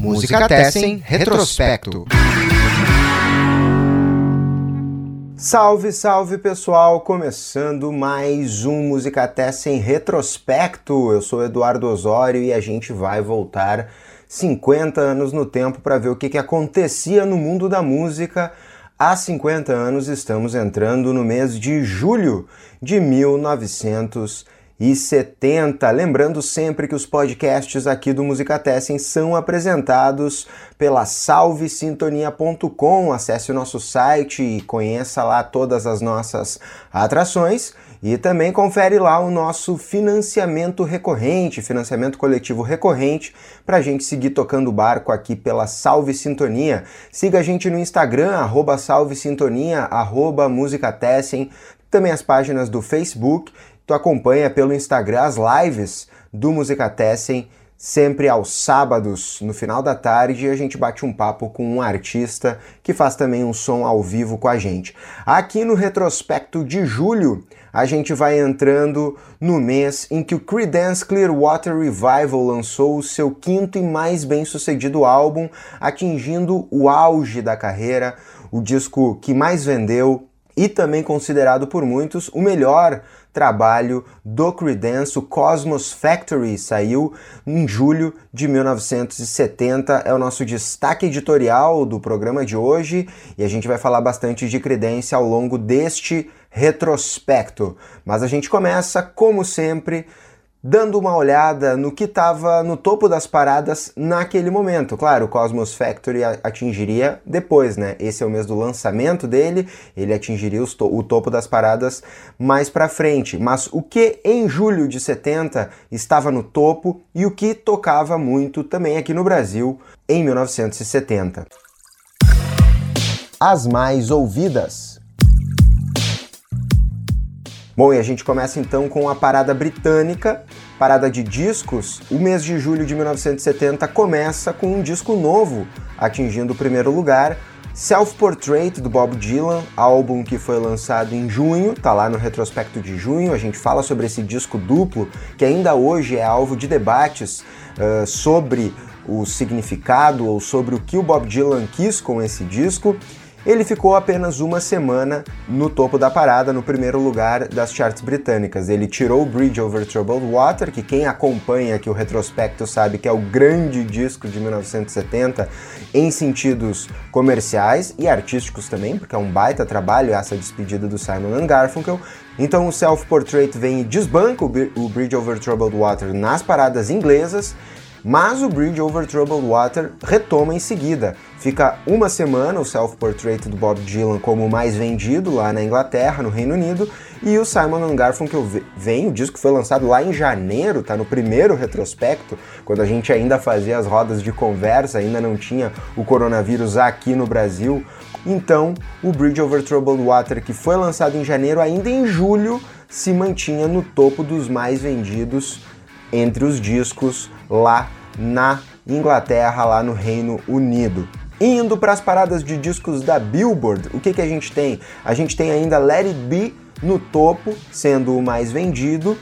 Música Tessen Retrospecto. Salve, salve pessoal! Começando mais um Música Tessen Retrospecto. Eu sou Eduardo Osório e a gente vai voltar 50 anos no tempo para ver o que, que acontecia no mundo da música. Há 50 anos estamos entrando no mês de julho de 1900 e 70. Lembrando sempre que os podcasts aqui do Musicatessen são apresentados pela salvesintonia.com. Acesse o nosso site e conheça lá todas as nossas atrações. E também confere lá o nosso financiamento recorrente, financiamento coletivo recorrente, para a gente seguir tocando o barco aqui pela Salve Sintonia. Siga a gente no Instagram, arroba Salve Sintonia, arroba Musicatessen, também as páginas do Facebook Tu acompanha pelo Instagram as lives do Musicatessen, sempre aos sábados, no final da tarde, a gente bate um papo com um artista que faz também um som ao vivo com a gente. Aqui no retrospecto de julho, a gente vai entrando no mês em que o Creedence Clearwater Revival lançou o seu quinto e mais bem-sucedido álbum, atingindo o auge da carreira, o disco que mais vendeu e também considerado por muitos o melhor trabalho do Creedence, o Cosmos Factory, saiu em julho de 1970. É o nosso destaque editorial do programa de hoje e a gente vai falar bastante de Creedence ao longo deste retrospecto. Mas a gente começa, como sempre, dando uma olhada no que estava no topo das paradas naquele momento. Claro, o Cosmos Factory atingiria depois, né? Esse é o mês do lançamento dele, ele atingiria to o topo das paradas mais para frente. Mas o que em julho de 70 estava no topo e o que tocava muito também aqui no Brasil em 1970. As mais ouvidas. Bom, e a gente começa então com a parada britânica, parada de discos. O mês de julho de 1970 começa com um disco novo atingindo o primeiro lugar. Self Portrait do Bob Dylan, álbum que foi lançado em junho, tá lá no retrospecto de junho. A gente fala sobre esse disco duplo que ainda hoje é alvo de debates uh, sobre o significado ou sobre o que o Bob Dylan quis com esse disco ele ficou apenas uma semana no topo da parada, no primeiro lugar das charts britânicas. Ele tirou o Bridge Over Troubled Water, que quem acompanha aqui o retrospecto sabe que é o grande disco de 1970 em sentidos comerciais e artísticos também, porque é um baita trabalho essa despedida do Simon Garfunkel. Então o Self Portrait vem e desbanca o Bridge Over Troubled Water nas paradas inglesas mas o Bridge Over Troubled Water retoma em seguida. Fica uma semana o Self-Portrait do Bob Dylan como o mais vendido lá na Inglaterra, no Reino Unido, e o Simon Garfunkel vem, o disco foi lançado lá em janeiro, tá no primeiro retrospecto, quando a gente ainda fazia as rodas de conversa, ainda não tinha o coronavírus aqui no Brasil. Então, o Bridge Over Troubled Water, que foi lançado em janeiro, ainda em julho se mantinha no topo dos mais vendidos entre os discos lá na Inglaterra, lá no Reino Unido. Indo para as paradas de discos da Billboard, o que, que a gente tem? A gente tem ainda Let It Be no topo, sendo o mais vendido,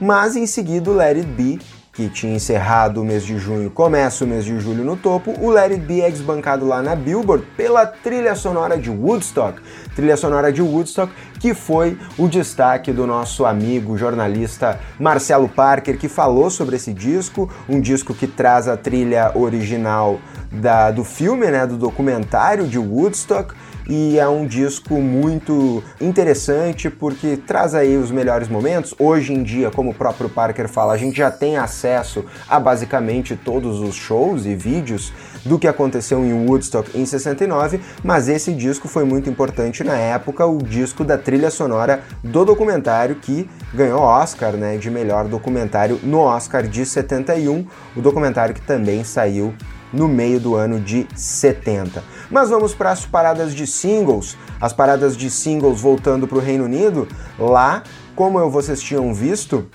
mas em seguida Let It Be que tinha encerrado o mês de junho, começa o mês de julho no topo, o Let It Be é desbancado lá na Billboard pela trilha sonora de Woodstock, trilha sonora de Woodstock que foi o destaque do nosso amigo jornalista Marcelo Parker, que falou sobre esse disco, um disco que traz a trilha original da, do filme, né, do documentário de Woodstock, e é um disco muito interessante porque traz aí os melhores momentos. Hoje em dia, como o próprio Parker fala, a gente já tem acesso a basicamente todos os shows e vídeos do que aconteceu em Woodstock em 69, mas esse disco foi muito importante na época, o disco da trilha sonora do documentário que ganhou Oscar, né, de melhor documentário no Oscar de 71, o documentário que também saiu no meio do ano de 70. Mas vamos para as paradas de singles. As paradas de singles voltando para o Reino Unido, lá, como vocês tinham visto,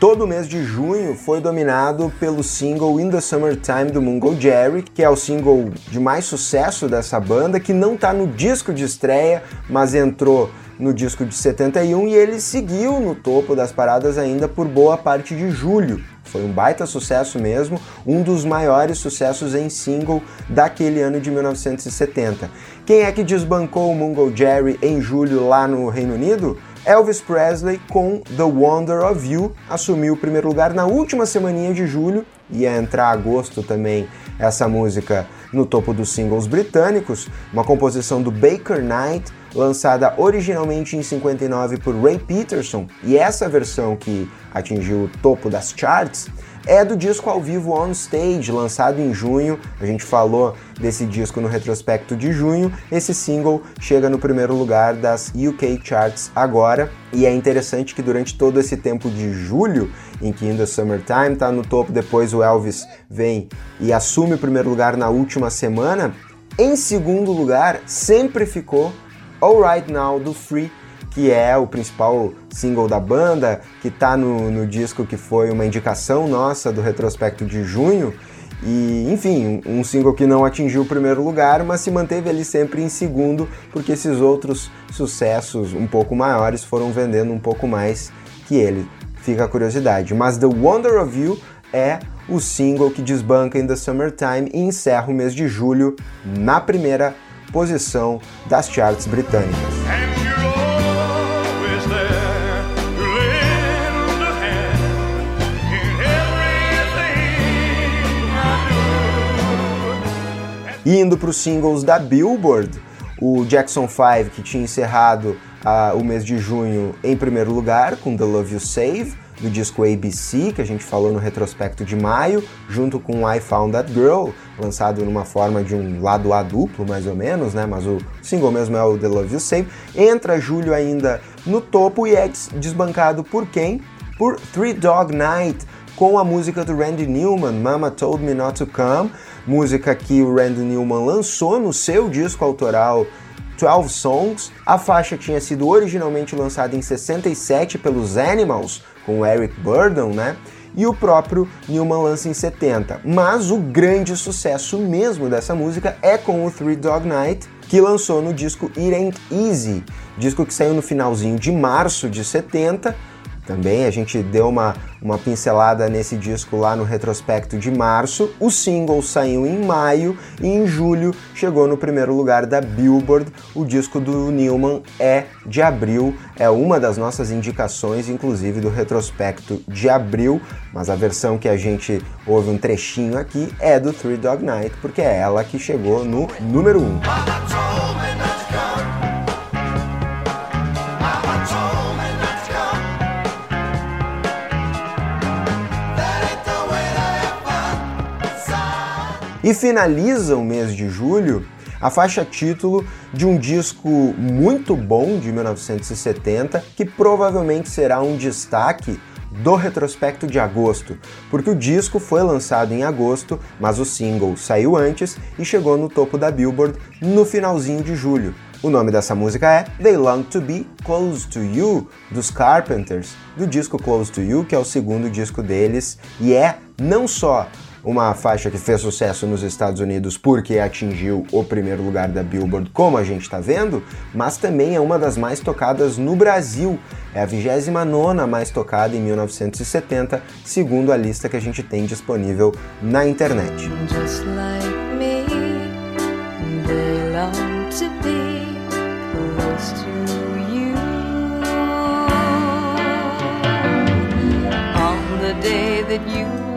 Todo mês de junho foi dominado pelo single In the Summertime do Mungo Jerry, que é o single de mais sucesso dessa banda, que não está no disco de estreia, mas entrou no disco de 71 e ele seguiu no topo das paradas ainda por boa parte de julho Foi um baita sucesso mesmo, um dos maiores sucessos em single daquele ano de 1970. Quem é que desbancou o Mungo Jerry em julho lá no Reino Unido? Elvis Presley com The Wonder of You assumiu o primeiro lugar na última semaninha de julho, ia entrar agosto também essa música no topo dos singles britânicos, uma composição do Baker Knight, lançada originalmente em 59 por Ray Peterson, e essa versão que atingiu o topo das charts é do disco ao vivo On Stage, lançado em junho. A gente falou desse disco no retrospecto de junho. Esse single chega no primeiro lugar das UK Charts agora, e é interessante que durante todo esse tempo de julho, em que In the Summertime tá no topo, depois o Elvis vem e assume o primeiro lugar na última semana, em segundo lugar sempre ficou All Right Now do Free que é o principal single da banda, que está no, no disco que foi uma indicação nossa do retrospecto de junho. E, enfim, um single que não atingiu o primeiro lugar, mas se manteve ali sempre em segundo, porque esses outros sucessos um pouco maiores foram vendendo um pouco mais que ele. Fica a curiosidade. Mas The Wonder of You é o single que desbanca em The Summertime e encerra o mês de julho na primeira posição das charts britânicas. indo para os singles da Billboard, o Jackson 5, que tinha encerrado uh, o mês de junho em primeiro lugar com The Love You Save, do disco ABC, que a gente falou no retrospecto de maio, junto com I Found That Girl, lançado numa forma de um lado A duplo, mais ou menos, né? Mas o single mesmo é o The Love You Save. Entra julho ainda no topo e é desbancado por quem? Por Three Dog Night, com a música do Randy Newman, Mama Told Me Not to Come, música que o Randy Newman lançou no seu disco autoral 12 Songs. A faixa tinha sido originalmente lançada em 67 pelos Animals, com Eric Burdon, né? E o próprio Newman lança em 70. Mas o grande sucesso mesmo dessa música é com o Three Dog Night, que lançou no disco It Ain't Easy, disco que saiu no finalzinho de março de 70 também. A gente deu uma, uma pincelada nesse disco lá no retrospecto de março. O single saiu em maio e em julho chegou no primeiro lugar da Billboard. O disco do Newman é de abril, é uma das nossas indicações, inclusive do retrospecto de abril, mas a versão que a gente ouve um trechinho aqui é do Three Dog Night, porque é ela que chegou no número 1. Um. E finaliza o mês de julho a faixa título de um disco muito bom de 1970, que provavelmente será um destaque do retrospecto de agosto, porque o disco foi lançado em agosto, mas o single saiu antes e chegou no topo da Billboard no finalzinho de julho. O nome dessa música é They Long to Be Close to You, dos Carpenters, do disco Close to You, que é o segundo disco deles, e é não só uma faixa que fez sucesso nos Estados Unidos porque atingiu o primeiro lugar da Billboard, como a gente está vendo, mas também é uma das mais tocadas no Brasil. É a 29 mais tocada em 1970, segundo a lista que a gente tem disponível na internet. you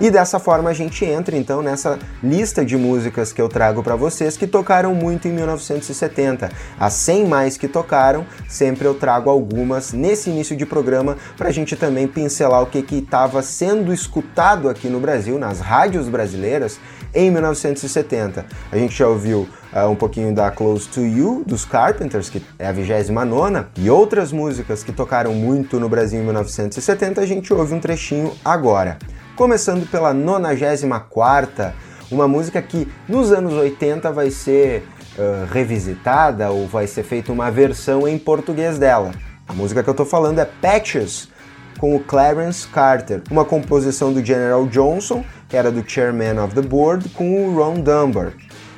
e dessa forma a gente entra então nessa lista de músicas que eu trago para vocês que tocaram muito em 1970. As 100 mais que tocaram, sempre eu trago algumas nesse início de programa para a gente também pincelar o que estava sendo escutado aqui no Brasil, nas rádios brasileiras, em 1970. A gente já ouviu uh, um pouquinho da Close to You, dos Carpenters, que é a 29 e outras músicas que tocaram muito no Brasil em 1970, a gente ouve um trechinho agora começando pela 94 uma música que nos anos 80 vai ser uh, revisitada ou vai ser feita uma versão em português dela. A música que eu tô falando é Patches, com o Clarence Carter, uma composição do General Johnson, que era do Chairman of the Board, com o Ron Dunbar.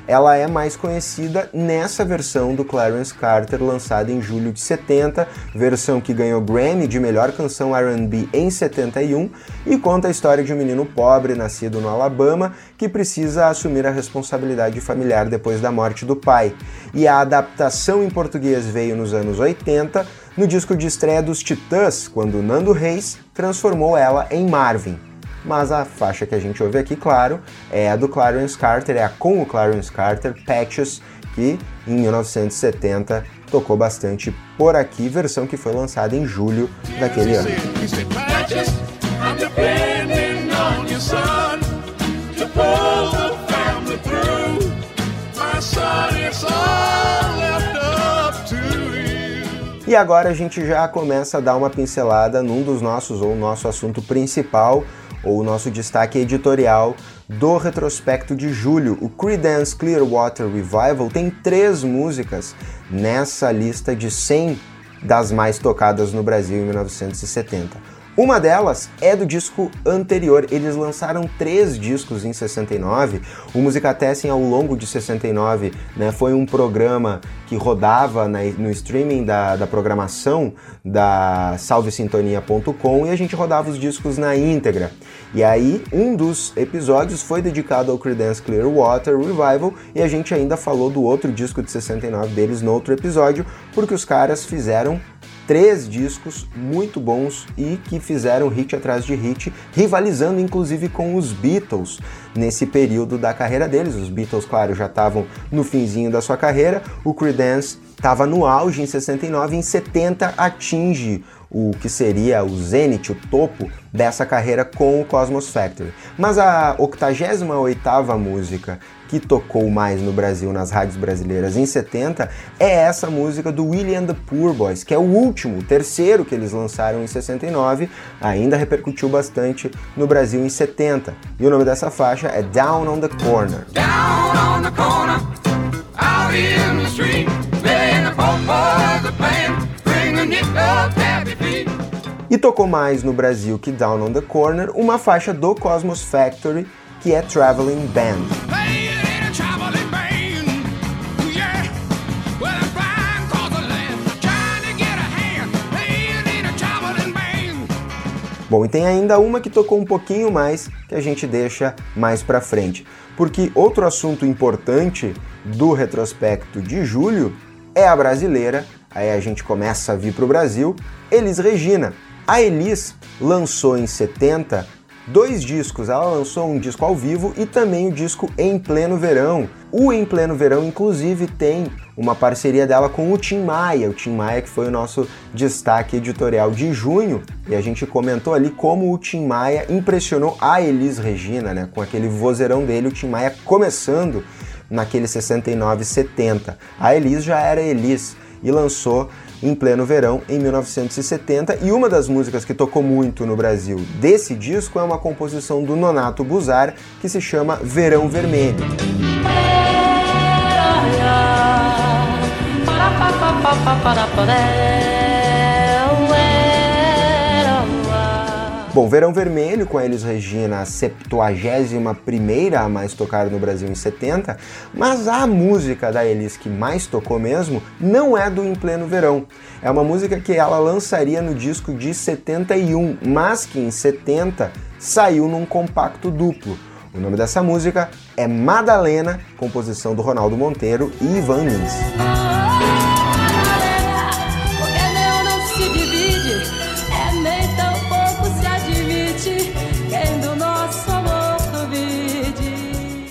Ela é mais conhecida nessa versão do Clarence Carter, lançada em julho de 70, versão que ganhou Grammy de melhor canção R&B em 71 e conta a história de um menino pobre nascido no Alabama que precisa assumir a responsabilidade familiar depois da morte do pai. E a adaptação em português veio nos anos 80, no disco de estreia dos Titãs, quando Nando Reis transformou ela em Marvin mas a faixa que a gente ouve aqui, claro, é a do Clarence Carter, é a com o Clarence Carter, Patches, que em 1970 tocou bastante por aqui, versão que foi lançada em julho daquele ano. E agora a gente já começa a dar uma pincelada num dos nossos, ou nosso assunto principal, ou o nosso destaque editorial do retrospecto de julho. O Creedence Clearwater Revival tem três músicas nessa lista de 100 das mais tocadas no Brasil em 1970. Uma delas é do disco anterior. Eles lançaram três discos em 69. O Musicatessen ao longo de 69 né, foi um programa que rodava na, no streaming da, da programação da salvesintonia.com e a gente rodava os discos na íntegra. E aí, um dos episódios foi dedicado ao Creedence Clearwater Revival e a gente ainda falou do outro disco de 69 deles no outro episódio, porque os caras fizeram três discos muito bons e que fizeram hit atrás de hit, rivalizando inclusive com os Beatles nesse período da carreira deles. Os Beatles, claro, já estavam no finzinho da sua carreira, o Creedence estava no auge em 69, em 70 atinge o que seria o zênite, o topo dessa carreira com o Cosmos Factory. Mas a 88ª música que tocou mais no Brasil, nas rádios brasileiras em 70, é essa música do William the Poor Boys, que é o último, o terceiro que eles lançaram em 69, ainda repercutiu bastante no Brasil em 70. E o nome dessa faixa é Down on the Corner. Down on the corner, out in the street, the poor boys playing, happy feet. E tocou mais no Brasil que Down on the Corner uma faixa do Cosmos Factory que é Traveling Band. Bom, e tem ainda uma que tocou um pouquinho mais que a gente deixa mais para frente, porque outro assunto importante do retrospecto de julho é a brasileira. Aí a gente começa a vir para o Brasil, Elis Regina. A Elis lançou em 70 dois discos. Ela lançou um disco ao vivo e também o disco Em Pleno Verão. O Em Pleno Verão, inclusive, tem uma parceria dela com o Tim Maia. O Tim Maia, que foi o nosso destaque editorial de junho, e a gente comentou ali como o Tim Maia impressionou a Elis Regina, né? Com aquele vozeirão dele, o Tim Maia começando naquele 69 70. A Elis já era Elis e lançou em pleno verão em 1970 e uma das músicas que tocou muito no Brasil desse disco é uma composição do Nonato Buzar que se chama Verão Vermelho. Bom, Verão Vermelho, com a Elis Regina, a 71 a mais tocada no Brasil em 70, mas a música da Elis que mais tocou mesmo não é do Em Pleno Verão. É uma música que ela lançaria no disco de 71, mas que em 70 saiu num compacto duplo. O nome dessa música é Madalena, composição do Ronaldo Monteiro e Ivan Lins.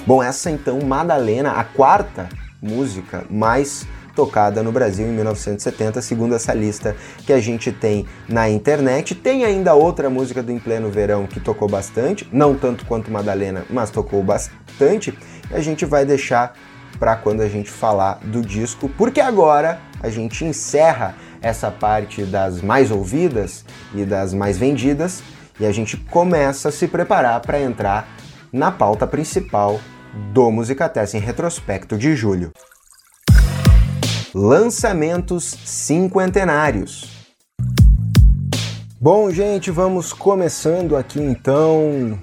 Bom, essa então, Madalena, a quarta música mais tocada no Brasil em 1970, segundo essa lista que a gente tem na internet. Tem ainda outra música do Em Pleno Verão que tocou bastante, não tanto quanto Madalena, mas tocou bastante. E a gente vai deixar para quando a gente falar do disco, porque agora a gente encerra essa parte das mais ouvidas e das mais vendidas e a gente começa a se preparar para entrar na pauta principal do Musicatesse em retrospecto de julho. Lançamentos cinquentenários. Bom, gente, vamos começando aqui então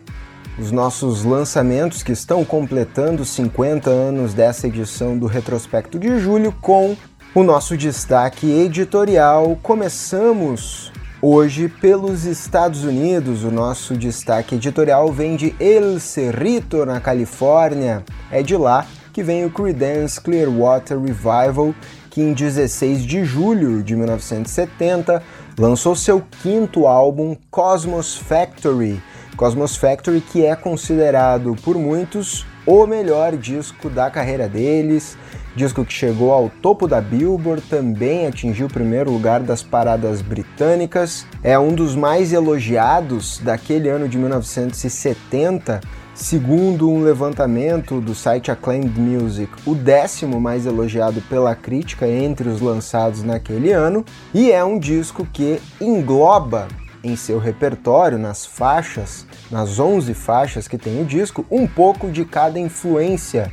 os nossos lançamentos que estão completando 50 anos dessa edição do Retrospecto de Julho com o nosso destaque editorial. Começamos hoje pelos Estados Unidos. O nosso destaque editorial vem de El Cerrito, na Califórnia. É de lá que vem o Creedence Clearwater Revival, que em 16 de julho de 1970 lançou seu quinto álbum Cosmos Factory Cosmos Factory, que é considerado por muitos o melhor disco da carreira deles, disco que chegou ao topo da Billboard, também atingiu o primeiro lugar das paradas britânicas, é um dos mais elogiados daquele ano de 1970, segundo um levantamento do site Acclaimed Music, o décimo mais elogiado pela crítica entre os lançados naquele ano, e é um disco que engloba em seu repertório, nas faixas, nas 11 faixas que tem o disco, um pouco de cada influência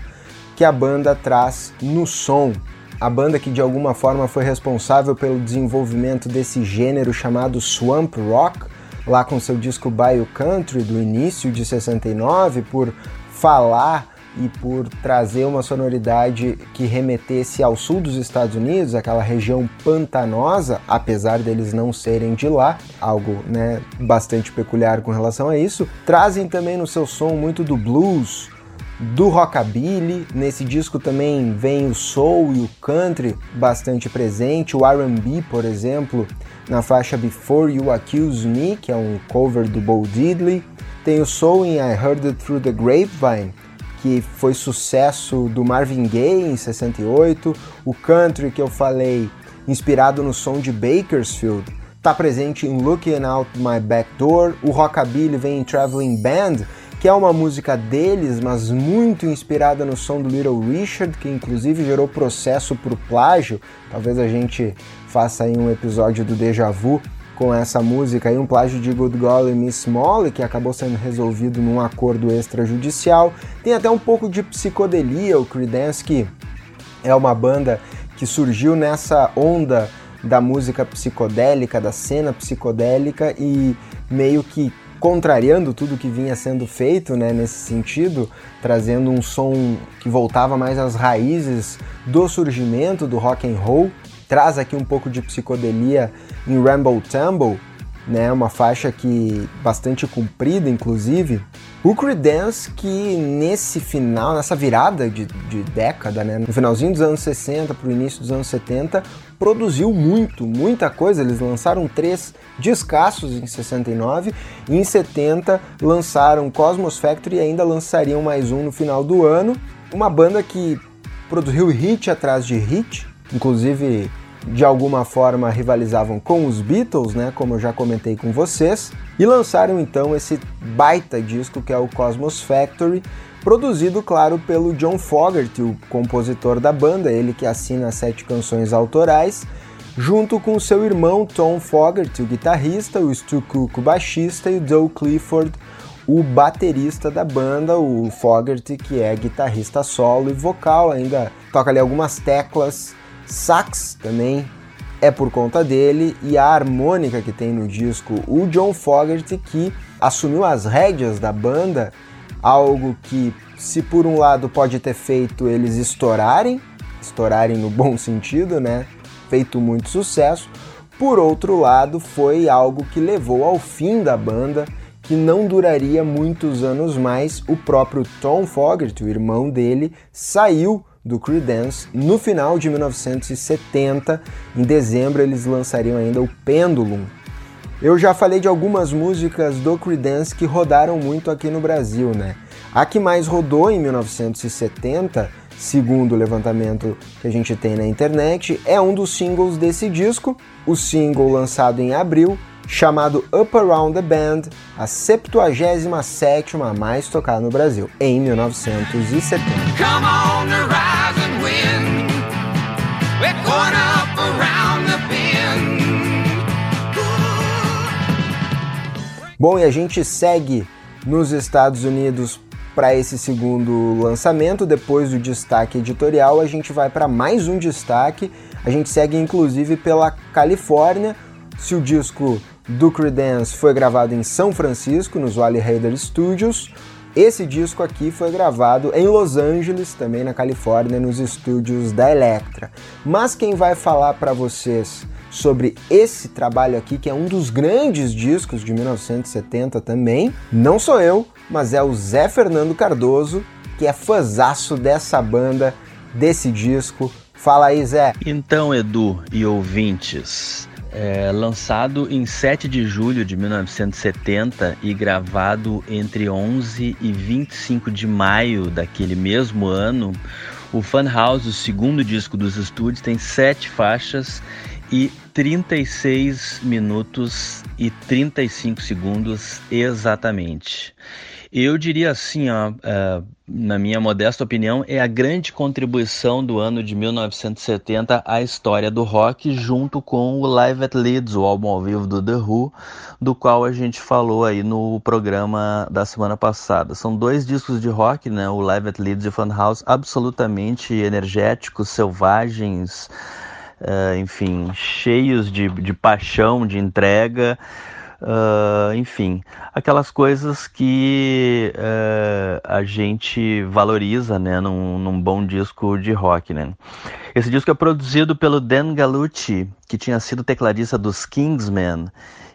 que a banda traz no som. A banda que de alguma forma foi responsável pelo desenvolvimento desse gênero chamado swamp rock, lá com seu disco Bio Country do início de 69, por falar e por trazer uma sonoridade que remetesse ao sul dos Estados Unidos, aquela região pantanosa, apesar deles não serem de lá, algo né, bastante peculiar com relação a isso, trazem também no seu som muito do blues, do rockabilly. Nesse disco também vem o soul e o country bastante presente, o R&B, por exemplo, na faixa Before You Accuse Me, que é um cover do Bo Diddley. Tem o soul em I Heard It Through the Grapevine, que foi sucesso do Marvin Gaye em 68, o country que eu falei, inspirado no som de Bakersfield, está presente em Looking Out My Back Door, o rockabilly vem em Traveling Band, que é uma música deles, mas muito inspirada no som do Little Richard, que inclusive gerou processo por plágio. Talvez a gente faça aí um episódio do Deja Vu com essa música aí, um plágio de Good Golly Miss Molly, que acabou sendo resolvido num acordo extrajudicial. Tem até um pouco de psicodelia, o Creedence, que é uma banda que surgiu nessa onda da música psicodélica, da cena psicodélica e meio que contrariando tudo que vinha sendo feito, né, nesse sentido, trazendo um som que voltava mais às raízes do surgimento do rock and roll traz aqui um pouco de psicodelia em Ramble Tumble, né, uma faixa que bastante comprida, inclusive. O Creedence que nesse final, nessa virada de, de década, né, no finalzinho dos anos 60 para o início dos anos 70, produziu muito, muita coisa. Eles lançaram três descassos em 69 e em 70 lançaram Cosmos Factory e ainda lançariam mais um no final do ano. Uma banda que produziu hit atrás de hit, inclusive de alguma forma rivalizavam com os Beatles, né, como eu já comentei com vocês, e lançaram então esse baita disco que é o Cosmos Factory, produzido, claro, pelo John Fogerty, o compositor da banda, ele que assina sete canções autorais, junto com seu irmão Tom Fogerty, o guitarrista, o Stu Cook, o baixista, e o Joe Clifford, o baterista da banda, o Fogerty, que é guitarrista solo e vocal, ainda toca ali algumas teclas sax também é por conta dele e a harmônica que tem no disco, o John Fogerty que assumiu as rédeas da banda, algo que se por um lado pode ter feito eles estourarem, estourarem no bom sentido, né? Feito muito sucesso. Por outro lado, foi algo que levou ao fim da banda, que não duraria muitos anos mais. O próprio Tom Fogerty, o irmão dele, saiu do Creedence. No final de 1970, em dezembro, eles lançariam ainda o Pendulum. Eu já falei de algumas músicas do Creedence que rodaram muito aqui no Brasil, né? A que mais rodou em 1970, segundo o levantamento que a gente tem na internet, é um dos singles desse disco, o single lançado em abril, chamado Up Around the Band, a 77 mais tocada no Brasil, em 1970. Bom, e a gente segue nos Estados Unidos para esse segundo lançamento. Depois do destaque editorial, a gente vai para mais um destaque. A gente segue inclusive pela Califórnia. Se o disco do Creedence foi gravado em São Francisco, nos Valley Raider Studios. Esse disco aqui foi gravado em Los Angeles, também na Califórnia, nos estúdios da Elektra. Mas quem vai falar para vocês sobre esse trabalho aqui, que é um dos grandes discos de 1970 também, não sou eu, mas é o Zé Fernando Cardoso, que é fãzaço dessa banda, desse disco. Fala aí, Zé. Então, Edu e ouvintes, é, lançado em 7 de julho de 1970 e gravado entre 11 e 25 de maio daquele mesmo ano, o Funhouse, o segundo disco dos estúdios, tem sete faixas e 36 minutos e 35 segundos exatamente. Eu diria assim, ó, uh, na minha modesta opinião, é a grande contribuição do ano de 1970 à história do rock, junto com o Live at Leeds, o álbum ao vivo do The Who, do qual a gente falou aí no programa da semana passada. São dois discos de rock, né, o Live at Leeds e o Funhouse, absolutamente energéticos, selvagens, uh, enfim, cheios de, de paixão, de entrega. Uh, enfim, aquelas coisas que uh, a gente valoriza né, num, num, bom disco de rock. Né? Esse disco é produzido pelo Dan Gallucci, que tinha sido tecladista dos Kingsmen.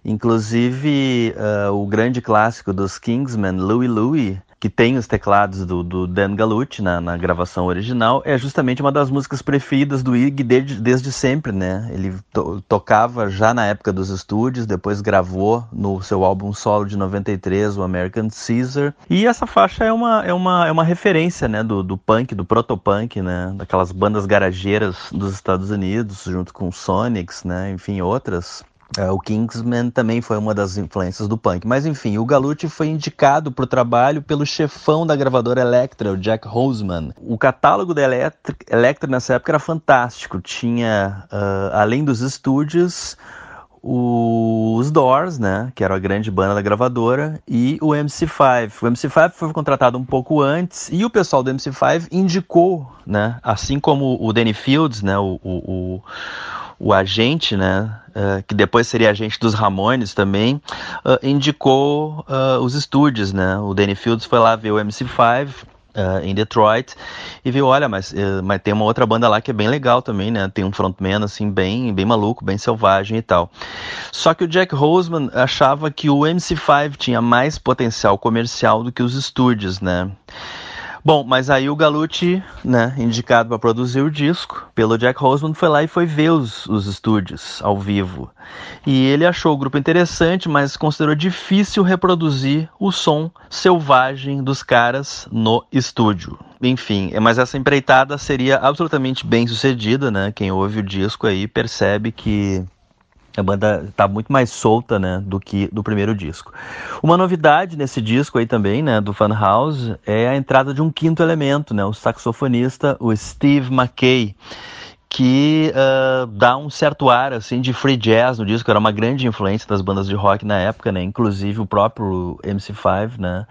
Inclusive, uh, o grande clássico dos Kingsmen, Louie Louie, que tem os teclados do, do Dan Gallucci na, na, gravação original, é justamente uma das músicas preferidas do Iggy desde, desde sempre, né? Ele to, tocava já na época dos estúdios, depois gravou no seu álbum solo de 93, o American Caesar. E essa faixa é uma, é uma, é uma referência, né, do, do punk, do protopunk, né? Daquelas bandas garageiras dos Estados Unidos, junto com Sonics, né? Enfim, outras. Uh, o Kingsman também foi uma das influências do punk. Mas enfim, o Galucci foi indicado para o trabalho pelo chefão da gravadora Elektra, o Jack Roseman. O catálogo da Elektra nessa época era fantástico. Tinha, uh, além dos estúdios, os Doors, né, que era a grande banda da gravadora, e o MC5. O MC5 foi contratado um pouco antes e o pessoal do MC5 indicou, né, assim como o Danny Fields, né, o, o, o o agente, né, uh, que depois seria agente dos Ramones também, uh, indicou uh, os estúdios, né? O Danny Fields foi lá ver o MC5 em Detroit e viu, olha, mas, mas tem uma outra banda lá que é bem legal também, né? Tem um frontman assim bem, bem maluco, bem selvagem e tal. Só que o Jack Roseman achava que o MC5 tinha mais potencial comercial do que os estúdios, né? Bom, mas aí o Galucci, né, indicado para produzir o disco pelo Jack Roseman, foi lá e foi ver os, os estúdios ao vivo. E ele achou o grupo interessante, mas considerou difícil reproduzir o som selvagem dos caras no estúdio. Enfim, mas essa empreitada seria absolutamente bem sucedida, né? Quem ouve o disco aí percebe que a banda está muito mais solta, né, do que do primeiro disco. Uma novidade nesse disco aí também, né, do Funhouse, é a entrada de um quinto elemento, né, o saxofonista, o Steve McKay, que uh, dá um certo ar assim de free jazz no disco, era uma grande influência das bandas de rock na época, né, inclusive o próprio MC5, né,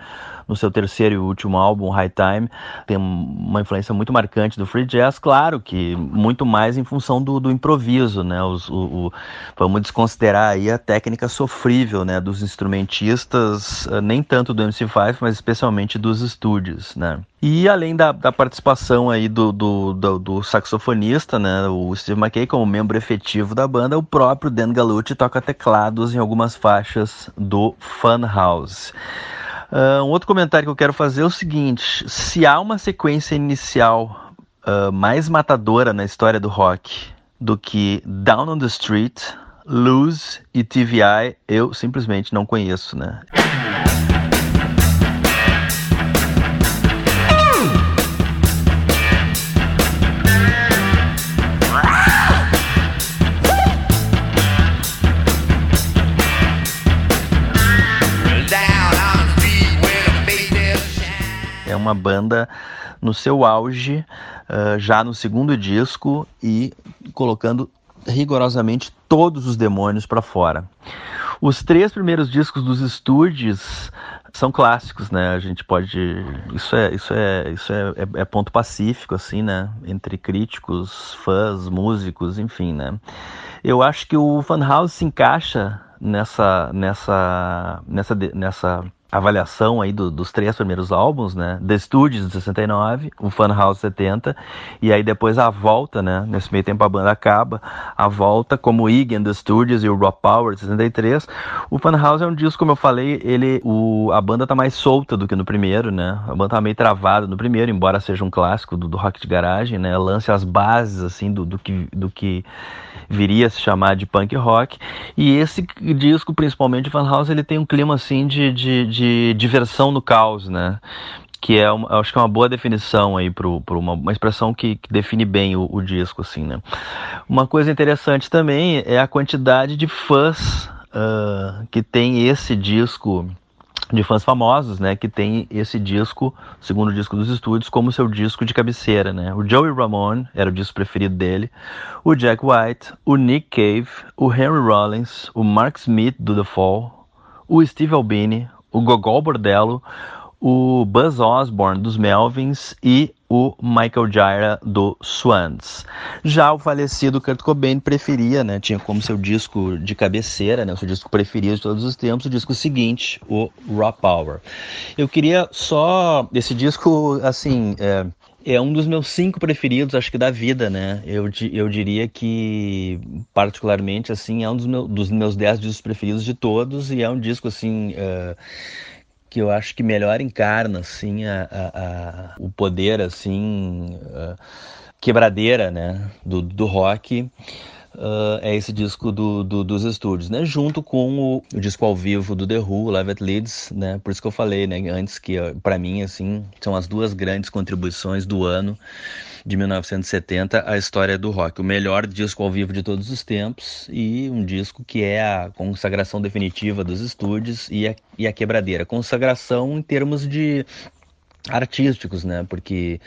no seu terceiro e último álbum, High Time, tem uma influência muito marcante do free jazz, claro que muito mais em função do, do improviso, né? Os, o, o, vamos desconsiderar aí a técnica sofrível, né, dos instrumentistas, eh, nem tanto do MC5, mas especialmente dos estúdios, né? E além da, da participação aí do, do, do, do, saxofonista, né, o Steve McKay como membro efetivo da banda, o próprio Dan Gallucci toca teclados em algumas faixas do Funhouse. Uh, um outro comentário que eu quero fazer é o seguinte: se há uma sequência inicial uh, mais matadora na história do rock do que Down on the Street, Lose e TVI, eu simplesmente não conheço, né? Uma banda no seu auge, uh, já no segundo disco e colocando rigorosamente todos os demônios para fora. Os três primeiros discos dos estúdios são clássicos, né? A gente pode, isso é, isso é, isso é, é, é ponto pacífico, assim, né? Entre críticos, fãs, músicos, enfim, né? Eu acho que o Funhouse se encaixa nessa, nessa, nessa, nessa avaliação aí do, dos três primeiros álbuns, né? The Studios de 69, o Funhouse 70 e aí depois a volta, né? Nesse meio tempo a banda acaba, a volta como Iggy and The Studios e o Raw Power de 63. O Funhouse é um disco, como eu falei, ele o, a banda tá mais solta do que no primeiro, né? A banda tá meio travada no primeiro, embora seja um clássico do, do rock de garagem, né? Lance as bases assim do, do que do que viria a se chamar de punk rock. E esse disco, principalmente de Funhouse, ele tem um clima assim de, de, de diversão no caos, né? que é uma, acho que é uma boa definição aí para uma, uma expressão que, que define bem o, o, disco assim né uma coisa interessante também é a quantidade de fãs uh, que tem esse disco de fãs famosos, né, que tem esse disco, segundo disco dos estúdios, como seu disco de cabeceira, né? O Joey Ramone era o disco preferido dele, o Jack White, o Nick Cave, o Henry Rollins, o Mark Smith do The Fall, o Steve Albini, o Gogol Bordello, o Buzz Osborne dos Melvins e o Michael Jaira do Swans. Já o falecido Kurt Cobain preferia, né, tinha como seu disco de cabeceira, né, seu disco preferido de todos os tempos, o disco seguinte, o Raw Power. Eu queria só esse disco, assim, é, é um dos meus cinco preferidos, acho que da vida, né? Eu, eu diria que, particularmente, assim, é um dos, meu, dos meus dez discos preferidos de todos e é um disco, assim, uh, que eu acho que melhor encarna assim a, a, a o poder assim quebradeira né do, do rock Uh, é esse disco do, do, dos estúdios, né? Junto com o, o, disco ao vivo do The Who, Live at Leeds, né? Por isso que eu falei, né? Antes que, para mim, assim, são as duas grandes contribuições do ano de 1970 a história do rock. O melhor disco ao vivo de todos os tempos e um disco que é a consagração definitiva dos estúdios e a, e a quebradeira. Consagração em termos de artísticos, né? Porque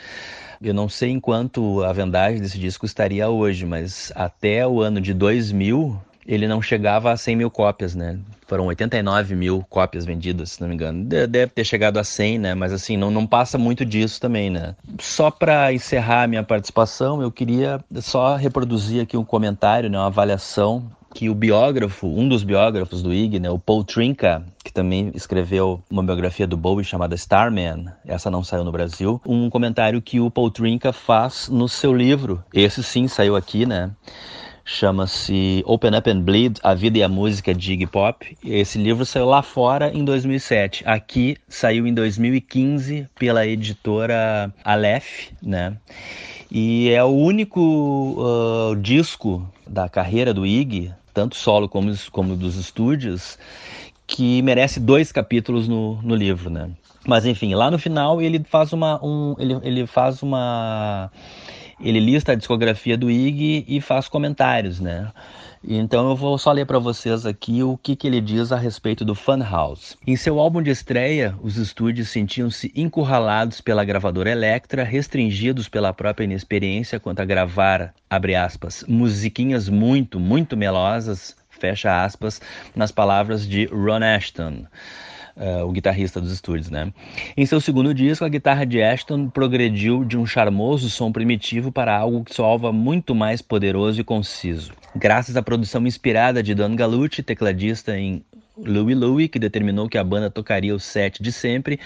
eu não sei enquanto a vendagem desse disco estaria hoje, mas até o ano de 2000 ele não chegava a 100 mil cópias, né? Foram 89 mil cópias vendidas, se não me engano. Deve ter chegado a 100, né? Mas assim, não, não passa muito disso também, né? Só para encerrar a minha participação, eu queria só reproduzir aqui um comentário, né? uma avaliação que o biógrafo, um dos biógrafos do Ig, né, o Paul Trinka, que também escreveu uma biografia do Bowie chamada Starman, essa não saiu no Brasil, um comentário que o Paul Trinka faz no seu livro, esse sim saiu aqui, né, chama-se Open Up and Bleed, A Vida e a Música de Iggy Pop. Esse livro saiu lá fora em 2007. Aqui saiu em 2015 pela editora Aleph, né? E é o único uh, disco da carreira do Iggy, tanto solo como, como dos estúdios, que merece dois capítulos no, no livro, né? Mas enfim, lá no final ele faz uma, um, ele, ele faz uma ele lista a discografia do Ig e faz comentários, né? Então eu vou só ler para vocês aqui o que, que ele diz a respeito do Funhouse. Em seu álbum de estreia, os estúdios sentiam-se encurralados pela gravadora Elektra, restringidos pela própria inexperiência quanto a gravar, abre aspas, musiquinhas muito, muito melosas, fecha aspas, nas palavras de Ron Ashton uh, o guitarrista dos estúdios, né? Em seu segundo disco, a guitarra de Ashton progrediu de um charmoso som primitivo para algo que soava muito mais poderoso e conciso. Graças à produção inspirada de Don Gallucci, tecladista em Louie Louie, que determinou que a banda tocaria o set de sempre,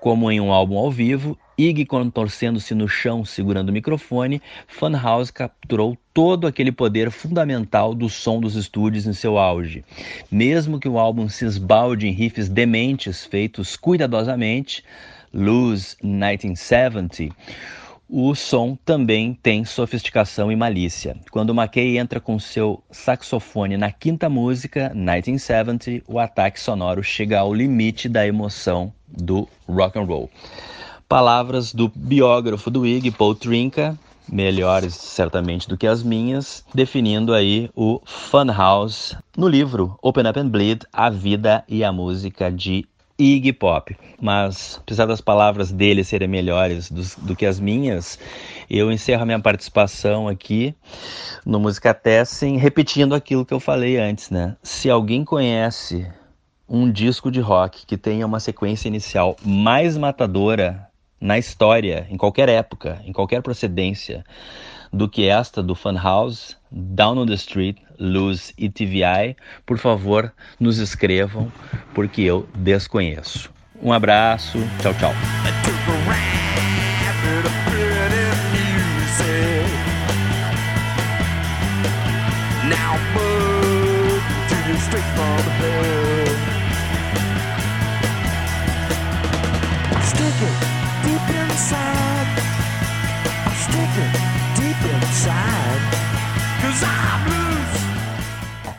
como em um álbum ao vivo, Iggy contorcendo-se no chão segurando o microfone, Funhouse capturou todo aquele poder fundamental do som dos estúdios em seu auge. Mesmo que o álbum se esbalde em riffs dementes feitos cuidadosamente, Lose 1970, o som também tem sofisticação e malícia. Quando McKay entra com seu saxofone na quinta música, 1970, o ataque sonoro chega ao limite da emoção do rock and roll. Palavras do biógrafo do Iggy, Paul Trinka, melhores certamente do que as minhas, definindo aí o Funhouse no livro Open Up and Bleed: A Vida e a Música de Iggy Pop. Mas, apesar das palavras dele serem melhores do, do que as minhas, eu encerro a minha participação aqui no Música Tessin repetindo aquilo que eu falei antes, né? Se alguém conhece um disco de rock que tenha uma sequência inicial mais matadora na história, em qualquer época, em qualquer procedência, do que esta do Funhouse, Down on the Street, Luz e TVI, por favor, nos escrevam, porque eu desconheço. Um abraço, tchau, tchau.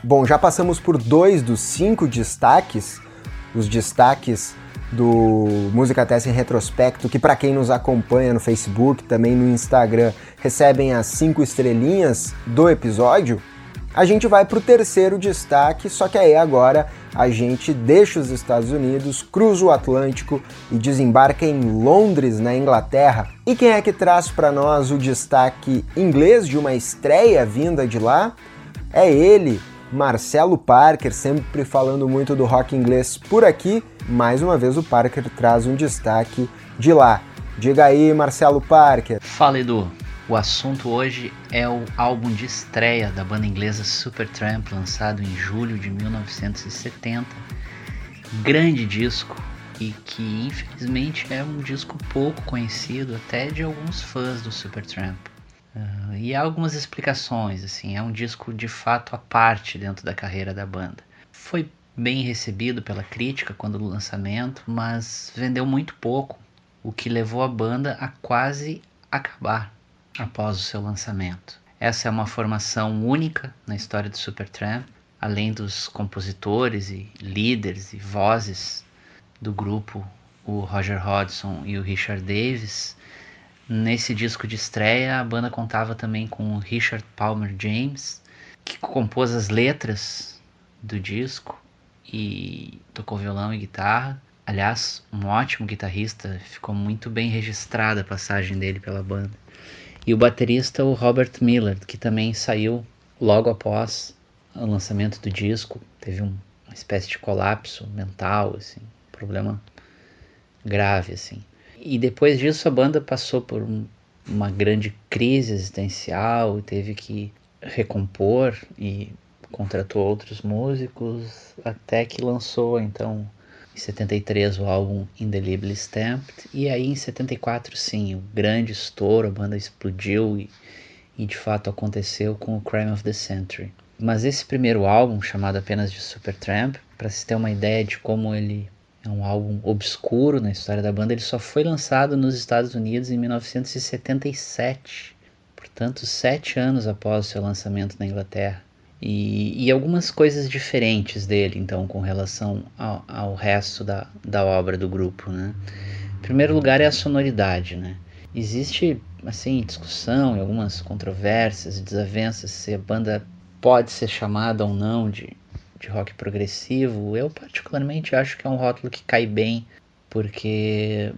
Bom, já passamos por dois dos cinco destaques, os destaques do Música Testa em Retrospecto, que para quem nos acompanha no Facebook, também no Instagram, recebem as cinco estrelinhas do episódio. A gente vai para o terceiro destaque, só que aí agora a gente deixa os Estados Unidos, cruza o Atlântico e desembarca em Londres, na Inglaterra. E quem é que traz para nós o destaque inglês de uma estreia vinda de lá? É ele, Marcelo Parker, sempre falando muito do rock inglês por aqui. Mais uma vez o Parker traz um destaque de lá. Diga aí, Marcelo Parker. Fala, Edu. O assunto hoje é o álbum de estreia da banda inglesa Supertramp, lançado em julho de 1970. Grande disco e que infelizmente é um disco pouco conhecido até de alguns fãs do Supertramp. Uh, e há algumas explicações, assim, é um disco de fato à parte dentro da carreira da banda. Foi bem recebido pela crítica quando do lançamento, mas vendeu muito pouco, o que levou a banda a quase acabar após o seu lançamento. Essa é uma formação única na história do Supertramp, além dos compositores e líderes e vozes do grupo, o Roger Hodgson e o Richard Davis, Nesse disco de estreia, a banda contava também com o Richard Palmer James, que compôs as letras do disco e tocou violão e guitarra. Aliás, um ótimo guitarrista, ficou muito bem registrada a passagem dele pela banda. E o baterista, o Robert Miller, que também saiu logo após o lançamento do disco, teve um, uma espécie de colapso mental, assim, problema grave, assim. E depois disso a banda passou por um, uma grande crise existencial, teve que recompor e contratou outros músicos, até que lançou então em 73 o álbum Indelibly Stamped, e aí em 74 sim, o grande estouro, a banda explodiu e, e de fato aconteceu com o Crime of the Century. Mas esse primeiro álbum, chamado apenas de Supertramp, para se ter uma ideia de como ele é um álbum obscuro na história da banda. Ele só foi lançado nos Estados Unidos em 1977, portanto, sete anos após o seu lançamento na Inglaterra. E, e algumas coisas diferentes dele, então, com relação ao, ao resto da, da obra do grupo. Né? Em primeiro lugar, é a sonoridade. Né? Existe assim discussão e algumas controvérsias, desavenças se a banda pode ser chamada ou não de de rock progressivo, eu particularmente acho que é um rótulo que cai bem, porque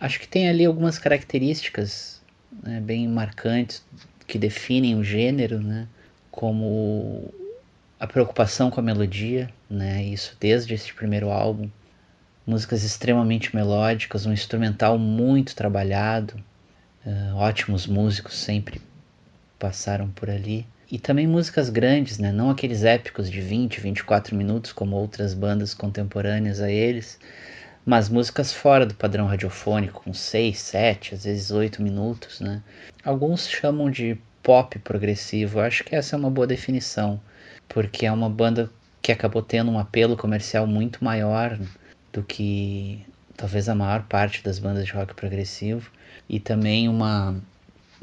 acho que tem ali algumas características né, bem marcantes que definem o gênero, né, como a preocupação com a melodia, né, isso desde esse primeiro álbum, músicas extremamente melódicas, um instrumental muito trabalhado, uh, ótimos músicos sempre passaram por ali. E também músicas grandes, né? não aqueles épicos de 20, 24 minutos como outras bandas contemporâneas a eles, mas músicas fora do padrão radiofônico, com 6, 7, às vezes 8 minutos. Né? Alguns chamam de pop progressivo, Eu acho que essa é uma boa definição, porque é uma banda que acabou tendo um apelo comercial muito maior do que talvez a maior parte das bandas de rock progressivo, e também uma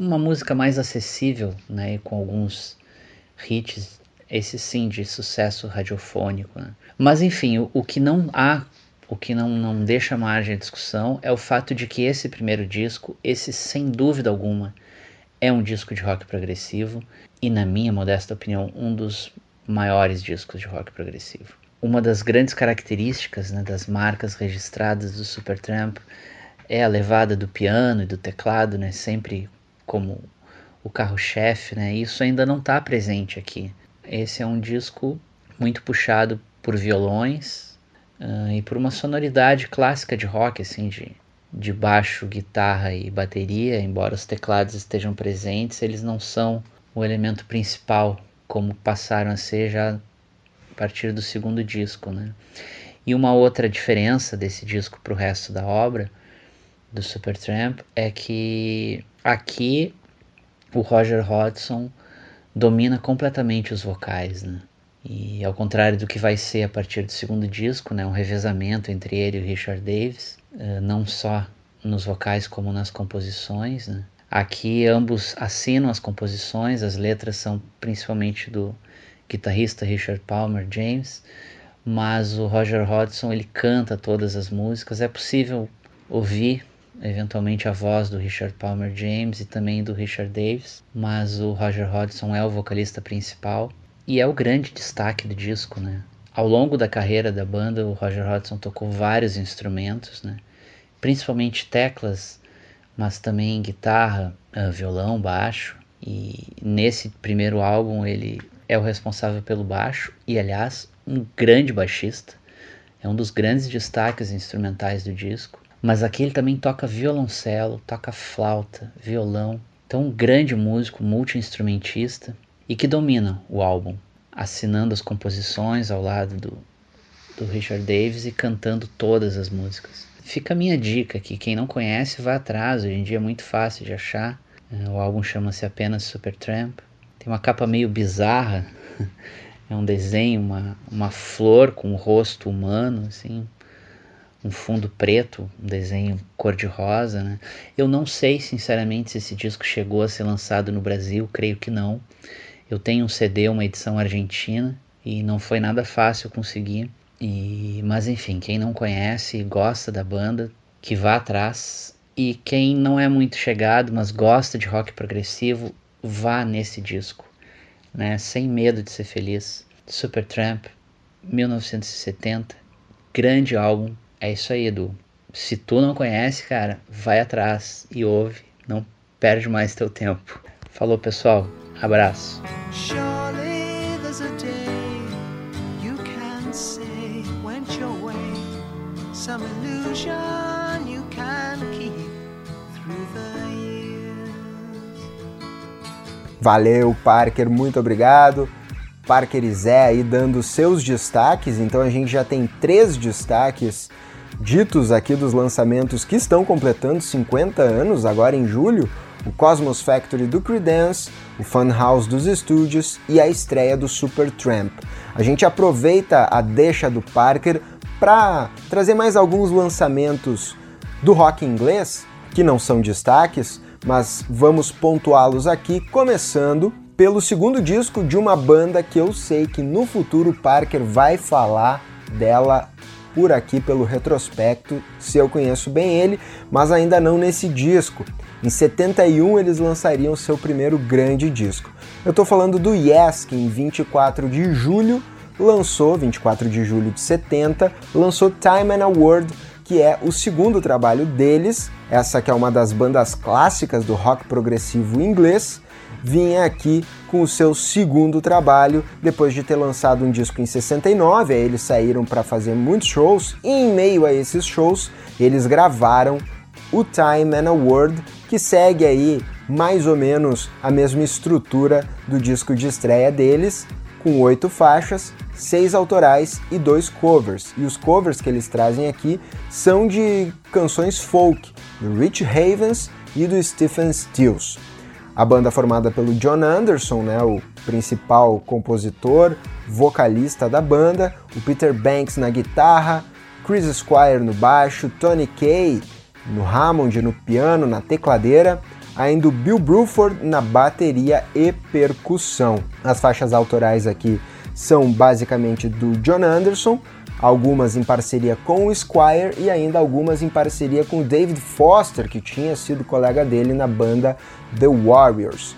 uma música mais acessível, né, com alguns hits, esse sim de sucesso radiofônico. Né? Mas enfim, o, o, que não há, o que não, não deixa margem à discussão é o fato de que esse primeiro disco, esse sem dúvida alguma, é um disco de rock progressivo e, na minha modesta opinião, um dos maiores discos de rock progressivo. Uma das grandes características né, das marcas registradas do Supertramp é a levada do piano e do teclado, né, sempre como o carro-chefe, né? Isso ainda não está presente aqui. Esse é um disco muito puxado por violões uh, e por uma sonoridade clássica de rock, assim, de de baixo, guitarra e bateria, embora os teclados estejam presentes, eles não são o elemento principal como passaram a ser já a partir do segundo disco, né? E uma outra diferença desse disco para o resto da obra do Supertramp é que aqui o Roger Hodgson domina completamente os vocais, né? E ao contrário do que vai ser a partir do segundo disco, né, um revezamento entre ele e o Richard Davis, eh, não só nos vocais como nas composições. Né? Aqui ambos assinam as composições, as letras são principalmente do guitarrista Richard Palmer James, mas o Roger Hodgson ele canta todas as músicas. É possível ouvir eventualmente a voz do Richard Palmer James e também do Richard Davis, mas o Roger Hodgson é o vocalista principal e é o grande destaque do disco, né? Ao longo da carreira da banda, o Roger Hodgson tocou vários instrumentos, né? Principalmente teclas, mas também guitarra, ah, violão, baixo. E nesse primeiro álbum ele é o responsável pelo baixo e, aliás, um grande baixista. É um dos grandes destaques instrumentais do disco. Mas aqui ele também toca violoncelo, toca flauta, violão. Então, um grande músico, multi-instrumentista e que dominam o álbum, assinando as composições ao lado do, do Richard Davis e cantando todas as músicas. Fica a minha dica que quem não conhece vá atrás, hoje em dia é muito fácil de achar. O álbum chama-se apenas Supertramp. Tem uma capa meio bizarra, é um desenho, uma, uma flor com um rosto humano, assim, um fundo preto, um desenho cor-de-rosa, né? Eu não sei, sinceramente, se esse disco chegou a ser lançado no Brasil, creio que não. Eu tenho um CD, uma edição argentina, e não foi nada fácil conseguir. E, mas enfim, quem não conhece e gosta da banda, que vá atrás. E quem não é muito chegado, mas gosta de rock progressivo, vá nesse disco, né? Sem medo de ser feliz. Supertramp, 1970, grande álbum. É isso aí, Edu. Se tu não conhece, cara, vai atrás e ouve. Não perde mais teu tempo. Falou, pessoal. Abraço. Valeu, Parker, muito obrigado. Parker e Zé aí dando seus destaques, então a gente já tem três destaques ditos aqui dos lançamentos que estão completando 50 anos agora em julho o Cosmos Factory do Creedence, o Funhouse dos estúdios e a estreia do Supertramp. A gente aproveita a deixa do Parker para trazer mais alguns lançamentos do rock inglês, que não são destaques, mas vamos pontuá-los aqui, começando pelo segundo disco de uma banda que eu sei que no futuro Parker vai falar dela por aqui pelo retrospecto, se eu conheço bem ele, mas ainda não nesse disco. Em 71 eles lançariam seu primeiro grande disco. Eu estou falando do Yes, que em 24 de julho lançou, 24 de julho de 70, lançou Time and a Word, que é o segundo trabalho deles, essa que é uma das bandas clássicas do rock progressivo inglês, vinha aqui com o seu segundo trabalho, depois de ter lançado um disco em 69, aí eles saíram para fazer muitos shows, e em meio a esses shows, eles gravaram o Time and a Word, que segue aí mais ou menos a mesma estrutura do disco de estreia deles, com oito faixas, seis autorais e dois covers. E os covers que eles trazem aqui são de canções folk, do Rich Havens e do Stephen Stills. A banda formada pelo John Anderson, né, o principal compositor, vocalista da banda, o Peter Banks na guitarra, Chris Squire no baixo, Tony Kay no Hammond, no piano, na tecladeira, ainda o Bill Bruford na bateria e percussão. As faixas autorais aqui são basicamente do John Anderson, algumas em parceria com o Squire e ainda algumas em parceria com o David Foster, que tinha sido colega dele na banda The Warriors.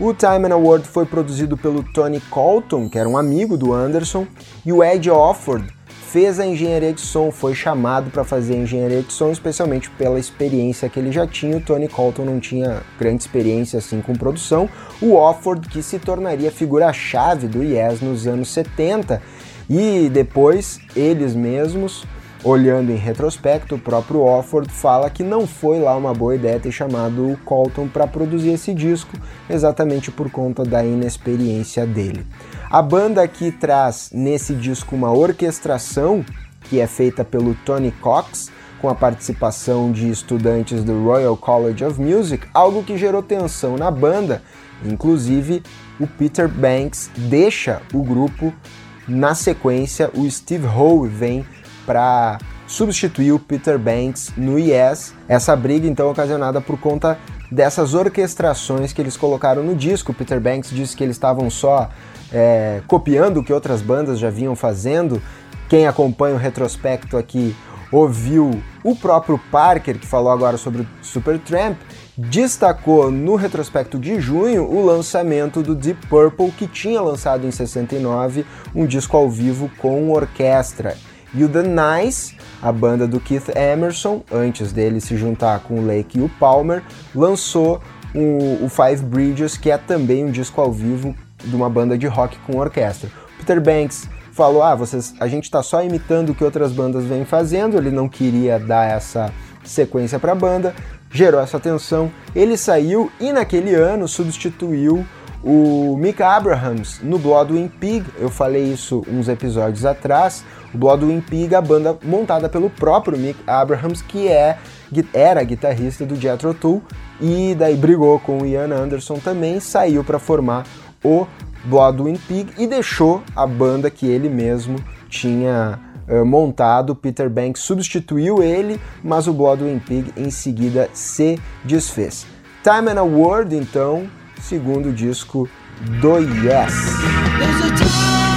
O Time and Award foi produzido pelo Tony Colton, que era um amigo do Anderson, e o Ed Offord fez a engenharia de som, foi chamado para fazer a engenharia de som, especialmente pela experiência que ele já tinha. O Tony Colton não tinha grande experiência assim com produção. O Offord, que se tornaria figura-chave do Yes nos anos 70, e depois eles mesmos olhando em retrospecto, o próprio Offord fala que não foi lá uma boa ideia ter chamado o Colton para produzir esse disco, exatamente por conta da inexperiência dele. A banda aqui traz nesse disco uma orquestração que é feita pelo Tony Cox, com a participação de estudantes do Royal College of Music, algo que gerou tensão na banda. Inclusive, o Peter Banks deixa o grupo. Na sequência, o Steve Howe vem para substituir o Peter Banks no Yes. Essa briga então ocasionada por conta dessas orquestrações que eles colocaram no disco. O Peter Banks disse que eles estavam só é, copiando o que outras bandas já vinham fazendo. Quem acompanha o retrospecto aqui ouviu o próprio Parker, que falou agora sobre o Supertramp, destacou no retrospecto de junho o lançamento do Deep Purple, que tinha lançado em 69 um disco ao vivo com orquestra. E o The Nice, a banda do Keith Emerson, antes dele se juntar com o Lake e o Palmer, lançou o, o Five Bridges, que é também um disco ao vivo de uma banda de rock com orquestra. Peter Banks falou: "Ah, vocês, a gente está só imitando o que outras bandas vêm fazendo". Ele não queria dar essa sequência para a banda, gerou essa tensão. Ele saiu e naquele ano substituiu o Mick Abrahams no Bloodwind Pig. Eu falei isso uns episódios atrás. O Bloodwind Pig, a banda montada pelo próprio Mick Abrahams, que é era guitarrista do Jethro Tull e daí brigou com o Ian Anderson também, saiu para formar o Bloodwind Pig e deixou a banda que ele mesmo tinha uh, montado. Peter Banks substituiu ele, mas o Bloodwind Pig em seguida se desfez. Time and a Word, então, segundo disco do Yes.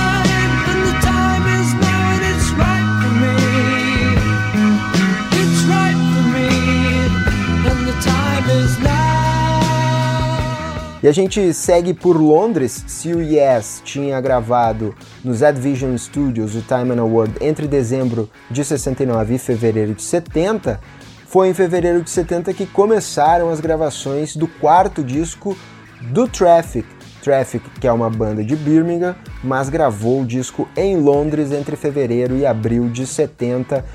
E a gente segue por Londres. Se o Yes tinha gravado no Z Vision Studios o Time and Award entre dezembro de 69 e fevereiro de 70, foi em fevereiro de 70 que começaram as gravações do quarto disco do Traffic. Traffic, que é uma banda de Birmingham, mas gravou o disco em Londres entre fevereiro e abril de 70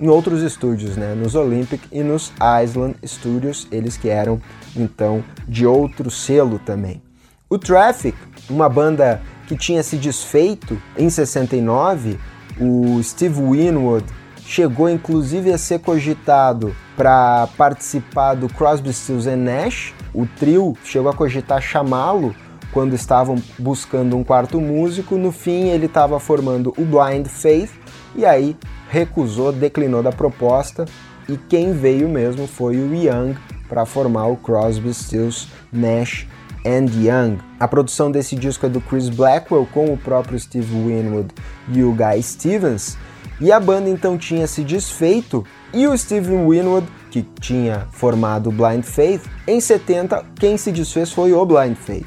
em outros estúdios, né? nos Olympic e nos Island Studios, eles que eram então de outro selo também. O Traffic, uma banda que tinha se desfeito em 69, o Steve Winwood chegou inclusive a ser cogitado para participar do Crosby, Stills Nash. O trio chegou a cogitar chamá-lo quando estavam buscando um quarto músico. No fim, ele estava formando o Blind Faith e aí recusou, declinou da proposta e quem veio mesmo foi o Young para formar o Crosby, Stills, Nash and Young. A produção desse disco é do Chris Blackwell com o próprio Steve Winwood e o Guy Stevens. E a banda então tinha se desfeito e o Steve Winwood, que tinha formado Blind Faith, em 70 quem se desfez foi o Blind Faith.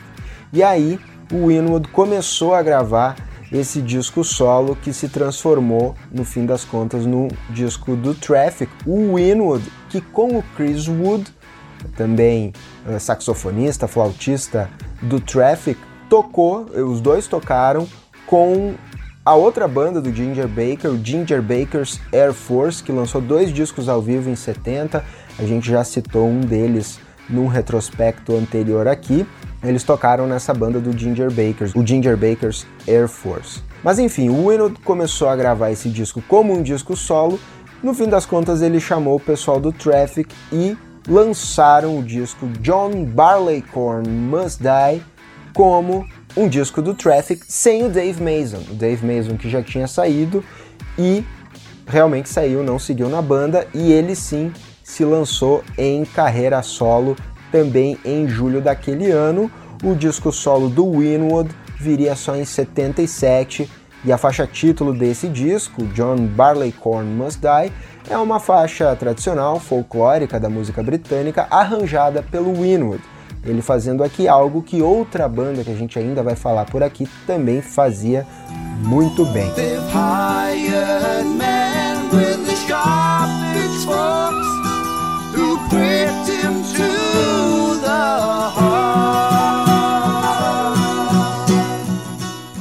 E aí o Winwood começou a gravar esse disco solo que se transformou, no fim das contas, no disco do Traffic, o Winwood, que com o Chris Wood, também uh, saxofonista, flautista do Traffic, tocou, os dois tocaram com a outra banda do Ginger Baker, o Ginger Baker's Air Force, que lançou dois discos ao vivo em 70, a gente já citou um deles num retrospecto anterior aqui, eles tocaram nessa banda do Ginger Bakers, o Ginger Bakers Air Force. Mas enfim, o Winwood começou a gravar esse disco como um disco solo. No fim das contas, ele chamou o pessoal do Traffic e lançaram o disco John Barleycorn Must Die como um disco do Traffic sem o Dave Mason. O Dave Mason que já tinha saído e realmente saiu, não seguiu na banda e ele sim se lançou em carreira solo também em julho daquele ano. O disco solo do Winwood viria só em 77 e a faixa título desse disco, John Barleycorn Must Die, é uma faixa tradicional, folclórica da música britânica, arranjada pelo Winwood. Ele fazendo aqui algo que outra banda que a gente ainda vai falar por aqui também fazia muito bem.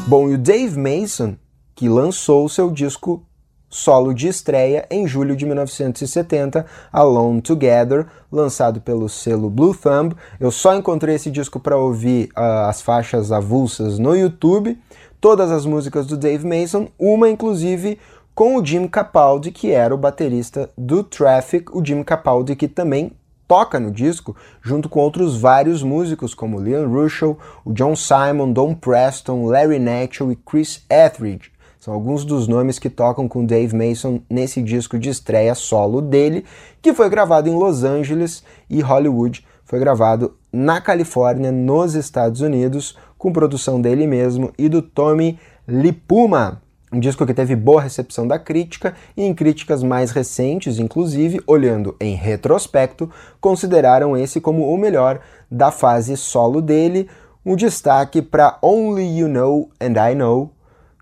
Bom, e o Dave Mason, que lançou seu disco solo de estreia em julho de 1970, Alone Together, lançado pelo selo Blue Thumb. Eu só encontrei esse disco para ouvir uh, as faixas avulsas no YouTube, todas as músicas do Dave Mason, uma inclusive com o Jim Capaldi, que era o baterista do Traffic, o Jim Capaldi que também toca no disco, junto com outros vários músicos como Leon Russell, o John Simon, Don Preston, Larry Natchell e Chris Etheridge. São alguns dos nomes que tocam com Dave Mason nesse disco de estreia solo dele, que foi gravado em Los Angeles e Hollywood. Foi gravado na Califórnia, nos Estados Unidos, com produção dele mesmo e do Tommy Lipuma. Um disco que teve boa recepção da crítica e em críticas mais recentes, inclusive, olhando em retrospecto, consideraram esse como o melhor da fase solo dele. Um destaque para Only You Know and I Know,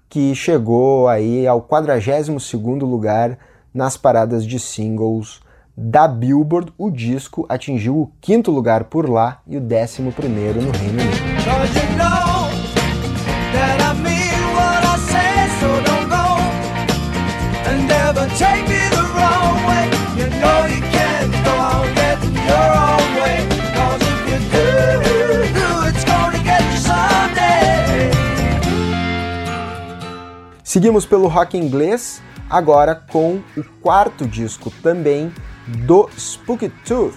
que chegou aí ao 42º lugar nas paradas de singles da Billboard. O disco atingiu o quinto lugar por lá e o décimo primeiro no Reino Unido. Seguimos pelo rock inglês, agora com o quarto disco também do Spooky Tooth.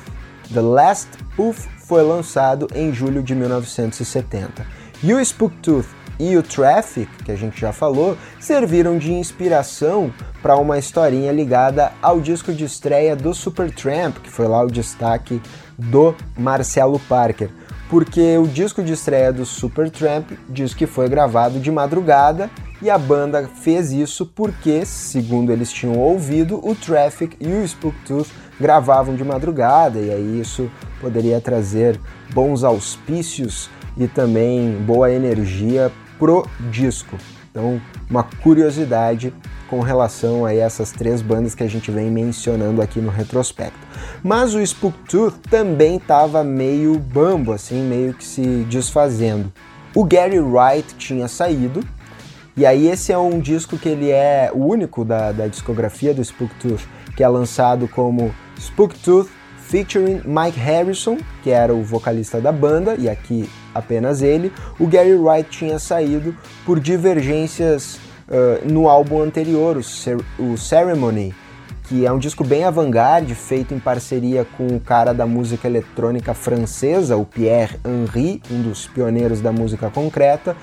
The Last Poof foi lançado em julho de 1970. E o Spook Tooth e o Traffic, que a gente já falou, serviram de inspiração para uma historinha ligada ao disco de estreia do Supertramp, que foi lá o destaque do Marcelo Parker porque o disco de estreia do Supertramp diz que foi gravado de madrugada e a banda fez isso porque, segundo eles tinham ouvido, o Traffic e o Spooktooth gravavam de madrugada e aí isso poderia trazer bons auspícios e também boa energia pro disco. Então, uma curiosidade com relação a essas três bandas que a gente vem mencionando aqui no retrospecto. Mas o Spooktooth também estava meio bambo, assim, meio que se desfazendo. O Gary Wright tinha saído, e aí esse é um disco que ele é o único da, da discografia do Spooktooth, que é lançado como Spooktooth featuring Mike Harrison, que era o vocalista da banda, e aqui apenas ele. O Gary Wright tinha saído por divergências uh, no álbum anterior, o, Cer o Ceremony, que é um disco bem avant-garde, feito em parceria com o cara da música eletrônica francesa, o Pierre Henry, um dos pioneiros da música concreta.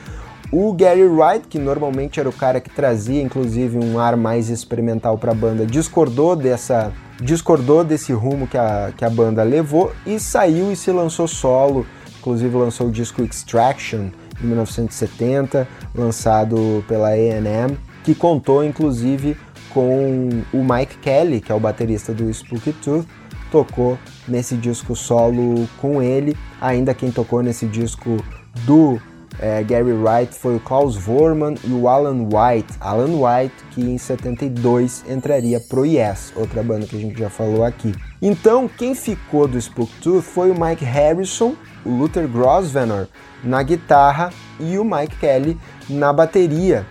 O Gary Wright, que normalmente era o cara que trazia inclusive um ar mais experimental para a banda, discordou dessa discordou desse rumo que a, que a banda levou e saiu e se lançou solo. Inclusive lançou o disco Extraction, de 1970, lançado pela A&M, que contou inclusive com o Mike Kelly, que é o baterista do Spooky Tooth, tocou nesse disco solo com ele. Ainda quem tocou nesse disco do é, Gary Wright foi o Klaus Vorman e o Alan White. Alan White, que em 72 entraria pro Yes, outra banda que a gente já falou aqui. Então, quem ficou do Spook Tooth foi o Mike Harrison, o Luther Grosvenor na guitarra e o Mike Kelly na bateria.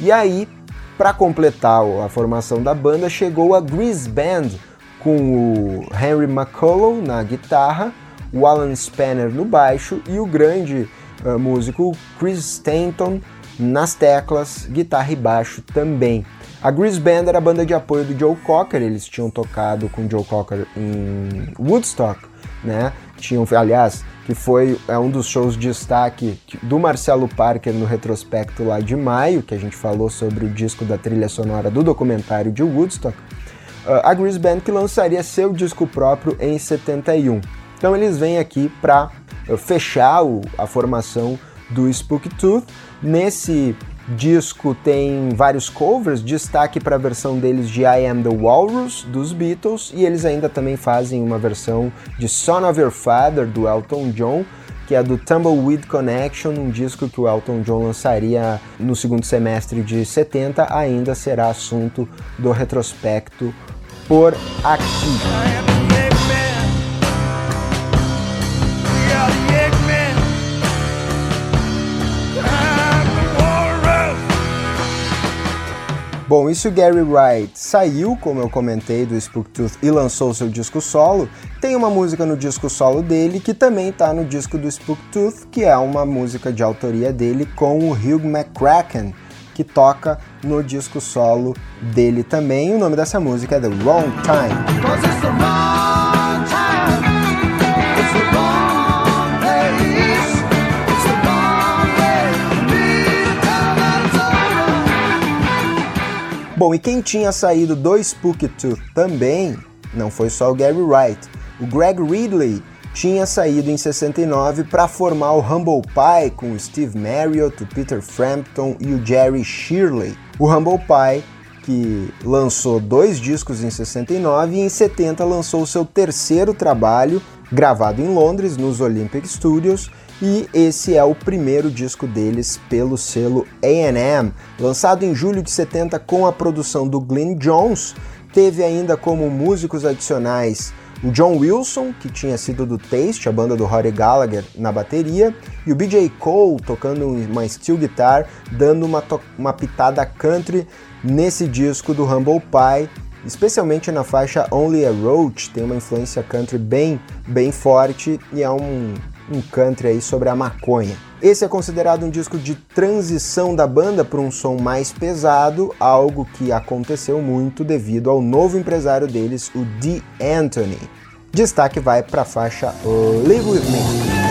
E aí, para completar a formação da banda, chegou a Grease Band com o Henry McCullough na guitarra, o Alan Spanner no baixo e o grande uh, músico Chris Stanton nas teclas, guitarra e baixo também. A Grease Band era a banda de apoio do Joe Cocker, eles tinham tocado com Joe Cocker em Woodstock, né? Tinham, aliás, que foi é um dos shows de destaque do Marcelo Parker no retrospecto lá de maio, que a gente falou sobre o disco da trilha sonora do documentário de Woodstock. Uh, a Grease Band que lançaria seu disco próprio em 71. Então eles vêm aqui para uh, fechar o, a formação do Spooky Tooth. Nesse disco tem vários covers, destaque para a versão deles de I Am the Walrus dos Beatles e eles ainda também fazem uma versão de Son of Your Father do Elton John, que é do Tumbleweed Connection, um disco que o Elton John lançaria no segundo semestre de 70, ainda será assunto do retrospecto por aqui. Bom, isso Gary Wright saiu, como eu comentei, do Spooktooth e lançou seu disco solo. Tem uma música no disco solo dele que também está no disco do Spooktooth, que é uma música de autoria dele com o Hugh McCracken, que toca no disco solo dele também. O nome dessa música é The Wrong Time. Bom, e quem tinha saído do Spooky Tooth também não foi só o Gary Wright. O Greg Ridley tinha saído em 69 para formar o Humble Pie com o Steve Marriott, o Peter Frampton e o Jerry Shirley. O Humble Pie que lançou dois discos em 69 e em 70 lançou seu terceiro trabalho, gravado em Londres, nos Olympic Studios, e esse é o primeiro disco deles pelo selo A&M, lançado em julho de 70 com a produção do Glenn Jones. Teve ainda como músicos adicionais o John Wilson, que tinha sido do Taste, a banda do Rory Gallagher, na bateria, e o BJ Cole tocando uma steel guitar, dando uma, uma pitada country nesse disco do Humble Pie, especialmente na faixa Only a Roach, tem uma influência country bem, bem forte e é um, um country aí sobre a maconha. Esse é considerado um disco de transição da banda para um som mais pesado, algo que aconteceu muito devido ao novo empresário deles, o D. Anthony. Destaque vai para a faixa Live With Me.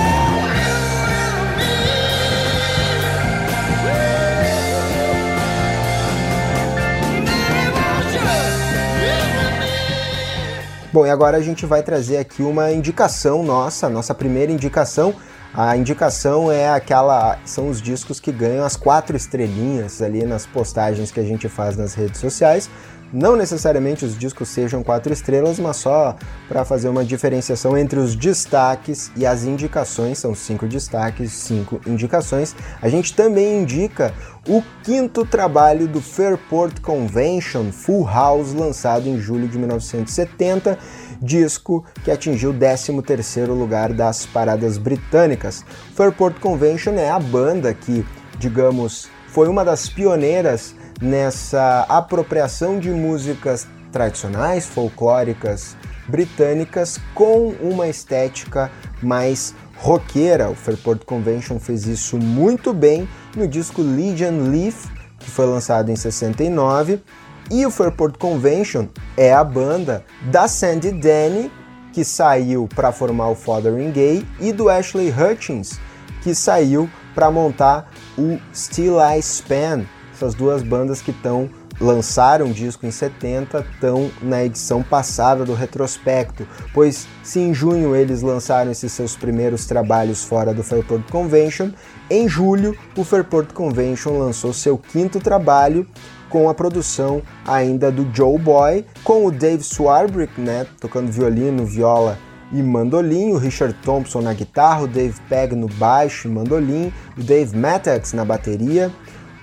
Bom, e agora a gente vai trazer aqui uma indicação nossa, nossa primeira indicação. A indicação é aquela. São os discos que ganham as quatro estrelinhas ali nas postagens que a gente faz nas redes sociais. Não necessariamente os discos sejam quatro estrelas, mas só para fazer uma diferenciação entre os destaques e as indicações. São cinco destaques, cinco indicações. A gente também indica o quinto trabalho do Fairport Convention Full House, lançado em julho de 1970, disco que atingiu o 13º lugar das paradas britânicas. Fairport Convention é a banda que, digamos, foi uma das pioneiras nessa apropriação de músicas tradicionais, folclóricas britânicas com uma estética mais roqueira. O Fairport Convention fez isso muito bem no disco Legion Leaf, que foi lançado em 69. E o Fairport Convention é a banda da Sandy Denny, que saiu para formar o Fothering Gay, e do Ashley Hutchins, que saiu para montar o Still I Span, essas duas bandas que estão lançaram um disco em 70 estão na edição passada do retrospecto, pois se em junho eles lançaram esses seus primeiros trabalhos fora do Fairport Convention, em julho o Fairport Convention lançou seu quinto trabalho com a produção ainda do Joe Boy, com o Dave Swarbrick, né, tocando violino, viola e mandolim, o Richard Thompson na guitarra, o Dave Pegg no baixo e mandolim, o Dave Mattox na bateria,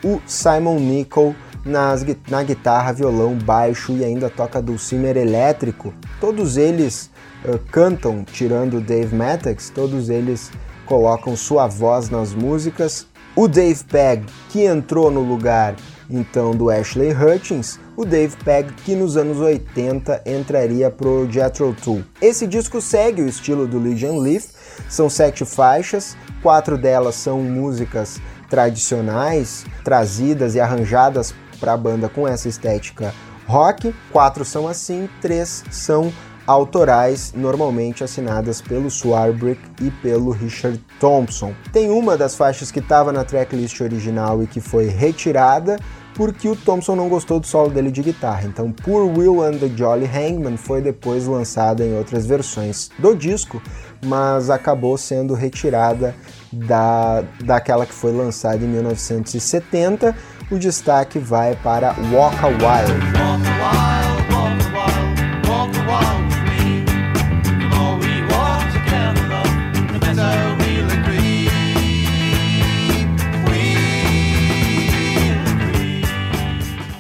o Simon Nicol nas, na guitarra, violão, baixo e ainda toca dulcimer elétrico. Todos eles uh, cantam, tirando o Dave Mattox, todos eles colocam sua voz nas músicas. O Dave Pegg, que entrou no lugar então do Ashley Hutchins, o Dave Pegg que nos anos 80 entraria pro Jethro Tull. Esse disco segue o estilo do Legion Leaf, são sete faixas, quatro delas são músicas tradicionais trazidas e arranjadas para a banda com essa estética rock. Quatro são assim, três são autorais, normalmente assinadas pelo Swarbrick e pelo Richard Thompson. Tem uma das faixas que estava na tracklist original e que foi retirada porque o Thompson não gostou do solo dele de guitarra. Então, Poor Will and the Jolly Hangman foi depois lançada em outras versões do disco, mas acabou sendo retirada da, daquela que foi lançada em 1970. O destaque vai para Walk a While.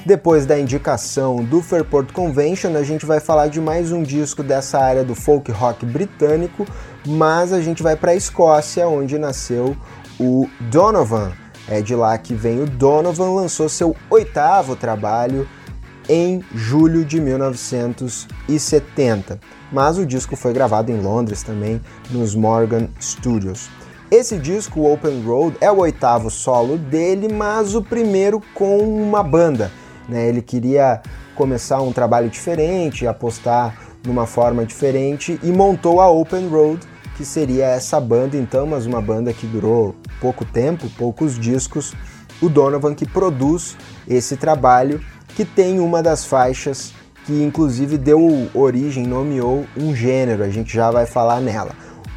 Depois da indicação do Fairport Convention, a gente vai falar de mais um disco dessa área do folk rock britânico, mas a gente vai para a Escócia, onde nasceu o Donovan. É de lá que vem o Donovan, lançou seu oitavo trabalho em julho de 1970. Mas o disco foi gravado em Londres também, nos Morgan Studios. Esse disco, Open Road, é o oitavo solo dele, mas o primeiro com uma banda. Né? Ele queria começar um trabalho diferente, apostar numa forma diferente e montou a Open Road, que seria essa banda então, mas uma banda que durou pouco tempo, poucos discos. O Donovan que produz esse trabalho, que tem uma das faixas que inclusive deu origem, nomeou um gênero, a gente já vai falar nela.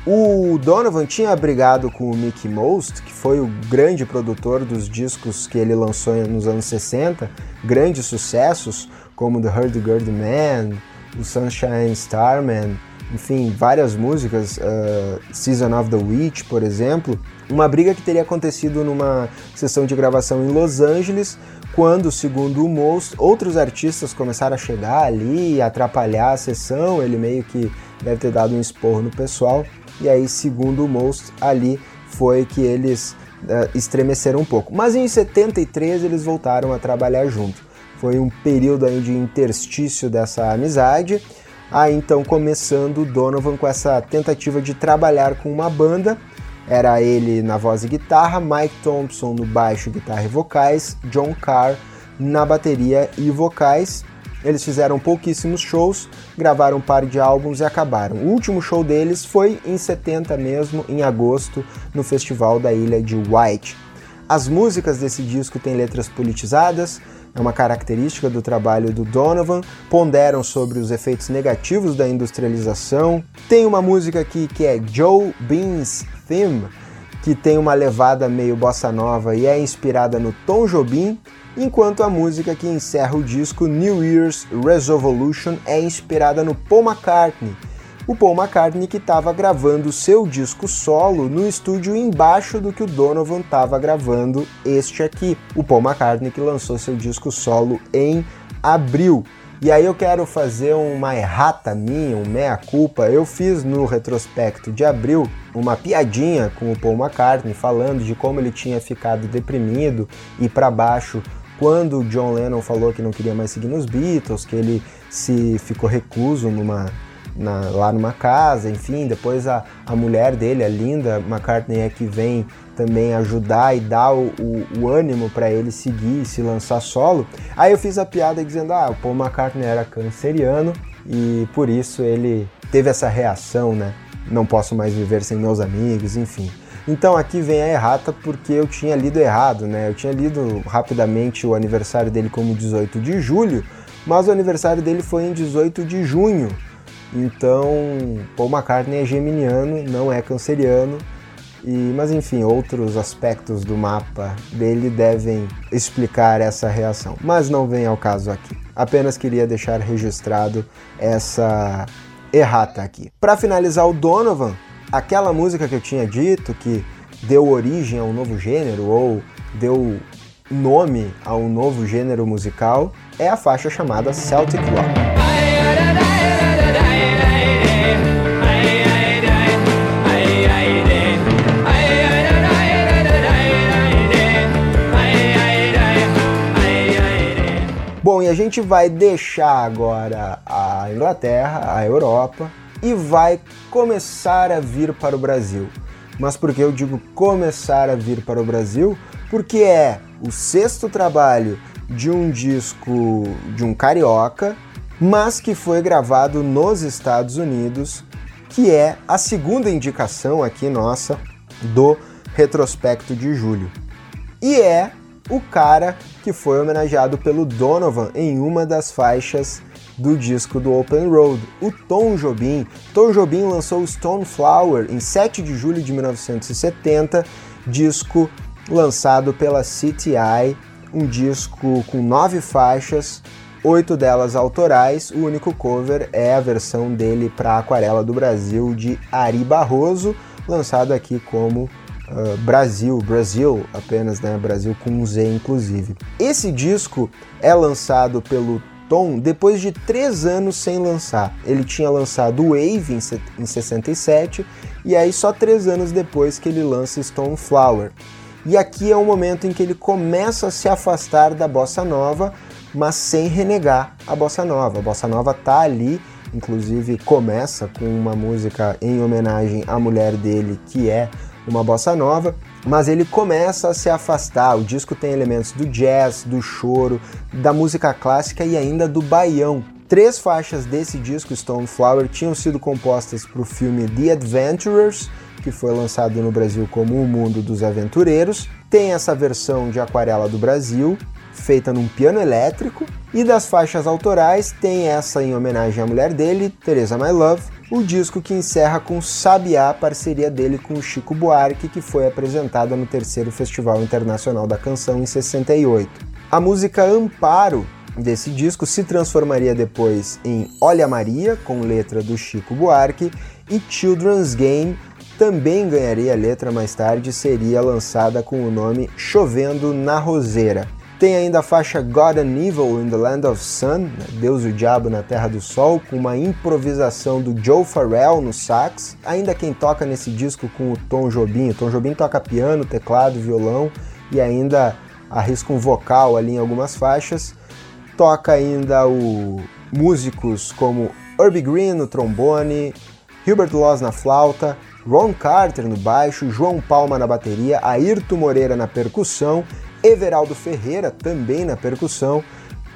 O Donovan tinha brigado com o Mickey Most, que foi o grande produtor dos discos que ele lançou nos anos 60, grandes sucessos como The Hurdy Gurdy Man, o Sunshine Starman, enfim, várias músicas, uh, Season of the Witch, por exemplo. Uma briga que teria acontecido numa sessão de gravação em Los Angeles, quando, segundo o Most, outros artistas começaram a chegar ali e atrapalhar a sessão. Ele meio que deve ter dado um esporro no pessoal e aí, segundo o Most, ali foi que eles uh, estremeceram um pouco. Mas em 73 eles voltaram a trabalhar junto. Foi um período aí de interstício dessa amizade. Aí então começando Donovan com essa tentativa de trabalhar com uma banda. Era ele na voz e guitarra, Mike Thompson no baixo, guitarra e vocais, John Carr na bateria e vocais. Eles fizeram pouquíssimos shows, gravaram um par de álbuns e acabaram. O último show deles foi em 70 mesmo, em agosto, no festival da ilha de White. As músicas desse disco têm letras politizadas, é uma característica do trabalho do Donovan, ponderam sobre os efeitos negativos da industrialização. Tem uma música aqui que é Joe Bean's Theme, que tem uma levada meio bossa nova e é inspirada no Tom Jobim, enquanto a música que encerra o disco New Year's Resolution é inspirada no Paul McCartney. O Paul McCartney que estava gravando seu disco solo no estúdio embaixo do que o Donovan estava gravando este aqui. O Paul McCartney que lançou seu disco solo em abril. E aí eu quero fazer uma errata minha, um meia-culpa. Eu fiz no retrospecto de abril uma piadinha com o Paul McCartney falando de como ele tinha ficado deprimido e para baixo quando o John Lennon falou que não queria mais seguir nos Beatles, que ele se ficou recluso numa, na, lá numa casa, enfim, depois a, a mulher dele, a Linda McCartney, é que vem também ajudar e dar o, o, o ânimo para ele seguir e se lançar solo. Aí eu fiz a piada dizendo: ah, o Paul McCartney era canceriano e por isso ele teve essa reação, né? Não posso mais viver sem meus amigos, enfim. Então aqui vem a errata porque eu tinha lido errado, né? Eu tinha lido rapidamente o aniversário dele como 18 de julho, mas o aniversário dele foi em 18 de junho. Então, Paul McCartney é geminiano, não é canceriano. E, mas enfim, outros aspectos do mapa dele devem explicar essa reação. Mas não vem ao caso aqui. Apenas queria deixar registrado essa errata aqui. Para finalizar o Donovan, aquela música que eu tinha dito que deu origem a um novo gênero ou deu nome a um novo gênero musical é a faixa chamada Celtic Rock. A gente vai deixar agora a Inglaterra, a Europa, e vai começar a vir para o Brasil. Mas por que eu digo começar a vir para o Brasil? Porque é o sexto trabalho de um disco de um carioca, mas que foi gravado nos Estados Unidos, que é a segunda indicação aqui nossa do retrospecto de julho. E é o cara que foi homenageado pelo Donovan em uma das faixas do disco do Open Road, o Tom Jobim. Tom Jobim lançou Stone Flower em 7 de julho de 1970, disco lançado pela CTI, um disco com nove faixas, oito delas autorais. O único cover é a versão dele para Aquarela do Brasil de Ari Barroso, lançado aqui como uh, Brasil, Brasil apenas, né? Brasil com um Z inclusive. Esse disco é lançado pelo Tom depois de três anos sem lançar. Ele tinha lançado Wave em 67 e aí só três anos depois que ele lança Stone Flower. E aqui é o momento em que ele começa a se afastar da bossa nova, mas sem renegar a bossa nova. A bossa nova tá ali, inclusive começa com uma música em homenagem à mulher dele, que é uma bossa nova, mas ele começa a se afastar. O disco tem elementos do jazz, do choro, da música clássica e ainda do baião. Três faixas desse disco, Stone Flower, tinham sido compostas para o filme The Adventurers, que foi lançado no Brasil como O Mundo dos Aventureiros. Tem essa versão de Aquarela do Brasil, feita num piano elétrico, e das faixas autorais tem essa em homenagem à mulher dele, Teresa My Love, o disco que encerra com Sabiá, parceria dele com o Chico Buarque, que foi apresentada no terceiro Festival Internacional da Canção em 68. A música Amparo desse disco se transformaria depois em Olha Maria, com letra do Chico Buarque, e Children's Game também ganharia letra mais tarde, seria lançada com o nome Chovendo na Roseira. Tem ainda a faixa God and Evil in the Land of Sun, né? Deus e o Diabo na Terra do Sol, com uma improvisação do Joe Farrell no sax. Ainda quem toca nesse disco com o Tom Jobim, o Tom Jobim toca piano, teclado, violão e ainda arrisca um vocal ali em algumas faixas. Toca ainda o músicos como Herbie Green no trombone, Hubert Laws na flauta, Ron Carter no baixo, João Palma na bateria, Ayrton Moreira na percussão Everaldo Ferreira, também na percussão,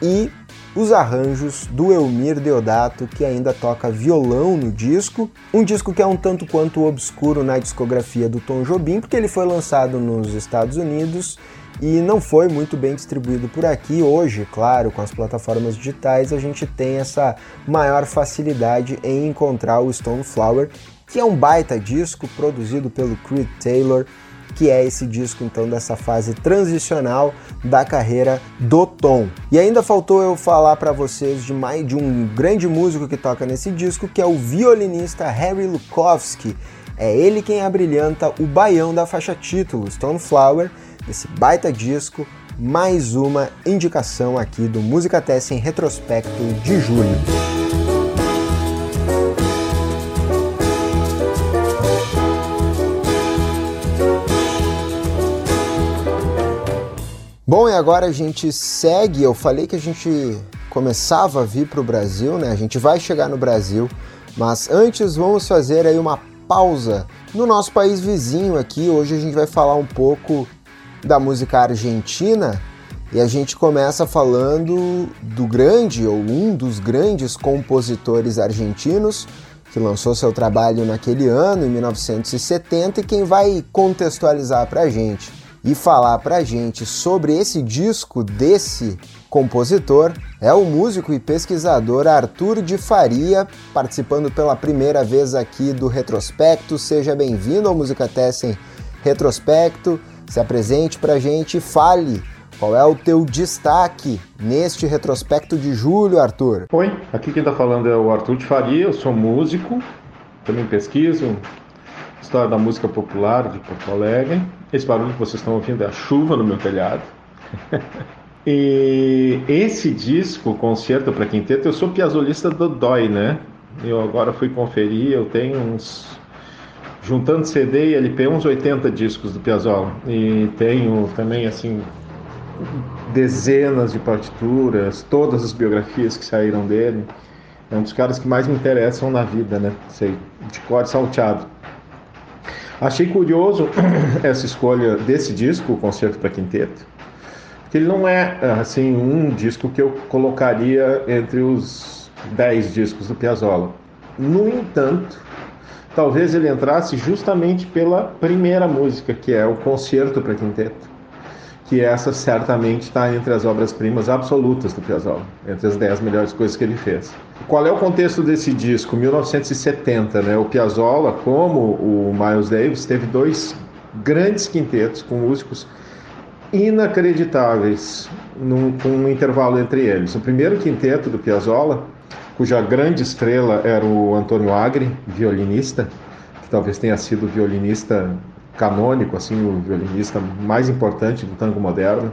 e os arranjos do Elmir Deodato, que ainda toca violão no disco. Um disco que é um tanto quanto obscuro na discografia do Tom Jobim, porque ele foi lançado nos Estados Unidos e não foi muito bem distribuído por aqui. Hoje, claro, com as plataformas digitais, a gente tem essa maior facilidade em encontrar o Stone Flower, que é um baita disco produzido pelo Creed Taylor que é esse disco então dessa fase transicional da carreira do Tom. E ainda faltou eu falar para vocês de mais de um grande músico que toca nesse disco, que é o violinista Harry Lukowski. É ele quem abrilhanta o baião da faixa título, Stone Flower, desse baita disco. Mais uma indicação aqui do Música Tessa em retrospecto de julho. Bom, e agora a gente segue. Eu falei que a gente começava a vir para o Brasil, né? A gente vai chegar no Brasil, mas antes vamos fazer aí uma pausa no nosso país vizinho aqui. Hoje a gente vai falar um pouco da música argentina e a gente começa falando do grande ou um dos grandes compositores argentinos que lançou seu trabalho naquele ano, em 1970, e quem vai contextualizar para a gente e falar pra gente sobre esse disco desse compositor é o músico e pesquisador Arthur de Faria, participando pela primeira vez aqui do Retrospecto. Seja bem-vindo ao Música Tessen Retrospecto. Se apresente pra gente e fale qual é o teu destaque neste retrospecto de julho, Arthur? Oi, aqui quem está falando é o Arthur de Faria, eu sou músico, também pesquiso, História da música popular de Porto Alegre. Esse barulho que vocês estão ouvindo é a chuva no meu telhado. e esse disco, Concerto para Quinteto, eu sou piazolista do DOI, né? Eu agora fui conferir, eu tenho uns juntando CD e LP, uns 80 discos do Piazzolla. E tenho também, assim, dezenas de partituras, todas as biografias que saíram dele. É um dos caras que mais me interessam na vida, né? Sei, de cor salteado. Achei curioso essa escolha desse disco, o Concerto para Quinteto, porque ele não é assim um disco que eu colocaria entre os dez discos do Piazzolla. No entanto, talvez ele entrasse justamente pela primeira música, que é o Concerto para Quinteto que essa certamente está entre as obras-primas absolutas do Piazzolla, entre as dez melhores coisas que ele fez. Qual é o contexto desse disco? 1970, né? O Piazzolla, como o Miles Davis, teve dois grandes quintetos com músicos inacreditáveis num, com um intervalo entre eles. O primeiro quinteto do Piazzolla, cuja grande estrela era o Antônio Agri, violinista, que talvez tenha sido violinista canônico, assim, o violinista mais importante do tango moderno.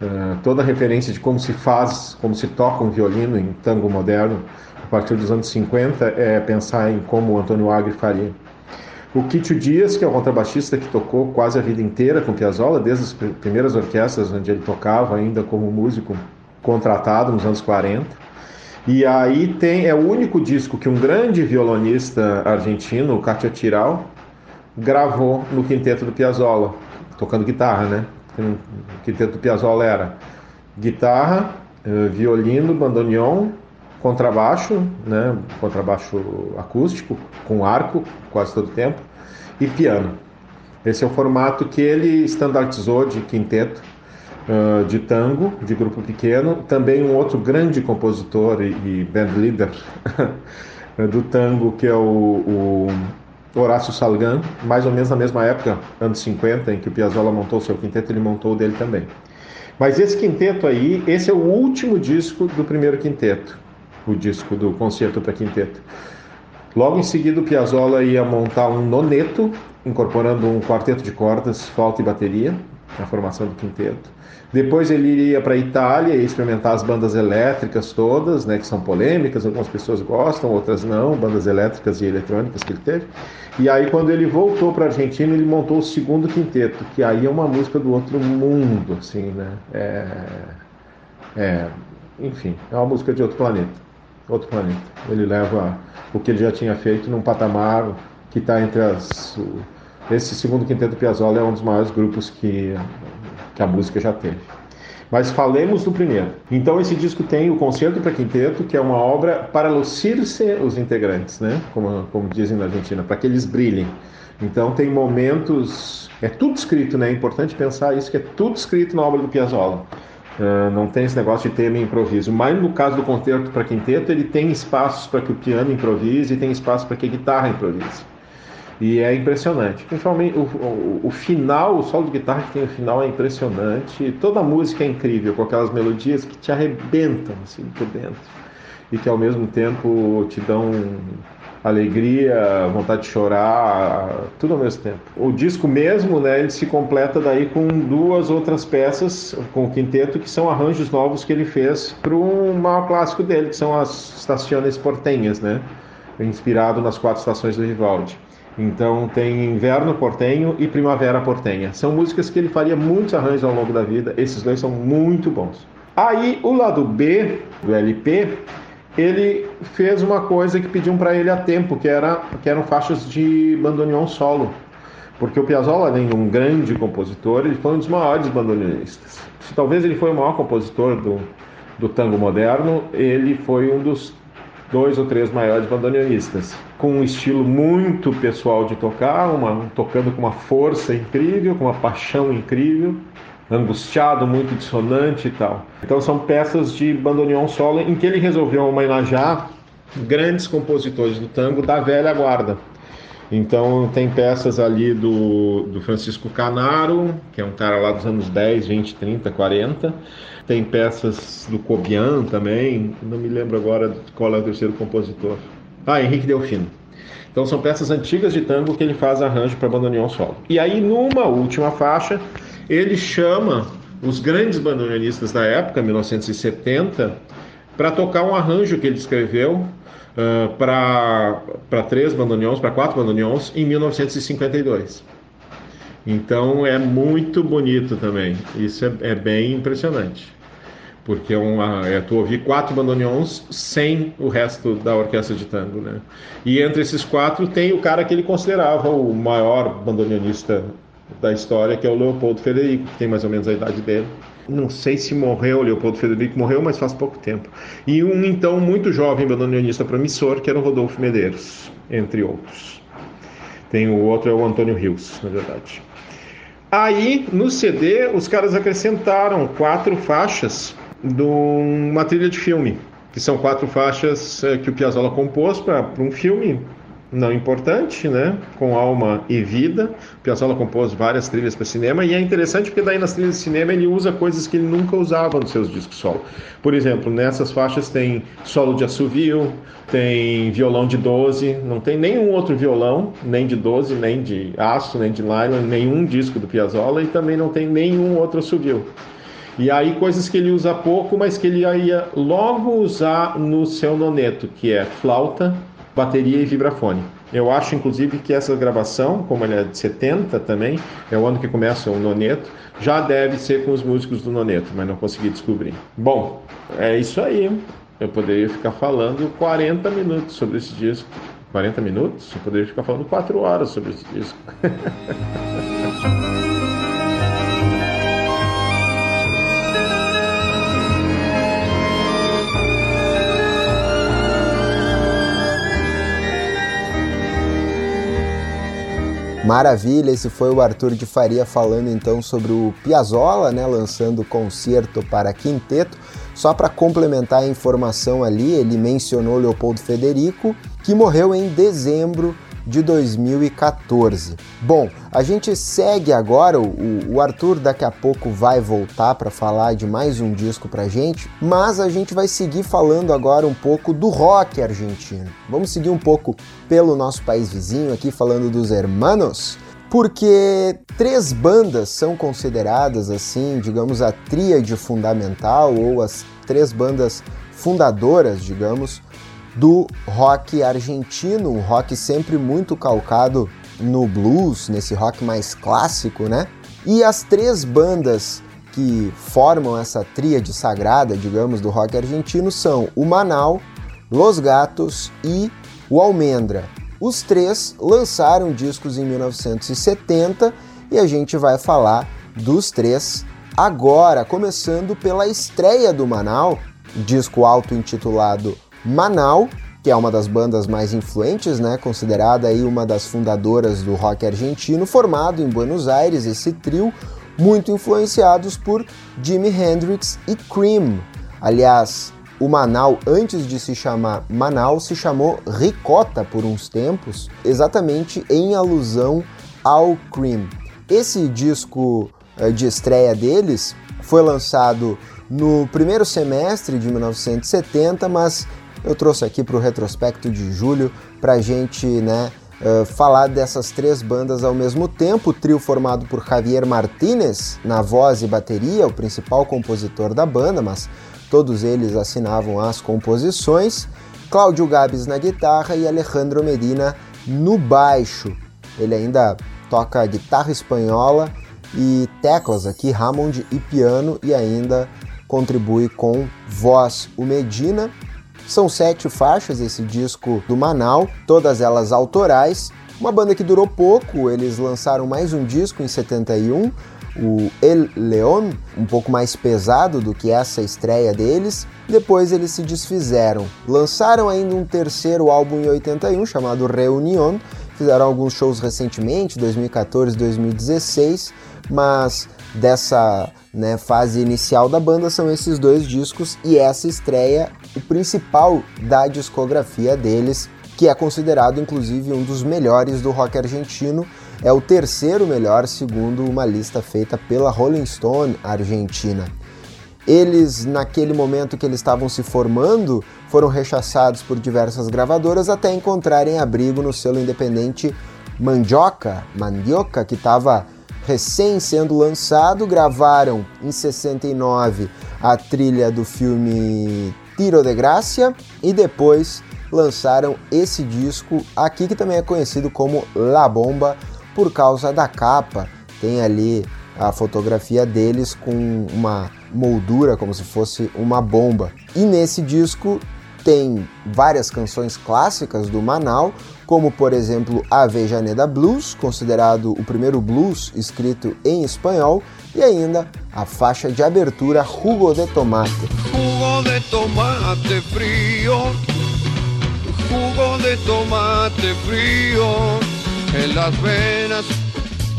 Uh, toda a referência de como se faz, como se toca um violino em tango moderno, a partir dos anos 50, é pensar em como o Antônio Agri faria. O Kitio Dias, que é o contrabaixista que tocou quase a vida inteira com Piazzolla, desde as primeiras orquestras onde ele tocava ainda como músico contratado nos anos 40. E aí tem é o único disco que um grande violonista argentino, o Katia Tiral, gravou no quinteto do Piazzolla, tocando guitarra, né? O quinteto do Piazzolla era guitarra, eh, violino, bandoneon, contrabaixo, né, contrabaixo acústico, com arco quase todo o tempo, e piano. Esse é o formato que ele standardizou de quinteto, uh, de tango, de grupo pequeno. Também um outro grande compositor e, e band leader do tango, que é o, o Horácio Salgan, mais ou menos na mesma época, anos 50, em que o Piazzolla montou seu quinteto, ele montou o dele também. Mas esse quinteto aí, esse é o último disco do primeiro quinteto o disco do concerto para quinteto. Logo em seguida, o Piazzolla ia montar um noneto, incorporando um quarteto de cordas, flauta e bateria, na formação do quinteto. Depois ele iria para a Itália e experimentar as bandas elétricas todas, né, que são polêmicas, algumas pessoas gostam, outras não, bandas elétricas e eletrônicas que ele teve. E aí quando ele voltou para a Argentina, ele montou o segundo quinteto, que aí é uma música do outro mundo, assim, né? É, é, enfim, é uma música de outro planeta outro planeta. Ele leva o que ele já tinha feito num patamar que está entre as. Esse segundo quinteto Piazzolla é um dos maiores grupos que, que a música já teve. Mas falemos do primeiro. Então esse disco tem o Concerto para Quinteto, que é uma obra para lucir-se os integrantes, né? Como, como dizem na Argentina, para que eles brilhem. Então tem momentos, é tudo escrito, né? É importante pensar isso que é tudo escrito na obra do Piazzolla. Uh, não tem esse negócio de tema improviso. Mas no caso do concerto para quinteto, ele tem espaços para que o piano improvise e tem espaço para que a guitarra improvise. E é impressionante. Principalmente o, o, o, final, o solo de guitarra que tem o final é impressionante. Toda a música é incrível, com aquelas melodias que te arrebentam assim, por dentro. E que ao mesmo tempo te dão alegria, vontade de chorar, tudo ao mesmo tempo. O disco mesmo, né, ele se completa daí com duas outras peças, com o quinteto, que são arranjos novos que ele fez para um maior clássico dele, que são as Estações Portenhas, né, inspirado nas quatro estações do Vivaldi. Então tem Inverno Portenho e Primavera Portenha. São músicas que ele faria muitos arranjos ao longo da vida. Esses dois são muito bons. Aí o lado B do LP ele fez uma coisa que pediam para ele há tempo, que, era, que eram faixas de bandoneon solo. Porque o Piazzolla, além de um grande compositor, ele foi um dos maiores bandoneonistas. Se talvez ele foi o maior compositor do, do tango moderno, ele foi um dos dois ou três maiores bandoneonistas, com um estilo muito pessoal de tocar, uma, tocando com uma força incrível, com uma paixão incrível, angustiado, muito dissonante e tal. Então são peças de bandoneon solo em que ele resolveu homenagear grandes compositores do tango da velha guarda. Então tem peças ali do, do Francisco Canaro, que é um cara lá dos anos 10, 20, 30, 40. Tem peças do Cobian também, não me lembro agora qual é o terceiro compositor. Ah, Henrique Delfino. Então são peças antigas de tango que ele faz arranjo para bandoneon solo. E aí numa última faixa ele chama os grandes bandoneonistas da época, 1970, para tocar um arranjo que ele escreveu uh, para três bandoneons, para quatro bandoneons, em 1952. Então é muito bonito também. Isso é, é bem impressionante. Porque é, uma, é tu ouvir quatro bandoneons sem o resto da orquestra de tango, né? E entre esses quatro tem o cara que ele considerava o maior bandoneonista da história, que é o Leopoldo Federico, que tem mais ou menos a idade dele. Não sei se morreu, Leopoldo Federico morreu, mas faz pouco tempo. E um então muito jovem bandoneonista promissor, que era o Rodolfo Medeiros, entre outros. Tem o outro, é o Antônio Rios, na verdade. Aí, no CD, os caras acrescentaram quatro faixas de uma trilha de filme, que são quatro faixas eh, que o Piazzolla compôs para um filme não importante, né? Com alma e vida. O Piazzolla compôs várias trilhas para cinema e é interessante porque daí nas trilhas de cinema ele usa coisas que ele nunca usava nos seus discos solo. Por exemplo, nessas faixas tem solo de assovio, tem violão de 12, não tem nenhum outro violão, nem de 12, nem de aço, nem de nylon, nenhum disco do Piazzolla e também não tem nenhum outro assovio. E aí coisas que ele usa pouco, mas que ele ia logo usar no seu noneto, que é flauta, bateria e vibrafone. Eu acho, inclusive, que essa gravação, como ela é de 70 também, é o ano que começa o Noneto, já deve ser com os músicos do Noneto, mas não consegui descobrir. Bom, é isso aí. Eu poderia ficar falando 40 minutos sobre esse disco. 40 minutos? Eu poderia ficar falando 4 horas sobre esse disco. Maravilha, esse foi o Arthur de Faria falando então sobre o Piazzolla, né, lançando o concerto para quinteto. Só para complementar a informação ali, ele mencionou Leopoldo Federico, que morreu em dezembro de 2014. Bom, a gente segue agora, o, o Arthur daqui a pouco vai voltar para falar de mais um disco pra gente, mas a gente vai seguir falando agora um pouco do rock argentino. Vamos seguir um pouco pelo nosso país vizinho aqui falando dos Hermanos, porque três bandas são consideradas assim, digamos, a tríade fundamental ou as três bandas fundadoras, digamos, do rock argentino, um rock sempre muito calcado no blues, nesse rock mais clássico, né? E as três bandas que formam essa tríade sagrada, digamos, do rock argentino são o Manal, Los Gatos e o Almendra. Os três lançaram discos em 1970 e a gente vai falar dos três agora, começando pela estreia do Manal, disco auto-intitulado Manal, que é uma das bandas mais influentes, né, considerada aí uma das fundadoras do rock argentino, formado em Buenos Aires, esse trio muito influenciados por Jimi Hendrix e Cream. Aliás, o Manal, antes de se chamar Manal, se chamou Ricota por uns tempos, exatamente em alusão ao Cream. Esse disco eh, de estreia deles foi lançado no primeiro semestre de 1970, mas eu trouxe aqui para o retrospecto de julho para a gente né, uh, falar dessas três bandas ao mesmo tempo. O trio formado por Javier Martínez na voz e bateria, o principal compositor da banda, mas todos eles assinavam as composições. Cláudio Gabes na guitarra e Alejandro Medina no baixo. Ele ainda toca guitarra espanhola e teclas aqui, Hammond e piano, e ainda contribui com voz. O Medina são sete faixas esse disco do Manal, todas elas autorais. Uma banda que durou pouco, eles lançaram mais um disco em 71, o El León, um pouco mais pesado do que essa estreia deles. Depois eles se desfizeram. Lançaram ainda um terceiro álbum em 81 chamado Reunion. Fizeram alguns shows recentemente, 2014, 2016, mas dessa né, fase inicial da banda são esses dois discos e essa estreia o principal da discografia deles, que é considerado inclusive um dos melhores do rock argentino, é o terceiro melhor segundo uma lista feita pela Rolling Stone Argentina. Eles, naquele momento que eles estavam se formando, foram rechaçados por diversas gravadoras até encontrarem abrigo no selo independente Mandioca, Mandioca, que estava recém sendo lançado. Gravaram em 69 a trilha do filme Tiro de Gracia e depois lançaram esse disco aqui que também é conhecido como La Bomba por causa da capa. Tem ali a fotografia deles com uma moldura como se fosse uma bomba. E nesse disco tem várias canções clássicas do Manal, como por exemplo Avejaneda Blues, considerado o primeiro blues escrito em espanhol, e ainda a faixa de abertura Jugo de Tomate. Jugo de tomate frio, jugo de tomate frio, en las venas,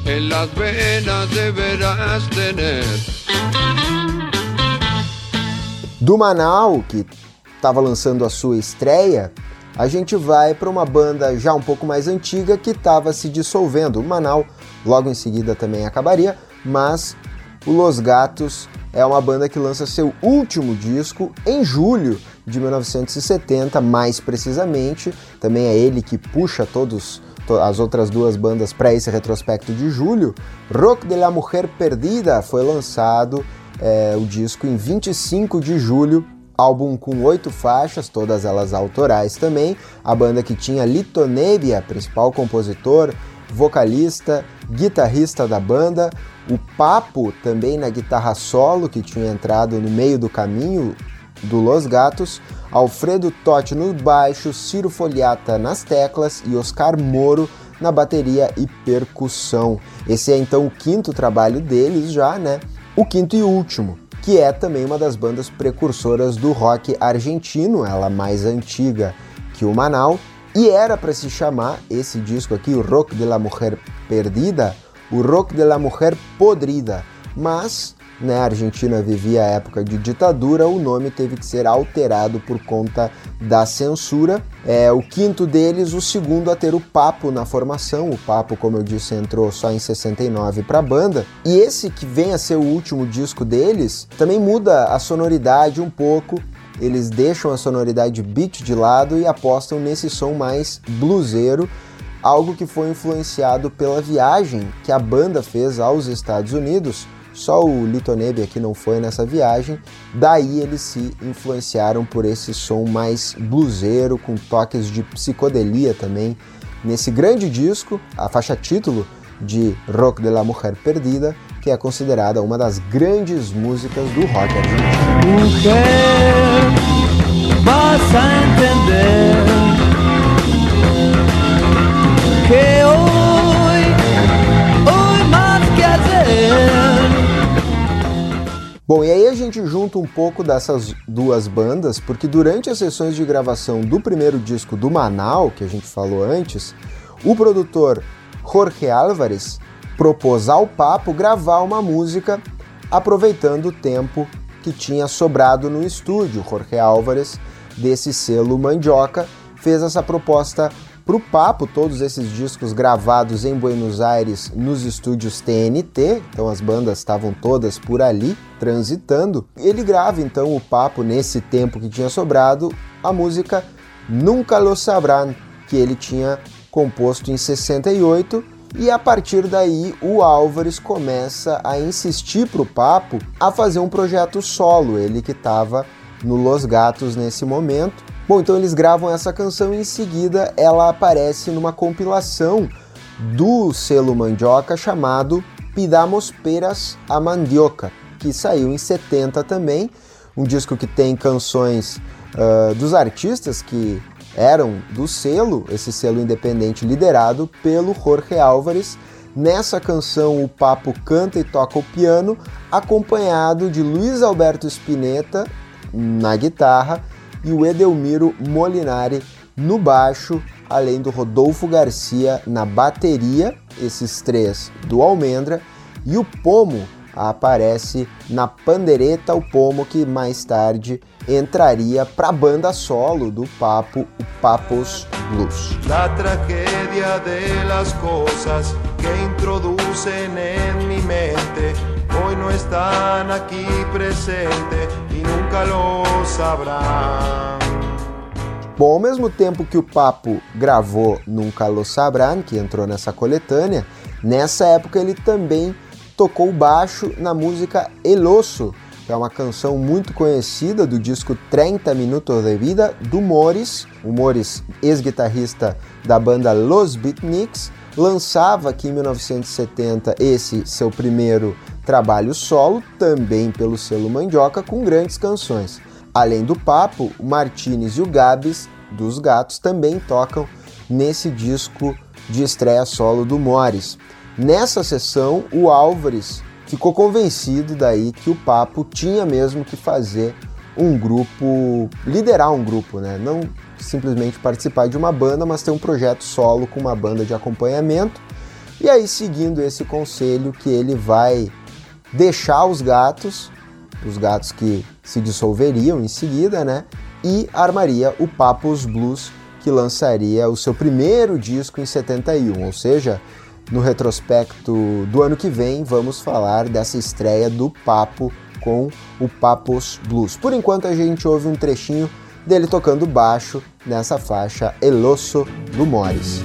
en las venas deberás tener. Do Manal, que estava lançando a sua estreia, a gente vai para uma banda já um pouco mais antiga que estava se dissolvendo. O Manal logo em seguida também acabaria, mas o Los Gatos é uma banda que lança seu último disco em julho de 1970, mais precisamente. Também é ele que puxa todos as outras duas bandas para esse retrospecto de julho. Rock de la Mujer Perdida foi lançado é, o disco em 25 de julho, Álbum com oito faixas, todas elas autorais também. A banda que tinha Lito Nebbia, principal compositor, vocalista, guitarrista da banda. O Papo também na guitarra solo, que tinha entrado no meio do caminho do Los Gatos. Alfredo Totti no baixo, Ciro Foliata nas teclas e Oscar Moro na bateria e percussão. Esse é então o quinto trabalho deles já, né? O quinto e último, que é também uma das bandas precursoras do rock argentino, ela mais antiga que o Manal, e era para se chamar esse disco aqui, o Rock de la Mujer Perdida, o Rock de la Mujer Podrida, mas né, a Argentina vivia a época de ditadura, o nome teve que ser alterado por conta da censura. É o quinto deles, o segundo a ter o Papo na formação. O Papo, como eu disse, entrou só em 69 para a banda. E esse que vem a ser o último disco deles, também muda a sonoridade um pouco. Eles deixam a sonoridade beat de lado e apostam nesse som mais bluseiro, algo que foi influenciado pela viagem que a banda fez aos Estados Unidos só o Litonebe aqui não foi nessa viagem, daí eles se influenciaram por esse som mais bluseiro, com toques de psicodelia também. Nesse grande disco, a faixa título de Rock de la Mujer Perdida, que é considerada uma das grandes músicas do rock argentino. Mujer, vas a entender Bom, e aí a gente junta um pouco dessas duas bandas, porque durante as sessões de gravação do primeiro disco do Manal, que a gente falou antes, o produtor Jorge Álvares propôs ao Papo gravar uma música aproveitando o tempo que tinha sobrado no estúdio. Jorge Álvares, desse selo Mandioca, fez essa proposta para o Papo, todos esses discos gravados em Buenos Aires nos estúdios TNT, então as bandas estavam todas por ali transitando. Ele grava então o Papo nesse tempo que tinha sobrado a música Nunca Lo Sabrán, que ele tinha composto em 68 e a partir daí o Álvares começa a insistir para o Papo a fazer um projeto solo, ele que estava no Los Gatos nesse momento. Bom, então eles gravam essa canção e em seguida ela aparece numa compilação do selo Mandioca chamado Pidamos Peras a Mandioca, que saiu em 70 também, um disco que tem canções uh, dos artistas que eram do selo, esse selo independente liderado pelo Jorge Álvares. Nessa canção, o Papo canta e toca o piano, acompanhado de Luiz Alberto Spinetta na guitarra e o Edelmiro Molinari no baixo, além do Rodolfo Garcia na bateria, esses três do Almendra, e o Pomo aparece na pandereta, o Pomo que mais tarde entraria para a banda solo do Papo, o Papos Blues. La tragedia de las cosas que introducen en mi mente hoy no están aquí presente nunca lo sabrán. Bom, ao mesmo tempo que o Papo gravou Nunca Lo Sabrán, que entrou nessa coletânea, nessa época ele também tocou baixo na música El Oso, que é uma canção muito conhecida do disco 30 Minutos de Vida do Morris. O Morris, ex-guitarrista da banda Los Beatniks, lançava aqui em 1970 esse seu primeiro trabalho solo, também pelo selo Mandioca, com grandes canções. Além do papo, o Martinez e o Gabs dos Gatos também tocam nesse disco de estreia solo do Morris. Nessa sessão, o Álvares ficou convencido daí que o Papo tinha mesmo que fazer um grupo, liderar um grupo, né? Não simplesmente participar de uma banda, mas ter um projeto solo com uma banda de acompanhamento. E aí, seguindo esse conselho, que ele vai deixar os gatos, os gatos que se dissolveriam em seguida, né? E armaria o Papos Blues, que lançaria o seu primeiro disco em 71, ou seja, no retrospecto do ano que vem, vamos falar dessa estreia do Papo com o Papos Blues. Por enquanto, a gente ouve um trechinho dele tocando baixo nessa faixa Eloso do Morris.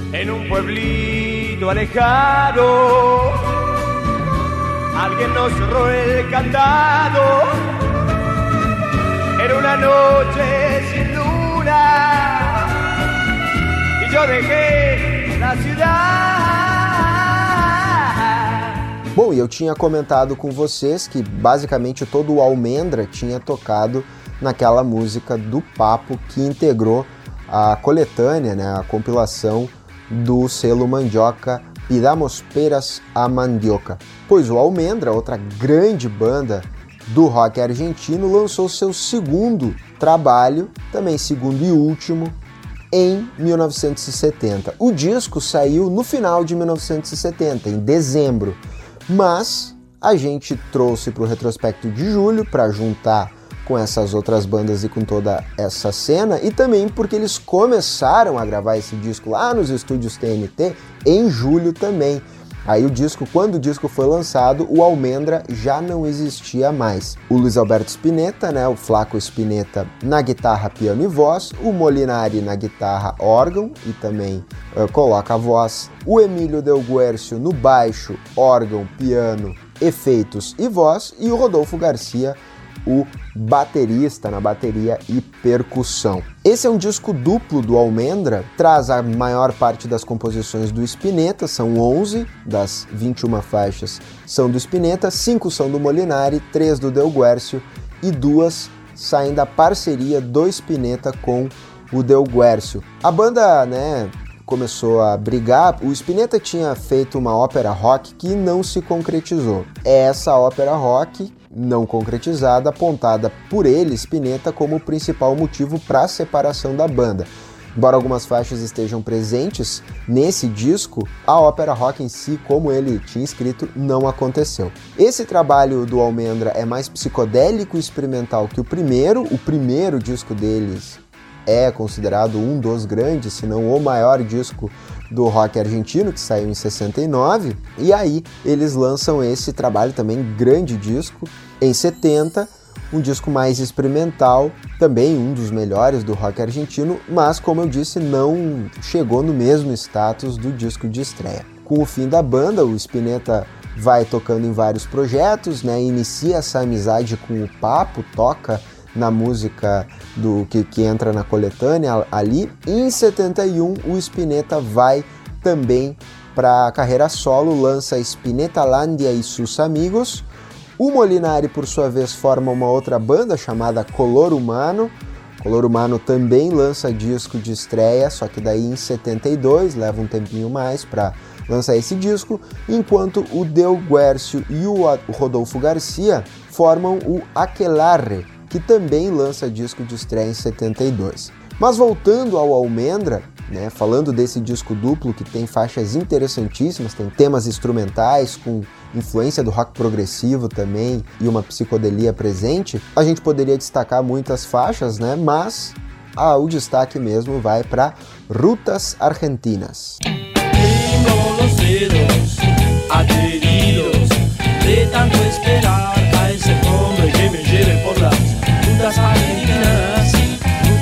Alguien nos cerró el candado. Era una noche sin luna y yo dejé la ciudad. Bom, e eu tinha comentado com vocês que basicamente todo o Almendra tinha tocado naquela música do Papo que integrou a coletânea, né, a compilação do selo Mandioca Pidamos Peras a Mandioca. Pois o Almendra, outra grande banda do rock argentino, lançou seu segundo trabalho, também segundo e último, em 1970. O disco saiu no final de 1970, em dezembro, mas a gente trouxe para o retrospecto de julho para juntar com essas outras bandas e com toda essa cena, e também porque eles começaram a gravar esse disco lá nos estúdios TNT em julho também. Aí o disco, quando o disco foi lançado, o Almendra já não existia mais. O Luiz Alberto Spinetta, né, o Flaco Spinetta na guitarra, piano e voz, o Molinari na guitarra, órgão e também uh, coloca a voz, o Emílio Del Guercio no baixo, órgão, piano, efeitos e voz e o Rodolfo Garcia o baterista na bateria e percussão. Esse é um disco duplo do Almendra, traz a maior parte das composições do Spinetta, são 11 das 21 faixas são do Spinetta, 5 são do Molinari, 3 do Del Guercio e duas saem da parceria do Spinetta com o Del Guercio. A banda, né, começou a brigar, o Spinetta tinha feito uma ópera rock que não se concretizou. É essa ópera rock não concretizada, apontada por ele, Spinetta, como o principal motivo para a separação da banda. Embora algumas faixas estejam presentes nesse disco, a ópera rock em si, como ele tinha escrito, não aconteceu. Esse trabalho do Almendra é mais psicodélico e experimental que o primeiro. O primeiro disco deles é considerado um dos grandes, se não o maior disco do rock argentino, que saiu em 69, e aí eles lançam esse trabalho também, grande disco, em 70, um disco mais experimental, também um dos melhores do rock argentino, mas como eu disse, não chegou no mesmo status do disco de estreia. Com o fim da banda, o Spinetta vai tocando em vários projetos, né? Inicia essa amizade com o Papo, toca na música do que, que entra na coletânea ali. Em 71 o Spinetta vai também para a carreira solo, lança Lândia e seus amigos. O Molinari, por sua vez, forma uma outra banda chamada Color Humano. Color Humano também lança disco de estreia, só que daí em 72, leva um tempinho mais para lançar esse disco, enquanto o Del Guercio e o Rodolfo Garcia formam o Aquelarre, que também lança disco de estreia em 72. Mas voltando ao Almendra, né, falando desse disco duplo que tem faixas interessantíssimas, tem temas instrumentais com influência do rock progressivo também e uma psicodelia presente, a gente poderia destacar muitas faixas, né, mas ah, o destaque mesmo vai para Rutas Argentinas. Adheridos de tanto esperar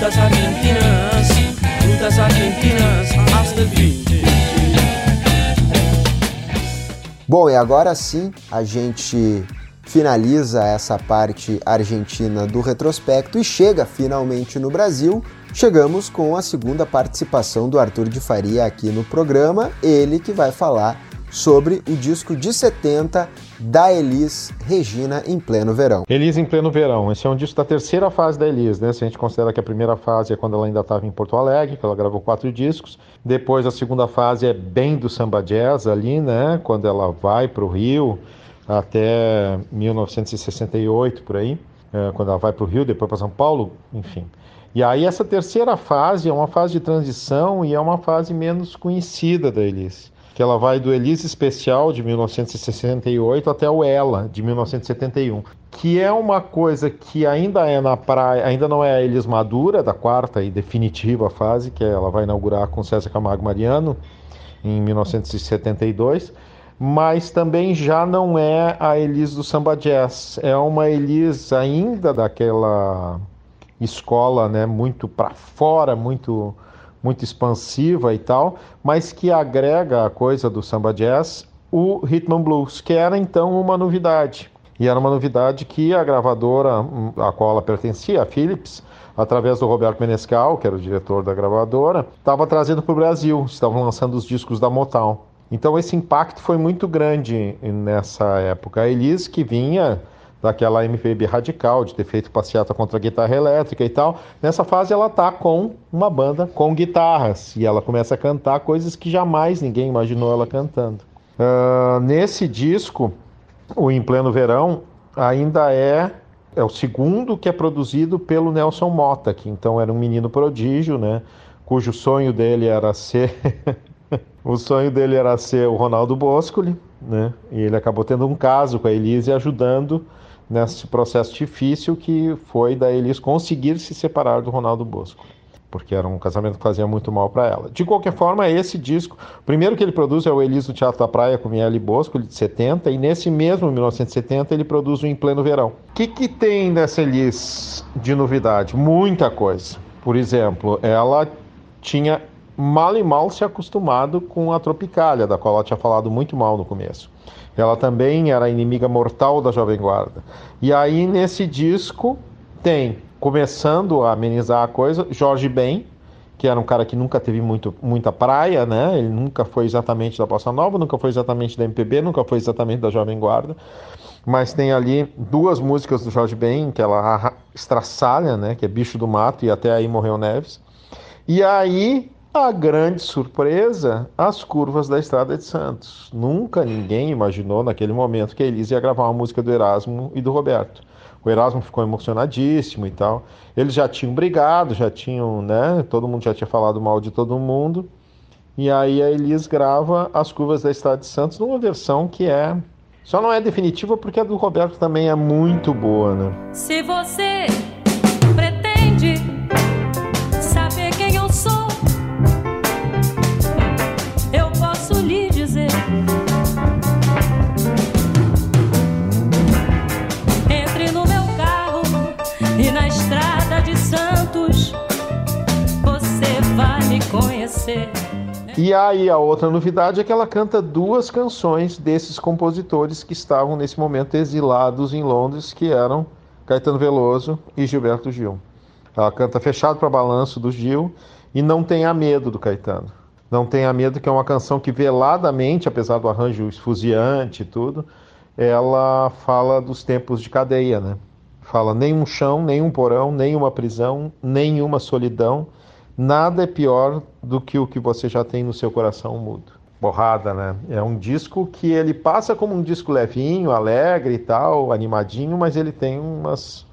rutas argentinas, rutas argentinas hasta. Bom, e agora sim a gente finaliza essa parte argentina do retrospecto e chega finalmente no Brasil. Chegamos com a segunda participação do Arthur de Faria aqui no programa, ele que vai falar sobre o disco de 70 da Elis Regina em pleno verão. Elis em pleno verão. Esse é um disco da terceira fase da Elis, né? Se a gente considera que a primeira fase é quando ela ainda estava em Porto Alegre, que ela gravou quatro discos. Depois a segunda fase é bem do samba jazz ali, né? Quando ela vai para o Rio até 1968 por aí, é, quando ela vai para o Rio, depois para São Paulo, enfim. E aí essa terceira fase é uma fase de transição e é uma fase menos conhecida da Elis que ela vai do Elise Especial de 1968 até o Ela de 1971, que é uma coisa que ainda é na praia, ainda não é a Elis madura da quarta e definitiva fase, que ela vai inaugurar com César Camargo Mariano em 1972, mas também já não é a Elis do samba jazz, é uma Elis ainda daquela escola, né, muito para fora, muito muito expansiva e tal, mas que agrega a coisa do samba jazz o rhythm and blues, que era então uma novidade. E era uma novidade que a gravadora a qual ela pertencia, a Philips, através do Roberto Menescal, que era o diretor da gravadora, estava trazendo para o Brasil, estavam lançando os discos da Motown. Então esse impacto foi muito grande nessa época. A Elis, que vinha daquela MPB radical, de ter feito passeata contra a guitarra elétrica e tal. Nessa fase ela tá com uma banda com guitarras e ela começa a cantar coisas que jamais ninguém imaginou ela cantando. Uh, nesse disco, o Em Pleno Verão ainda é é o segundo que é produzido pelo Nelson Mota, que então era um menino prodígio, né? Cujo sonho dele era ser o sonho dele era ser o Ronaldo Boscoli, né? E ele acabou tendo um caso com a Elise ajudando nesse processo difícil que foi da Elis conseguir se separar do Ronaldo Bosco, porque era um casamento que fazia muito mal para ela. De qualquer forma, esse disco, o primeiro que ele produz é o Elis do Teatro da Praia com Miele Bosco, de 70, e nesse mesmo 1970 ele produz o Em Pleno Verão. O que, que tem nessa Elis de novidade? Muita coisa. Por exemplo, ela tinha mal e mal se acostumado com a Tropicália, da qual ela tinha falado muito mal no começo. Ela também era inimiga mortal da Jovem Guarda. E aí, nesse disco, tem, começando a amenizar a coisa, Jorge Ben, que era um cara que nunca teve muito, muita praia, né? Ele nunca foi exatamente da Bossa Nova, nunca foi exatamente da MPB, nunca foi exatamente da Jovem Guarda. Mas tem ali duas músicas do Jorge Ben, que ela estraçalha, né? Que é Bicho do Mato e Até Aí Morreu Neves. E aí a grande surpresa, as curvas da Estrada de Santos. Nunca ninguém imaginou naquele momento que a Elise ia gravar uma música do Erasmo e do Roberto. O Erasmo ficou emocionadíssimo e tal. Eles já tinham brigado, já tinham, né? Todo mundo já tinha falado mal de todo mundo. E aí a Elis grava as curvas da Estrada de Santos numa versão que é. Só não é definitiva porque a do Roberto também é muito boa, né? Se você E aí a outra novidade é que ela canta duas canções desses compositores que estavam nesse momento exilados em Londres, que eram Caetano Veloso e Gilberto Gil. Ela canta Fechado para Balanço do Gil e Não Tenha Medo do Caetano. Não Tenha Medo, que é uma canção que veladamente, apesar do arranjo esfuziante e tudo, ela fala dos tempos de cadeia, né? Fala nenhum chão, nenhum porão, nenhuma prisão, nenhuma solidão, Nada é pior do que o que você já tem no seu coração mudo. Borrada, né? É um disco que ele passa como um disco levinho, alegre e tal, animadinho, mas ele tem umas,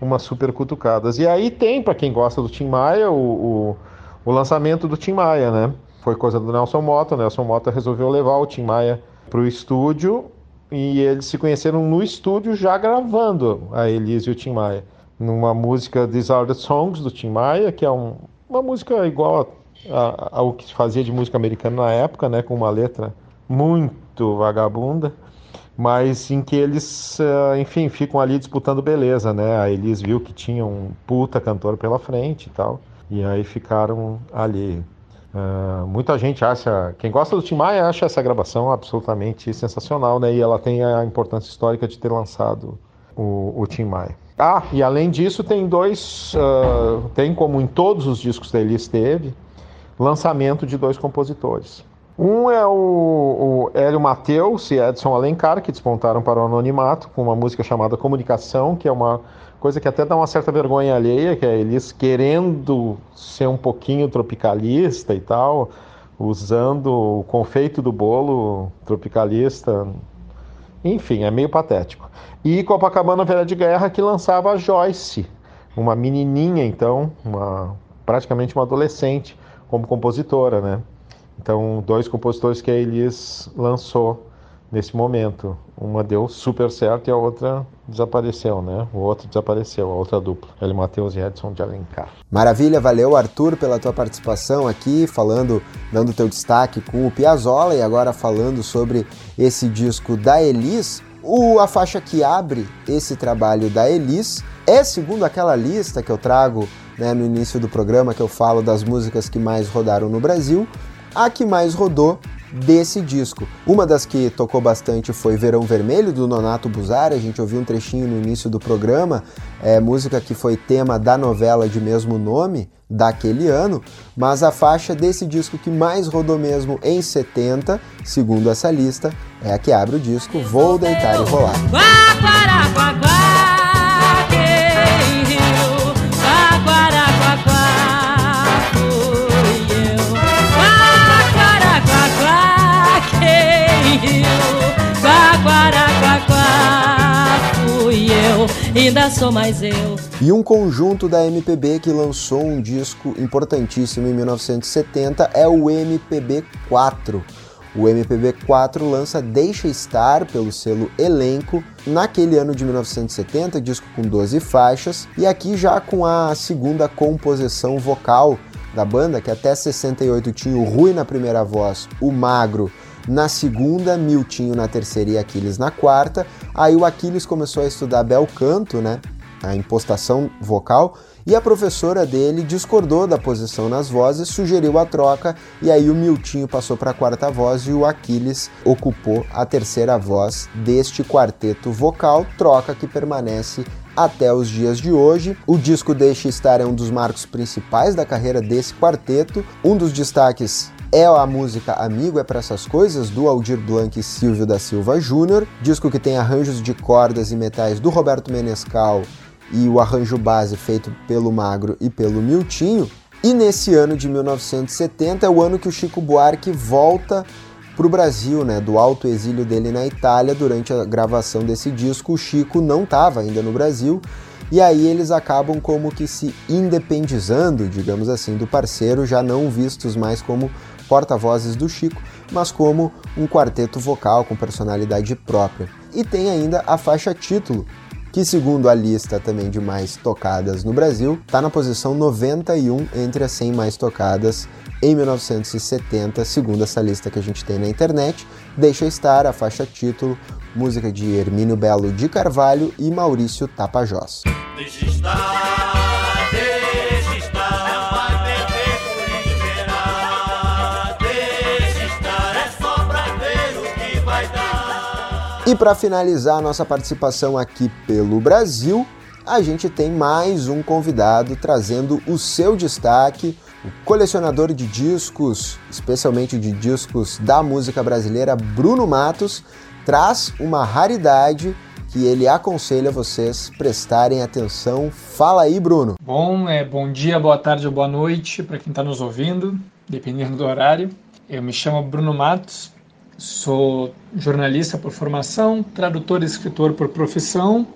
umas super cutucadas. E aí tem, para quem gosta do Tim Maia, o, o, o, lançamento do Tim Maia, né? Foi coisa do Nelson Mota. O Nelson Mota resolveu levar o Tim Maia para o estúdio e eles se conheceram no estúdio já gravando a Elise e o Tim Maia. Numa música These Songs do Tim Maia, que é um, uma música igual ao que se fazia de música americana na época, né, com uma letra muito vagabunda, mas em que eles, eh, enfim, ficam ali disputando beleza, né? A Elis viu que tinha um puta cantor pela frente e tal, e aí ficaram ali. Uh, muita gente acha, quem gosta do Tim Maia acha essa gravação absolutamente sensacional, né? E ela tem a importância histórica de ter lançado o, o Tim Maia. Ah, e além disso tem dois, uh, tem como em todos os discos da Elis teve, lançamento de dois compositores. Um é o, o Hélio Mateus e Edson Alencar, que despontaram para o anonimato com uma música chamada Comunicação, que é uma coisa que até dá uma certa vergonha alheia, que é eles querendo ser um pouquinho tropicalista e tal, usando o confeito do bolo tropicalista. Enfim, é meio patético. E Copacabana Velha de Guerra, que lançava a Joyce, uma menininha, então, uma, praticamente uma adolescente, como compositora, né? Então, dois compositores que a Elis lançou nesse momento. Uma deu super certo e a outra desapareceu, né? O outro desapareceu, a outra dupla. Ele Matheus e Edson de Alencar. Maravilha, valeu Arthur pela tua participação aqui, falando, dando teu destaque com o Piazzolla e agora falando sobre esse disco da Elis. O, a faixa que abre esse trabalho da Elis é, segundo aquela lista que eu trago né, no início do programa, que eu falo das músicas que mais rodaram no Brasil, a que mais rodou desse disco. Uma das que tocou bastante foi Verão Vermelho, do Nonato Buzari, a gente ouviu um trechinho no início do programa, é música que foi tema da novela de mesmo nome, daquele ano, mas a faixa desse disco que mais rodou mesmo em 70, segundo essa lista, é a que abre o disco Vou Deitar e Rolar. Ainda sou mais eu. E um conjunto da MPB que lançou um disco importantíssimo em 1970 é o MPB4. O MPB4 lança Deixa Estar pelo selo Elenco naquele ano de 1970, disco com 12 faixas, e aqui já com a segunda composição vocal da banda, que até 68 tinha o Rui na primeira voz, o Magro na segunda, Miltinho na terceira e Aquiles na quarta. Aí o Aquiles começou a estudar bel canto, né? A impostação vocal, e a professora dele discordou da posição nas vozes, sugeriu a troca, e aí o Miltinho passou para a quarta voz e o Aquiles ocupou a terceira voz deste quarteto vocal, troca que permanece até os dias de hoje. O disco Deixa Estar é um dos marcos principais da carreira desse quarteto. Um dos destaques é a música Amigo é para essas coisas do Aldir Blanc e Silvio da Silva Júnior, disco que tem arranjos de cordas e metais do Roberto Menescal e o arranjo base feito pelo Magro e pelo Miltinho. E nesse ano de 1970 é o ano que o Chico Buarque volta para o Brasil, né, do alto exílio dele na Itália durante a gravação desse disco. O Chico não estava ainda no Brasil e aí eles acabam como que se independizando, digamos assim, do parceiro, já não vistos mais como porta-vozes do Chico, mas como um quarteto vocal com personalidade própria. E tem ainda a faixa título, que segundo a lista também de mais tocadas no Brasil, está na posição 91 entre as 100 mais tocadas em 1970, segundo essa lista que a gente tem na internet. Deixa estar a faixa título, música de Hermínio Belo de Carvalho e Maurício Tapajós. Deixa estar. E para finalizar nossa participação aqui pelo Brasil, a gente tem mais um convidado trazendo o seu destaque, o colecionador de discos, especialmente de discos da música brasileira, Bruno Matos, traz uma raridade que ele aconselha vocês prestarem atenção. Fala aí, Bruno. Bom, é bom dia, boa tarde ou boa noite para quem está nos ouvindo, dependendo do horário. Eu me chamo Bruno Matos, Sou jornalista por formação, tradutor e escritor por profissão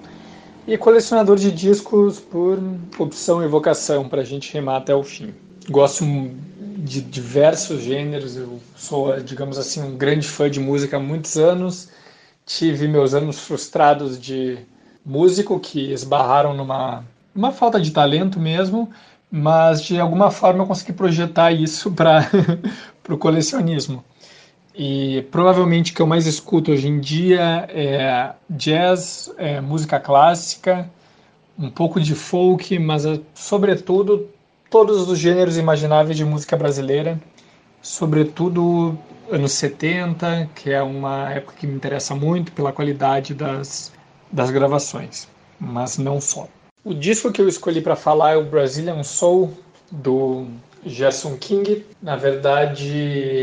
e colecionador de discos por opção e vocação, para a gente rimar até o fim. Gosto de diversos gêneros, eu sou, digamos assim, um grande fã de música há muitos anos. Tive meus anos frustrados de músico que esbarraram numa uma falta de talento mesmo, mas de alguma forma eu consegui projetar isso para o colecionismo. E provavelmente o que eu mais escuto hoje em dia é jazz, é música clássica, um pouco de folk, mas é, sobretudo todos os gêneros imagináveis de música brasileira, sobretudo anos 70, que é uma época que me interessa muito pela qualidade das, das gravações, mas não só. O disco que eu escolhi para falar é o Brazilian Soul, do Gerson King. Na verdade,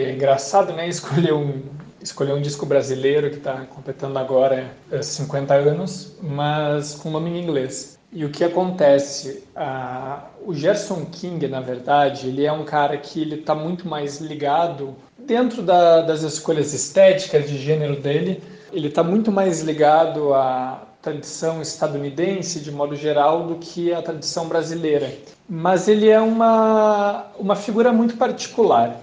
é engraçado, né? Escolher um, escolher um disco brasileiro que está completando agora 50 é, anos, mas com nome em inglês. E o que acontece? Ah, o Gerson King, na verdade, ele é um cara que ele está muito mais ligado dentro da, das escolhas estéticas de gênero dele. Ele está muito mais ligado a tradição estadunidense de modo geral do que a tradição brasileira. Mas ele é uma, uma figura muito particular.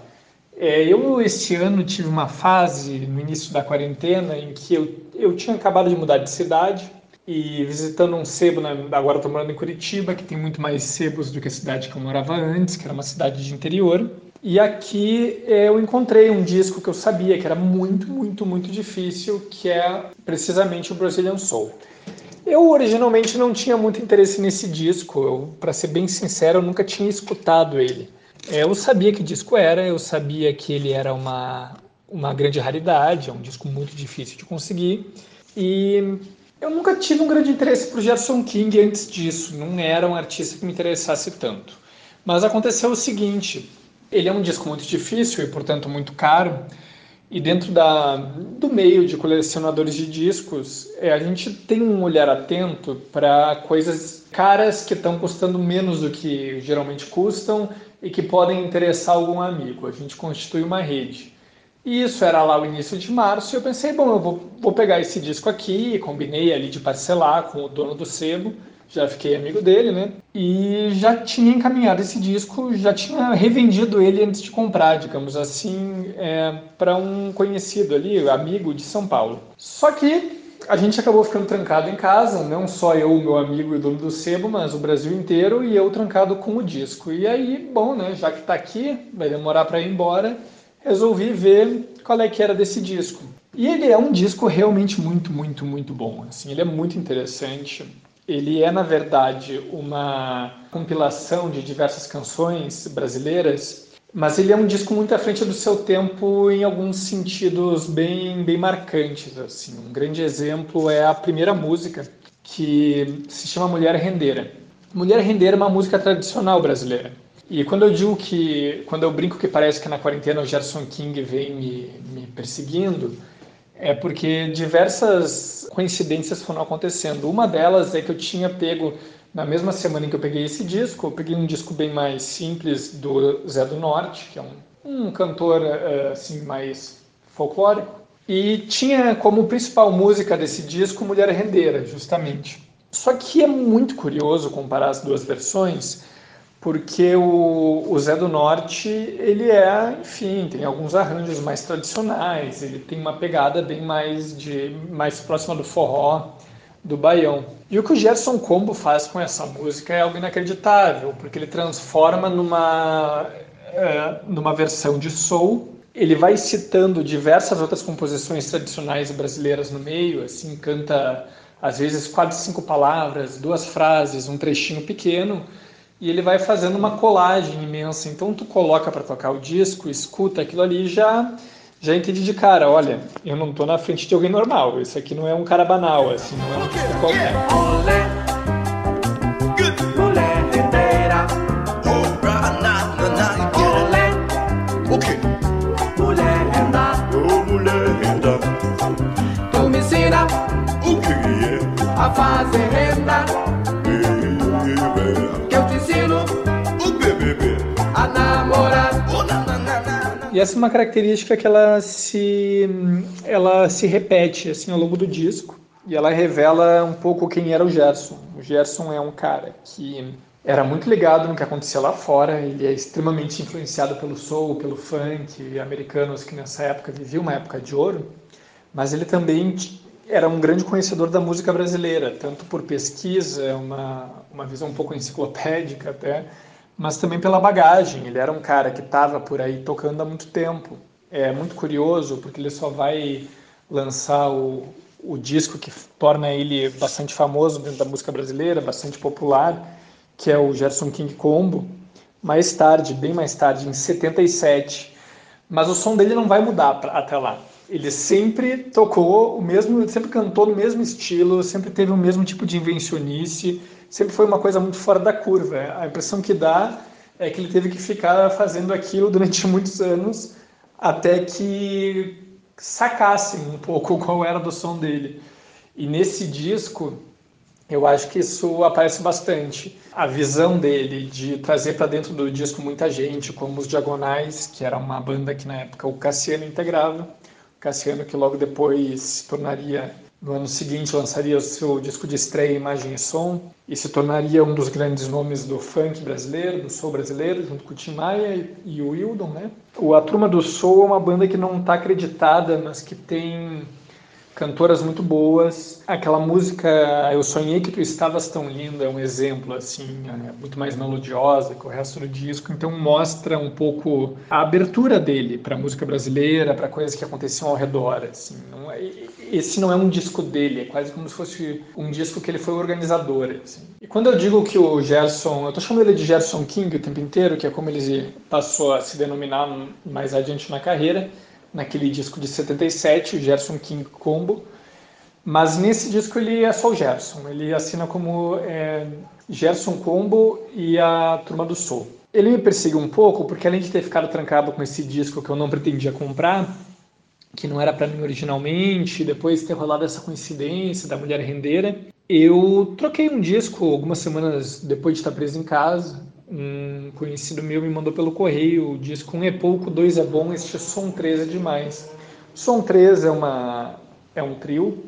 É, eu, este ano, tive uma fase no início da quarentena em que eu, eu tinha acabado de mudar de cidade e visitando um sebo, agora estou morando em Curitiba, que tem muito mais sebos do que a cidade que eu morava antes, que era uma cidade de interior. E aqui é, eu encontrei um disco que eu sabia que era muito, muito, muito difícil, que é precisamente o Brazilian Soul. Eu originalmente não tinha muito interesse nesse disco, para ser bem sincero, eu nunca tinha escutado ele. É, eu sabia que disco era, eu sabia que ele era uma, uma grande raridade, é um disco muito difícil de conseguir. E eu nunca tive um grande interesse por Gerson King antes disso, não era um artista que me interessasse tanto. Mas aconteceu o seguinte: ele é um disco muito difícil e, portanto, muito caro. E dentro da, do meio de colecionadores de discos, é, a gente tem um olhar atento para coisas caras que estão custando menos do que geralmente custam e que podem interessar algum amigo. A gente constitui uma rede. E isso era lá o início de março, e eu pensei, bom, eu vou, vou pegar esse disco aqui, combinei ali de parcelar com o dono do sebo, já fiquei amigo dele, né? E já tinha encaminhado esse disco, já tinha revendido ele antes de comprar, digamos assim, é, para um conhecido ali, amigo de São Paulo. Só que a gente acabou ficando trancado em casa, não só eu, meu amigo e o dono do sebo, mas o Brasil inteiro e eu trancado com o disco. E aí, bom, né, já que está aqui, vai demorar para ir embora, resolvi ver qual é que era desse disco. E ele é um disco realmente muito, muito, muito bom. Assim, ele é muito interessante. Ele é, na verdade, uma compilação de diversas canções brasileiras, mas ele é um disco muito à frente do seu tempo em alguns sentidos bem, bem marcantes. Assim. Um grande exemplo é a primeira música, que se chama Mulher Rendeira. Mulher Rendeira é uma música tradicional brasileira. E quando eu digo que, quando eu brinco que parece que na quarentena o Gerson King vem me, me perseguindo, é porque diversas coincidências foram acontecendo. Uma delas é que eu tinha pego, na mesma semana em que eu peguei esse disco, eu peguei um disco bem mais simples do Zé do Norte, que é um, um cantor eh, assim mais folclórico, e tinha como principal música desse disco Mulher Rendeira, justamente. Só que é muito curioso comparar as duas versões, porque o, o, Zé do Norte, ele é, enfim, tem alguns arranjos mais tradicionais, ele tem uma pegada bem mais, de, mais próxima do forró, do baião. E o que o Gerson Combo faz com essa música é algo inacreditável, porque ele transforma numa, é, numa versão de soul, ele vai citando diversas outras composições tradicionais brasileiras no meio, assim, canta às vezes quatro, cinco palavras, duas frases, um trechinho pequeno, e ele vai fazendo uma colagem imensa. Então tu coloca para tocar o disco, escuta aquilo ali e já já entende de cara, olha, eu não estou na frente de alguém normal. Isso aqui não é um cara banal, assim, não é um disco qualquer. A fazer renda E essa é uma característica que ela se, ela se repete assim ao longo do disco. E ela revela um pouco quem era o Gerson. O Gerson é um cara que era muito ligado no que acontecia lá fora, ele é extremamente influenciado pelo soul, pelo funk, americanos que nessa época viviam uma época de ouro, mas ele também era um grande conhecedor da música brasileira, tanto por pesquisa, uma, uma visão um pouco enciclopédica até, mas também pela bagagem. Ele era um cara que estava por aí tocando há muito tempo. É muito curioso porque ele só vai lançar o, o disco que torna ele bastante famoso dentro da música brasileira, bastante popular, que é o Gerson King Combo, mais tarde, bem mais tarde, em 77. Mas o som dele não vai mudar pra, até lá. Ele sempre tocou o mesmo, sempre cantou no mesmo estilo, sempre teve o mesmo tipo de invencionice, sempre foi uma coisa muito fora da curva. A impressão que dá é que ele teve que ficar fazendo aquilo durante muitos anos até que sacassem um pouco qual era do som dele. E nesse disco, eu acho que isso aparece bastante. A visão dele de trazer para dentro do disco muita gente, como os Diagonais, que era uma banda que na época o Cassiano integrava. Cassiano que logo depois se tornaria no ano seguinte lançaria seu disco de estreia Imagem e Som e se tornaria um dos grandes nomes do funk brasileiro, do soul brasileiro, junto com o Tim Maia e o Wildon, né? O A Turma do Soul é uma banda que não está acreditada, mas que tem cantoras muito boas. Aquela música Eu Sonhei Que Tu Estavas Tão Linda é um exemplo, assim, é muito mais melodiosa que o resto do disco, então mostra um pouco a abertura dele para a música brasileira, para coisas que aconteciam ao redor, assim. Não é, esse não é um disco dele, é quase como se fosse um disco que ele foi organizador, assim. E quando eu digo que o Gerson, eu estou chamando ele de Gerson King o tempo inteiro, que é como ele passou a se denominar mais adiante na carreira, naquele disco de 77, o Gerson King Combo. Mas nesse disco ele é só o Gerson, ele assina como é, Gerson Combo e a Turma do Soul. Ele me perseguiu um pouco porque além de ter ficado trancado com esse disco que eu não pretendia comprar, que não era para mim originalmente, depois ter rolado essa coincidência da mulher rendeira, eu troquei um disco algumas semanas depois de estar preso em casa. Um conhecido meu me mandou pelo correio o disco Um é pouco, dois é bom, este som 3 é demais. Som 3 é, uma, é um trio,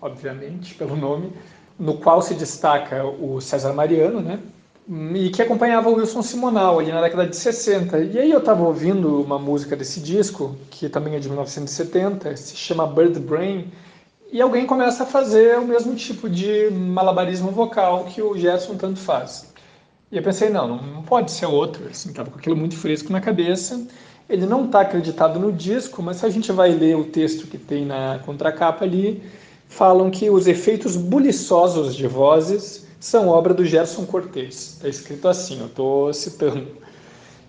obviamente, pelo nome, no qual se destaca o César Mariano, né? E que acompanhava o Wilson Simonal ali na década de 60. E aí eu estava ouvindo uma música desse disco, que também é de 1970, se chama Bird Brain, e alguém começa a fazer o mesmo tipo de malabarismo vocal que o Gerson tanto faz. E eu pensei, não, não pode ser outro, assim, estava com aquilo muito fresco na cabeça. Ele não está acreditado no disco, mas se a gente vai ler o texto que tem na contracapa ali, falam que os efeitos buliçosos de vozes são obra do Gerson Cortez. Está escrito assim, eu estou citando.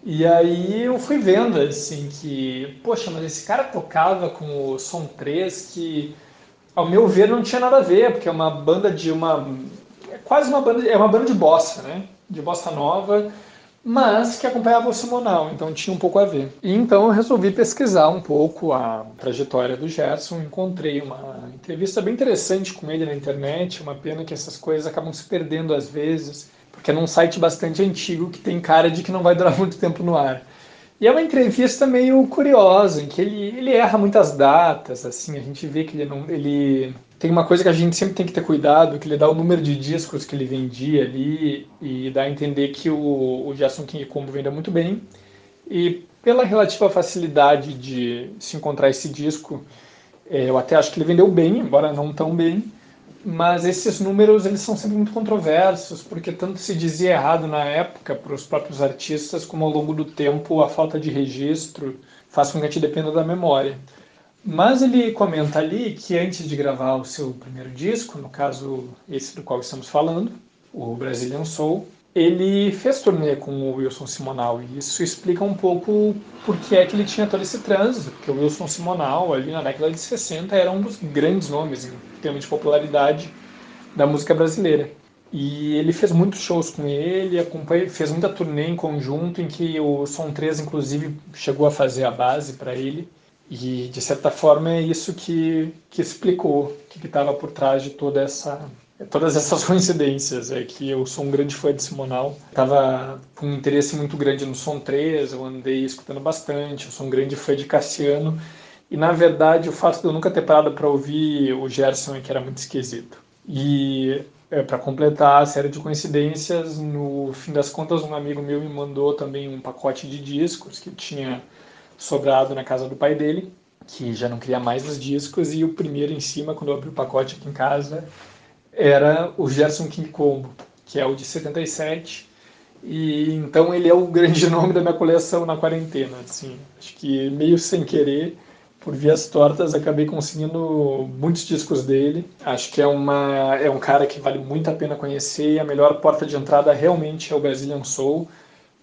E aí eu fui vendo assim que, poxa, mas esse cara tocava com o Som 3 que, ao meu ver, não tinha nada a ver, porque é uma banda de uma. É quase uma banda. É uma banda de bossa, né? De bossa nova mas que acompanhava o Simonal, então tinha um pouco a ver. E então eu resolvi pesquisar um pouco a trajetória do Gerson, encontrei uma entrevista bem interessante com ele na internet, uma pena que essas coisas acabam se perdendo às vezes, porque é num site bastante antigo que tem cara de que não vai durar muito tempo no ar. E é uma entrevista meio curiosa, em que ele, ele erra muitas datas, assim, a gente vê que ele não, ele tem uma coisa que a gente sempre tem que ter cuidado, que ele dá o número de discos que ele vendia ali e dá a entender que o, o Jason King Combo venda muito bem. E pela relativa facilidade de se encontrar esse disco, é, eu até acho que ele vendeu bem, embora não tão bem. Mas esses números eles são sempre muito controversos, porque tanto se dizia errado na época para os próprios artistas, como ao longo do tempo a falta de registro faz com que a gente dependa da memória. Mas ele comenta ali que antes de gravar o seu primeiro disco, no caso esse do qual estamos falando, o Brazilian Soul, ele fez turnê com o Wilson Simonal e isso explica um pouco por que é que ele tinha todo esse trânsito, porque o Wilson Simonal ali na década de 60 era um dos grandes nomes em termos de popularidade da música brasileira. E ele fez muitos shows com ele, fez muita turnê em conjunto, em que o Som 3, inclusive, chegou a fazer a base para ele. E, de certa forma, é isso que, que explicou o que estava por trás de toda essa, todas essas coincidências. É que eu sou um grande fã de Simonal, estava com um interesse muito grande no Som 3, eu andei escutando bastante, eu sou um grande fã de Cassiano. E, na verdade, o fato de eu nunca ter parado para ouvir o Gerson é que era muito esquisito. E é, para completar a série de coincidências, no fim das contas, um amigo meu me mandou também um pacote de discos que tinha sobrado na casa do pai dele, que já não queria mais os discos, e o primeiro em cima, quando eu abri o pacote aqui em casa, era o Gerson King Combo, que é o de 77. E então ele é o grande nome da minha coleção na quarentena, assim. Acho que meio sem querer, por vias tortas, acabei conseguindo muitos discos dele. Acho que é uma é um cara que vale muito a pena conhecer a melhor porta de entrada realmente é o Brazilian Soul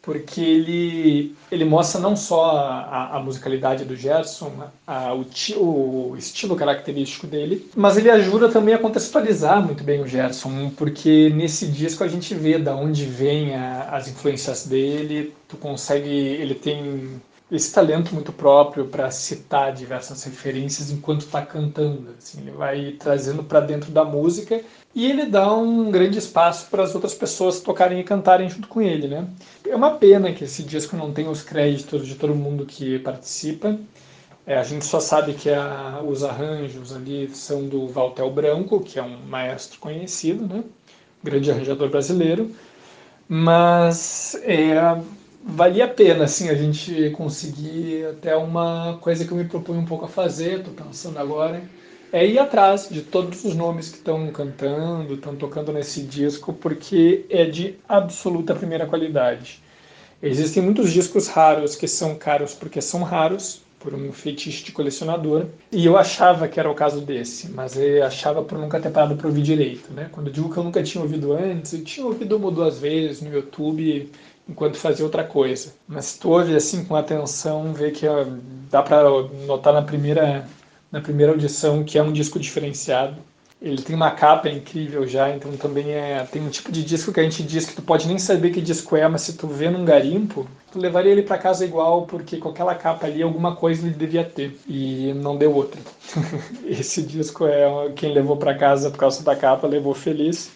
porque ele, ele mostra não só a, a musicalidade do Gerson, a, o, o, estilo característico dele, mas ele ajuda também a contextualizar muito bem o Gerson, porque nesse disco a gente vê da onde vem a, as influências dele, tu consegue, ele tem esse talento muito próprio para citar diversas referências enquanto está cantando. Assim, ele vai trazendo para dentro da música e ele dá um grande espaço para as outras pessoas tocarem e cantarem junto com ele. Né? É uma pena que esse disco não tenha os créditos de todo mundo que participa. É, a gente só sabe que a, os arranjos ali são do Valtel Branco, que é um maestro conhecido, né? grande arranjador brasileiro. Mas é, valia a pena, assim, a gente conseguir até uma coisa que eu me proponho um pouco a fazer, estou pensando agora, é ir atrás de todos os nomes que estão cantando, estão tocando nesse disco, porque é de absoluta primeira qualidade. Existem muitos discos raros que são caros porque são raros, por um fetiche de colecionador, e eu achava que era o caso desse, mas eu achava por nunca ter parado para ouvir direito, né? Quando eu digo que eu nunca tinha ouvido antes, eu tinha ouvido uma ou duas vezes no YouTube enquanto fazia outra coisa. Mas se tu ouve assim com atenção, vê que ó, dá para notar na primeira na primeira audição que é um disco diferenciado. Ele tem uma capa incrível já, então também é tem um tipo de disco que a gente diz que tu pode nem saber que disco é, mas se tu vê num garimpo, tu levaria ele para casa igual, porque com aquela capa ali alguma coisa ele devia ter e não deu outra. Esse disco é quem levou para casa por causa da capa levou feliz.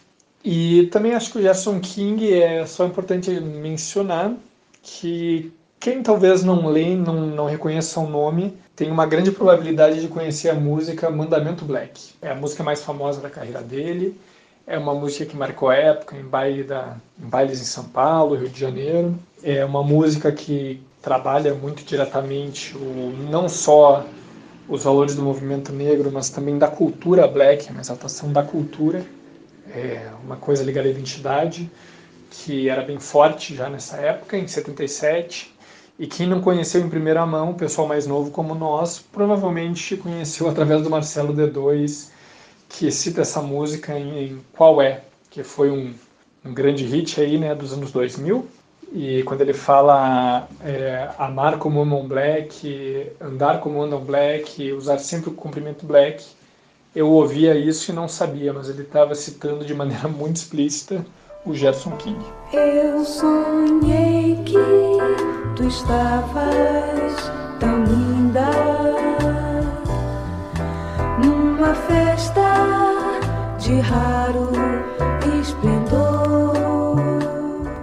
E também acho que o Gerson King é só importante mencionar que quem talvez não lê, não, não reconheça o nome, tem uma grande probabilidade de conhecer a música Mandamento Black. É a música mais famosa da carreira dele. É uma música que marcou época em, baile da, em bailes em São Paulo, Rio de Janeiro. É uma música que trabalha muito diretamente o, não só os valores do movimento negro, mas também da cultura black, a exaltação da cultura é, uma coisa ligada à identidade, que era bem forte já nessa época, em 77. E quem não conheceu em primeira mão, o pessoal mais novo como nós, provavelmente conheceu através do Marcelo D2, que cita essa música em, em Qual É, que foi um, um grande hit aí, né, dos anos 2000. E quando ele fala é, amar como amam black, andar como andam black, usar sempre o cumprimento black, eu ouvia isso e não sabia, mas ele estava citando de maneira muito explícita o Gerson King. Eu sonhei que tu estavas tão linda numa festa de raro esplendor.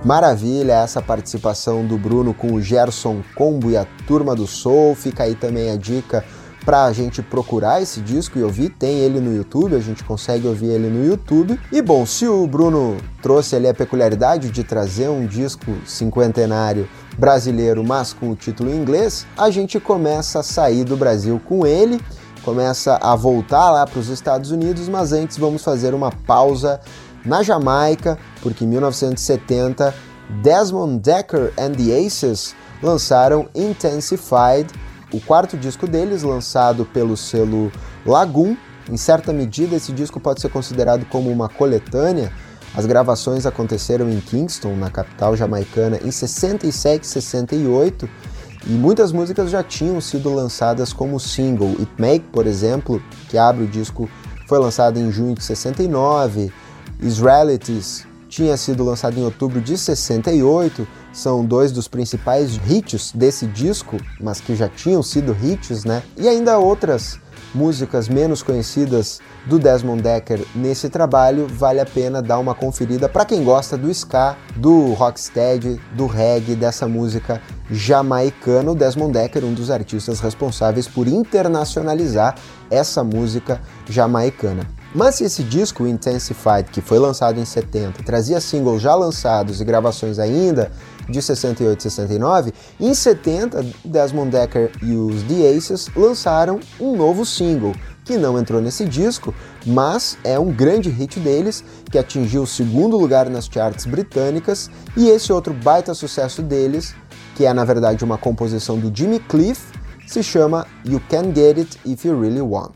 Maravilha essa participação do Bruno com o Gerson Combo e a Turma do Soul. Fica aí também a dica para a gente procurar esse disco e ouvir. Tem ele no YouTube, a gente consegue ouvir ele no YouTube. E bom, se o Bruno trouxe ali a peculiaridade de trazer um disco cinquentenário brasileiro, mas com o título em inglês, a gente começa a sair do Brasil com ele, começa a voltar lá para os Estados Unidos, mas antes vamos fazer uma pausa na Jamaica, porque em 1970 Desmond Decker and the Aces lançaram Intensified, o quarto disco deles, lançado pelo selo Lagoon. Em certa medida, esse disco pode ser considerado como uma coletânea. As gravações aconteceram em Kingston, na capital jamaicana, em 67 e 68, e muitas músicas já tinham sido lançadas como single. It Make, por exemplo, que abre o disco, foi lançado em junho de 69. Israelites tinha sido lançado em outubro de 68 são dois dos principais hits desse disco, mas que já tinham sido hits, né? E ainda outras músicas menos conhecidas do Desmond Decker nesse trabalho, vale a pena dar uma conferida para quem gosta do ska, do rocksteady, do reggae, dessa música jamaicana. O Desmond Decker, um dos artistas responsáveis por internacionalizar essa música jamaicana. Mas se esse disco, Intensified, que foi lançado em 70, trazia singles já lançados e gravações ainda de 68 e 69, em 70, Desmond Decker e os The Aces lançaram um novo single, que não entrou nesse disco, mas é um grande hit deles, que atingiu o segundo lugar nas charts britânicas, e esse outro baita sucesso deles, que é na verdade uma composição do Jimmy Cliff, se chama You Can Get It If You Really Want.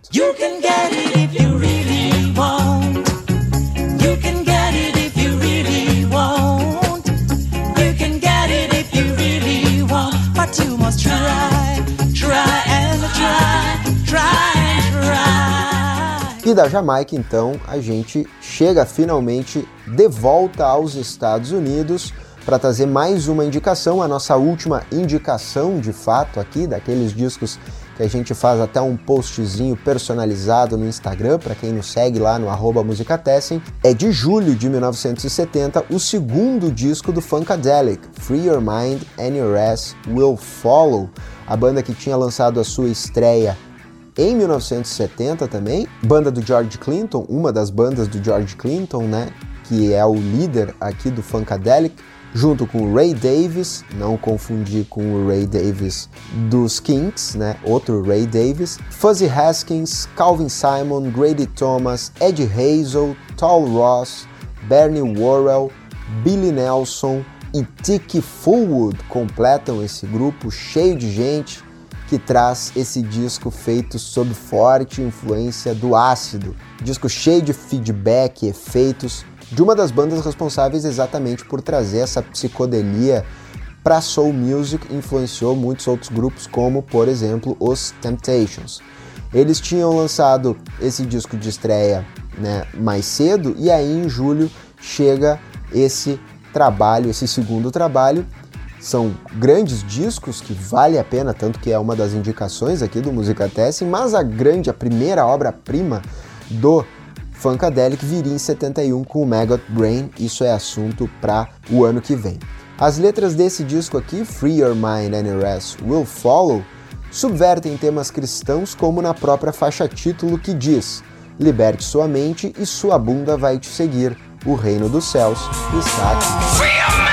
E da Jamaica, então, a gente chega finalmente de volta aos Estados Unidos para trazer mais uma indicação, a nossa última indicação de fato aqui, daqueles discos que a gente faz até um postzinho personalizado no Instagram, para quem nos segue lá no arroba Musicatessen, é de julho de 1970, o segundo disco do Funkadelic, Free Your Mind and Your Ass Will Follow, a banda que tinha lançado a sua estreia em 1970 também, banda do George Clinton, uma das bandas do George Clinton, né, que é o líder aqui do Funkadelic, junto com o Ray Davis, não confundir com o Ray Davis dos Kinks, né? Outro Ray Davis, Fuzzy Haskins, Calvin Simon, Grady Thomas, Ed Hazel, Tal Ross, Bernie Worrell, Billy Nelson e Tiki Fullwood completam esse grupo cheio de gente que traz esse disco feito sob forte influência do ácido. Disco cheio de feedback, efeitos, de uma das bandas responsáveis exatamente por trazer essa psicodelia para soul music, influenciou muitos outros grupos, como por exemplo os Temptations. Eles tinham lançado esse disco de estreia né, mais cedo e aí em julho chega esse trabalho, esse segundo trabalho. São grandes discos que vale a pena, tanto que é uma das indicações aqui do Musica Testing, mas a grande, a primeira obra-prima do Funkadelic viria em 71 com o Maggot Brain, isso é assunto para o ano que vem. As letras desse disco aqui, Free Your Mind and Rest Will Follow, subvertem temas cristãos como na própria faixa título que diz Liberte sua mente e sua bunda vai te seguir. O reino dos céus está aqui.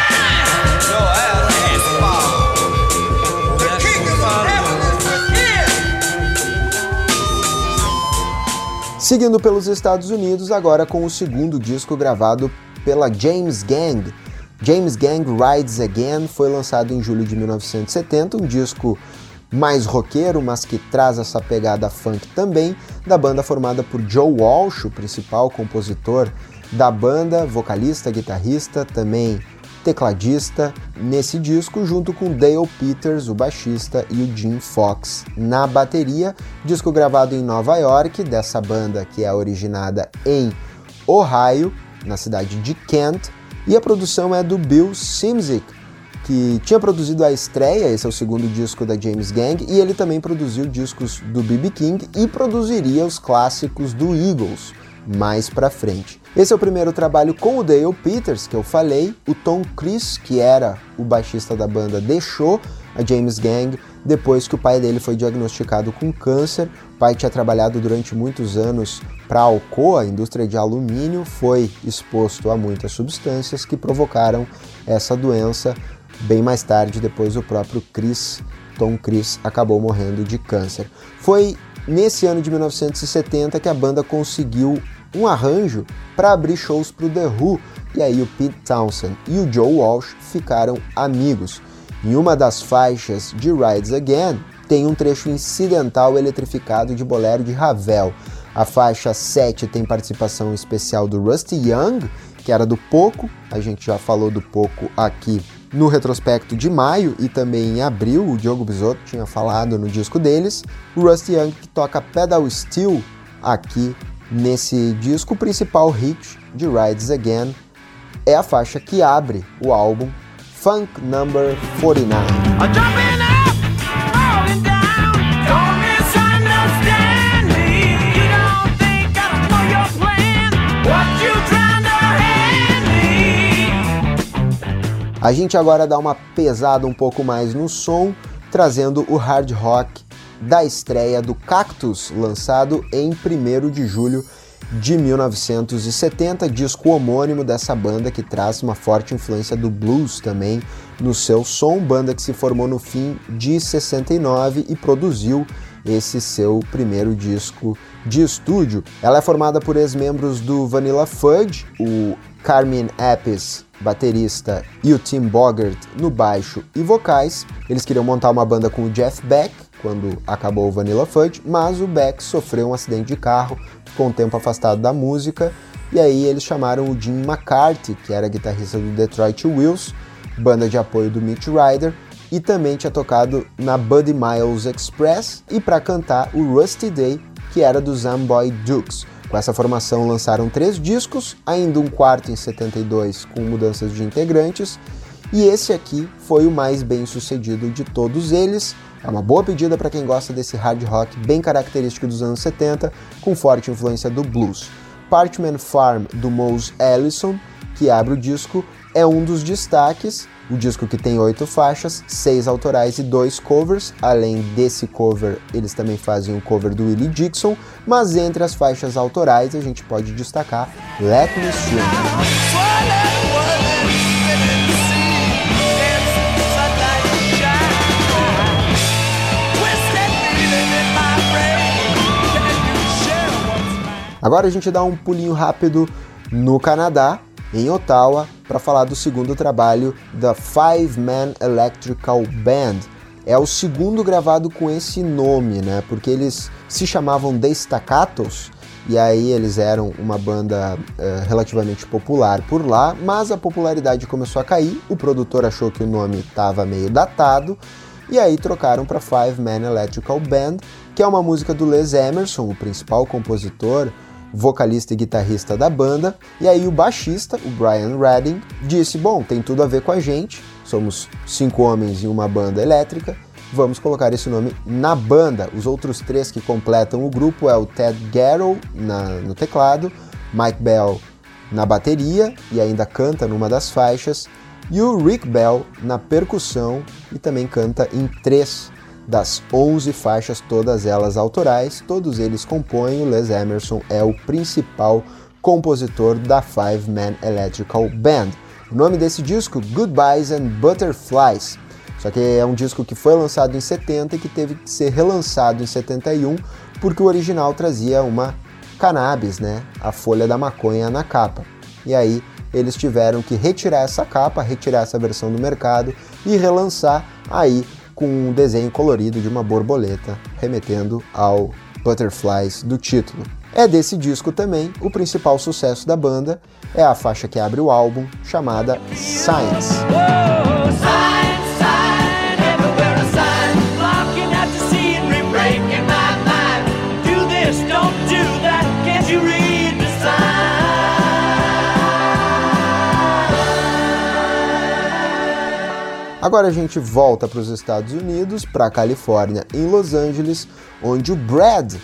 Seguindo pelos Estados Unidos, agora com o segundo disco gravado pela James Gang, James Gang Rides Again foi lançado em julho de 1970, um disco mais roqueiro, mas que traz essa pegada funk também, da banda formada por Joe Walsh, o principal compositor da banda, vocalista, guitarrista, também tecladista nesse disco, junto com Dale Peters, o baixista, e o Jim Fox na bateria. Disco gravado em Nova York, dessa banda que é originada em Ohio, na cidade de Kent, e a produção é do Bill Simzik, que tinha produzido a estreia, esse é o segundo disco da James Gang, e ele também produziu discos do B.B. King e produziria os clássicos do Eagles mais pra frente. Esse é o primeiro trabalho com o Dale Peters, que eu falei. O Tom Chris, que era o baixista da banda, deixou a James Gang depois que o pai dele foi diagnosticado com câncer. O pai tinha trabalhado durante muitos anos para a Alcoa, indústria de alumínio, foi exposto a muitas substâncias que provocaram essa doença. Bem mais tarde, depois o próprio Chris, Tom Chris, acabou morrendo de câncer. Foi nesse ano de 1970 que a banda conseguiu um arranjo para abrir shows para o The Who, e aí o Pete Townsend e o Joe Walsh ficaram amigos. Em uma das faixas de Rides Again, tem um trecho incidental eletrificado de bolero de Ravel. A faixa 7 tem participação especial do Rusty Young, que era do Poco, a gente já falou do Poco aqui no retrospecto de maio e também em abril, o Diogo Bisotto tinha falado no disco deles. O Rusty Young que toca Pedal Steel aqui nesse disco, o principal hit de Rides Again é a faixa que abre o álbum Funk Number 49. A gente agora dá uma pesada um pouco mais no som, trazendo o hard rock da estreia do Cactus, lançado em 1 de julho de 1970, disco homônimo dessa banda que traz uma forte influência do blues também no seu som, banda que se formou no fim de 69 e produziu esse seu primeiro disco de estúdio. Ela é formada por ex-membros do Vanilla Fudge, o Carmen Appice, baterista, e o Tim Bogert no baixo e vocais. Eles queriam montar uma banda com o Jeff Beck quando acabou o Vanilla Fudge, mas o Beck sofreu um acidente de carro, ficou um tempo afastado da música, e aí eles chamaram o Jim McCarthy, que era guitarrista do Detroit Wheels, banda de apoio do Mitch Ryder, e também tinha tocado na Buddy Miles Express, e para cantar o Rusty Day, que era do Zamboy Dukes. Com essa formação lançaram três discos, ainda um quarto em 72 com mudanças de integrantes, e esse aqui foi o mais bem sucedido de todos eles. É uma boa pedida para quem gosta desse hard rock bem característico dos anos 70, com forte influência do blues. Parchment Farm do Mose Ellison, que abre o disco, é um dos destaques. O disco que tem oito faixas, seis autorais e dois covers. Além desse cover, eles também fazem um cover do Willie Dixon. Mas entre as faixas autorais, a gente pode destacar Let Me Swim. Agora a gente dá um pulinho rápido no Canadá, em Ottawa, para falar do segundo trabalho da Five Man Electrical Band, é o segundo gravado com esse nome, né? Porque eles se chamavam The Staccatos e aí eles eram uma banda uh, relativamente popular por lá, mas a popularidade começou a cair, o produtor achou que o nome estava meio datado e aí trocaram para Five Man Electrical Band, que é uma música do Les Emerson, o principal compositor, vocalista e guitarrista da banda, e aí o baixista, o Brian Redding, disse: Bom, tem tudo a ver com a gente, somos cinco homens em uma banda elétrica, vamos colocar esse nome na banda. Os outros três que completam o grupo é o Ted Garrow na, no teclado, Mike Bell na bateria e ainda canta numa das faixas, e o Rick Bell na percussão e também canta em três das 11 faixas, todas elas autorais, todos eles compõem. O Les Emerson é o principal compositor da Five Man Electrical Band. O nome desse disco, Goodbyes and Butterflies. Só que é um disco que foi lançado em 70 e que teve que ser relançado em 71 porque o original trazia uma cannabis, né, a folha da maconha na capa. E aí eles tiveram que retirar essa capa, retirar essa versão do mercado e relançar aí com um desenho colorido de uma borboleta, remetendo ao Butterflies do título. É desse disco também o principal sucesso da banda, é a faixa que abre o álbum, chamada Science. Agora a gente volta para os Estados Unidos, para a Califórnia, em Los Angeles, onde o Brad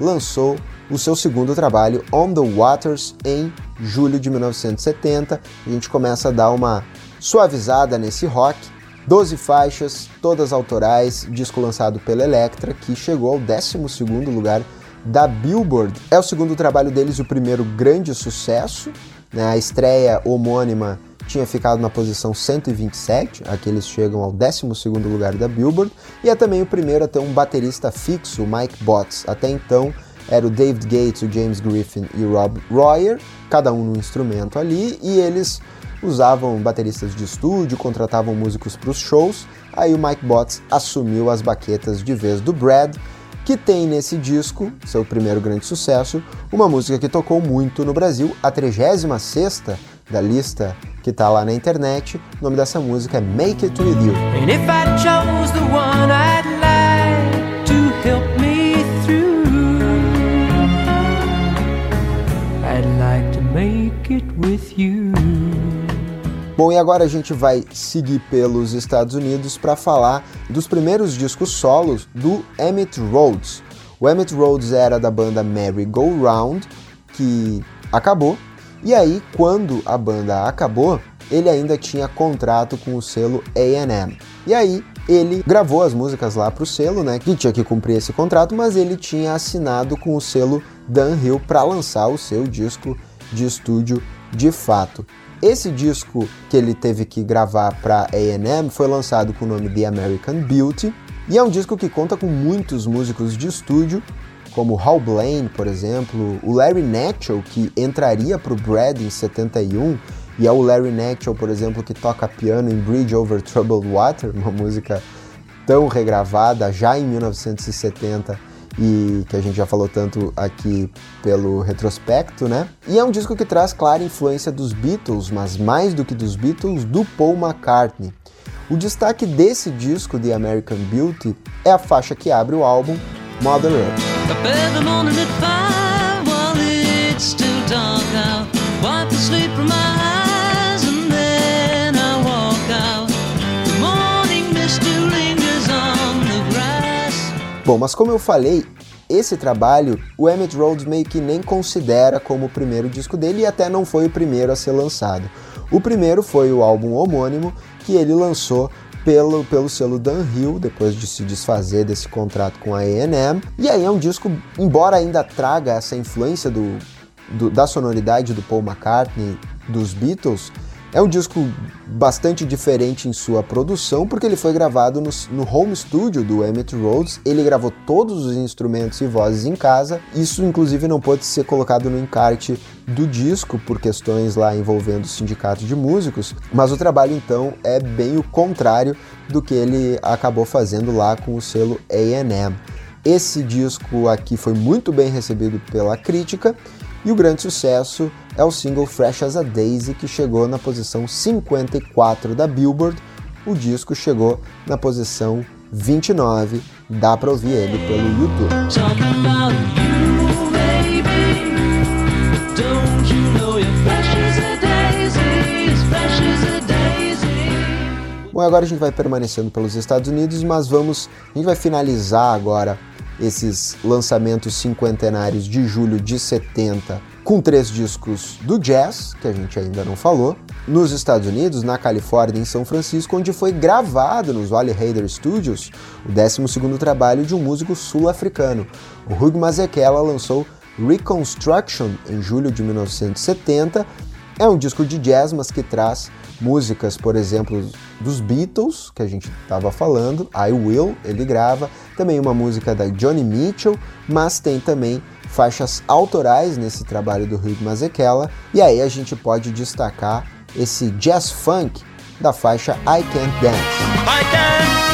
lançou o seu segundo trabalho, On the Waters, em julho de 1970. A gente começa a dar uma suavizada nesse rock. 12 faixas, todas autorais, disco lançado pela Elektra, que chegou ao 12º lugar da Billboard. É o segundo trabalho deles, o primeiro grande sucesso, né? a estreia homônima tinha ficado na posição 127, aqui eles chegam ao 12º lugar da Billboard, e é também o primeiro a ter um baterista fixo, Mike Botts. Até então era o David Gates, o James Griffin e o Rob Royer, cada um no instrumento ali, e eles usavam bateristas de estúdio, contratavam músicos para os shows. Aí o Mike Botts assumiu as baquetas de vez do Brad, que tem nesse disco, seu primeiro grande sucesso, uma música que tocou muito no Brasil, a 36ª da lista que tá lá na internet. O nome dessa música é Make It With You. Bom, e agora a gente vai seguir pelos Estados Unidos para falar dos primeiros discos solos do Emmett Rhodes. O Emmett Rhodes era da banda Merry Go Round, que acabou e aí, quando a banda acabou, ele ainda tinha contrato com o selo A&M. E aí, ele gravou as músicas lá para o selo, né? Que tinha que cumprir esse contrato, mas ele tinha assinado com o selo Dan Hill para lançar o seu disco de estúdio de fato. Esse disco que ele teve que gravar para A&M foi lançado com o nome The American Beauty e é um disco que conta com muitos músicos de estúdio como Hal Blaine, por exemplo, o Larry Natchell, que entraria para o Brad em 71, e é o Larry Natchell, por exemplo, que toca piano em Bridge Over Troubled Water, uma música tão regravada já em 1970 e que a gente já falou tanto aqui pelo retrospecto, né? E é um disco que traz clara influência dos Beatles, mas mais do que dos Beatles, do Paul McCartney. O destaque desse disco, The American Beauty, é a faixa que abre o álbum, Mother Earth. Bom, mas como eu falei, esse trabalho o Emmett Rhodes meio que nem considera como o primeiro disco dele e até não foi o primeiro a ser lançado. O primeiro foi o álbum homônimo que ele lançou pelo, pelo selo Dan Hill, depois de se desfazer desse contrato com a A&M. E aí é um disco, embora ainda traga essa influência do, do, da sonoridade do Paul McCartney, dos Beatles, É um disco bastante diferente em sua produção, porque ele foi gravado no, no, home studio do Emmett Rhodes. Ele gravou todos os instrumentos e vozes em casa. Isso, inclusive, não pôde ser colocado no encarte do disco por questões lá envolvendo o sindicato de músicos. Mas o trabalho, então, é bem o contrário do que ele acabou fazendo lá com o selo AM. Esse disco aqui foi muito bem recebido pela crítica e o grande sucesso é o single Fresh as a Daisy, que chegou na posição 54 da Billboard. O disco chegou na posição 29. Dá pra ouvir ele pelo YouTube. Bom, agora a gente vai permanecendo pelos Estados Unidos, mas vamos, a gente vai finalizar agora esses lançamentos cinquentenários de julho de 70, com três discos do jazz, que a gente ainda não falou, nos Estados Unidos, na Califórnia, em São Francisco, onde foi gravado nos Wally Hader Studios o 12º trabalho de um músico sul-africano. O Hugh Masekela lançou Reconstruction em julho de 1970. É um disco de jazz, mas que traz músicas, por exemplo, dos Beatles, que a gente estava falando, I Will, ele grava, também uma música da Johnny Mitchell, mas tem também faixas autorais nesse trabalho do Hugh Masekela, e aí a gente pode destacar esse jazz funk da faixa I Can't Dance. I can't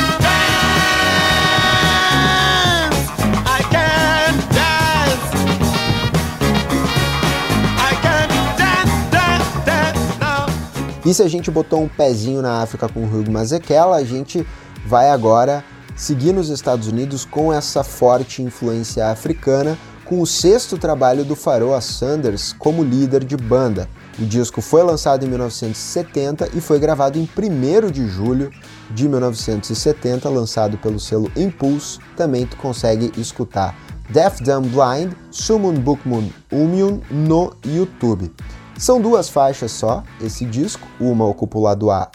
E se a gente botou um pezinho na África com o Hugh Masekela, a gente vai agora seguir nos Estados Unidos com essa forte influência africana, com o sexto trabalho do Pharoah Sanders como líder de banda. O disco foi lançado em 1970 e foi gravado em 1 de julho de 1970, lançado pelo selo Impulse. Também tu consegue escutar Deaf Dumb Blind, Sumun Bukmun Umyun no YouTube. São duas faixas só, esse disco. Uma ocupa o lado A,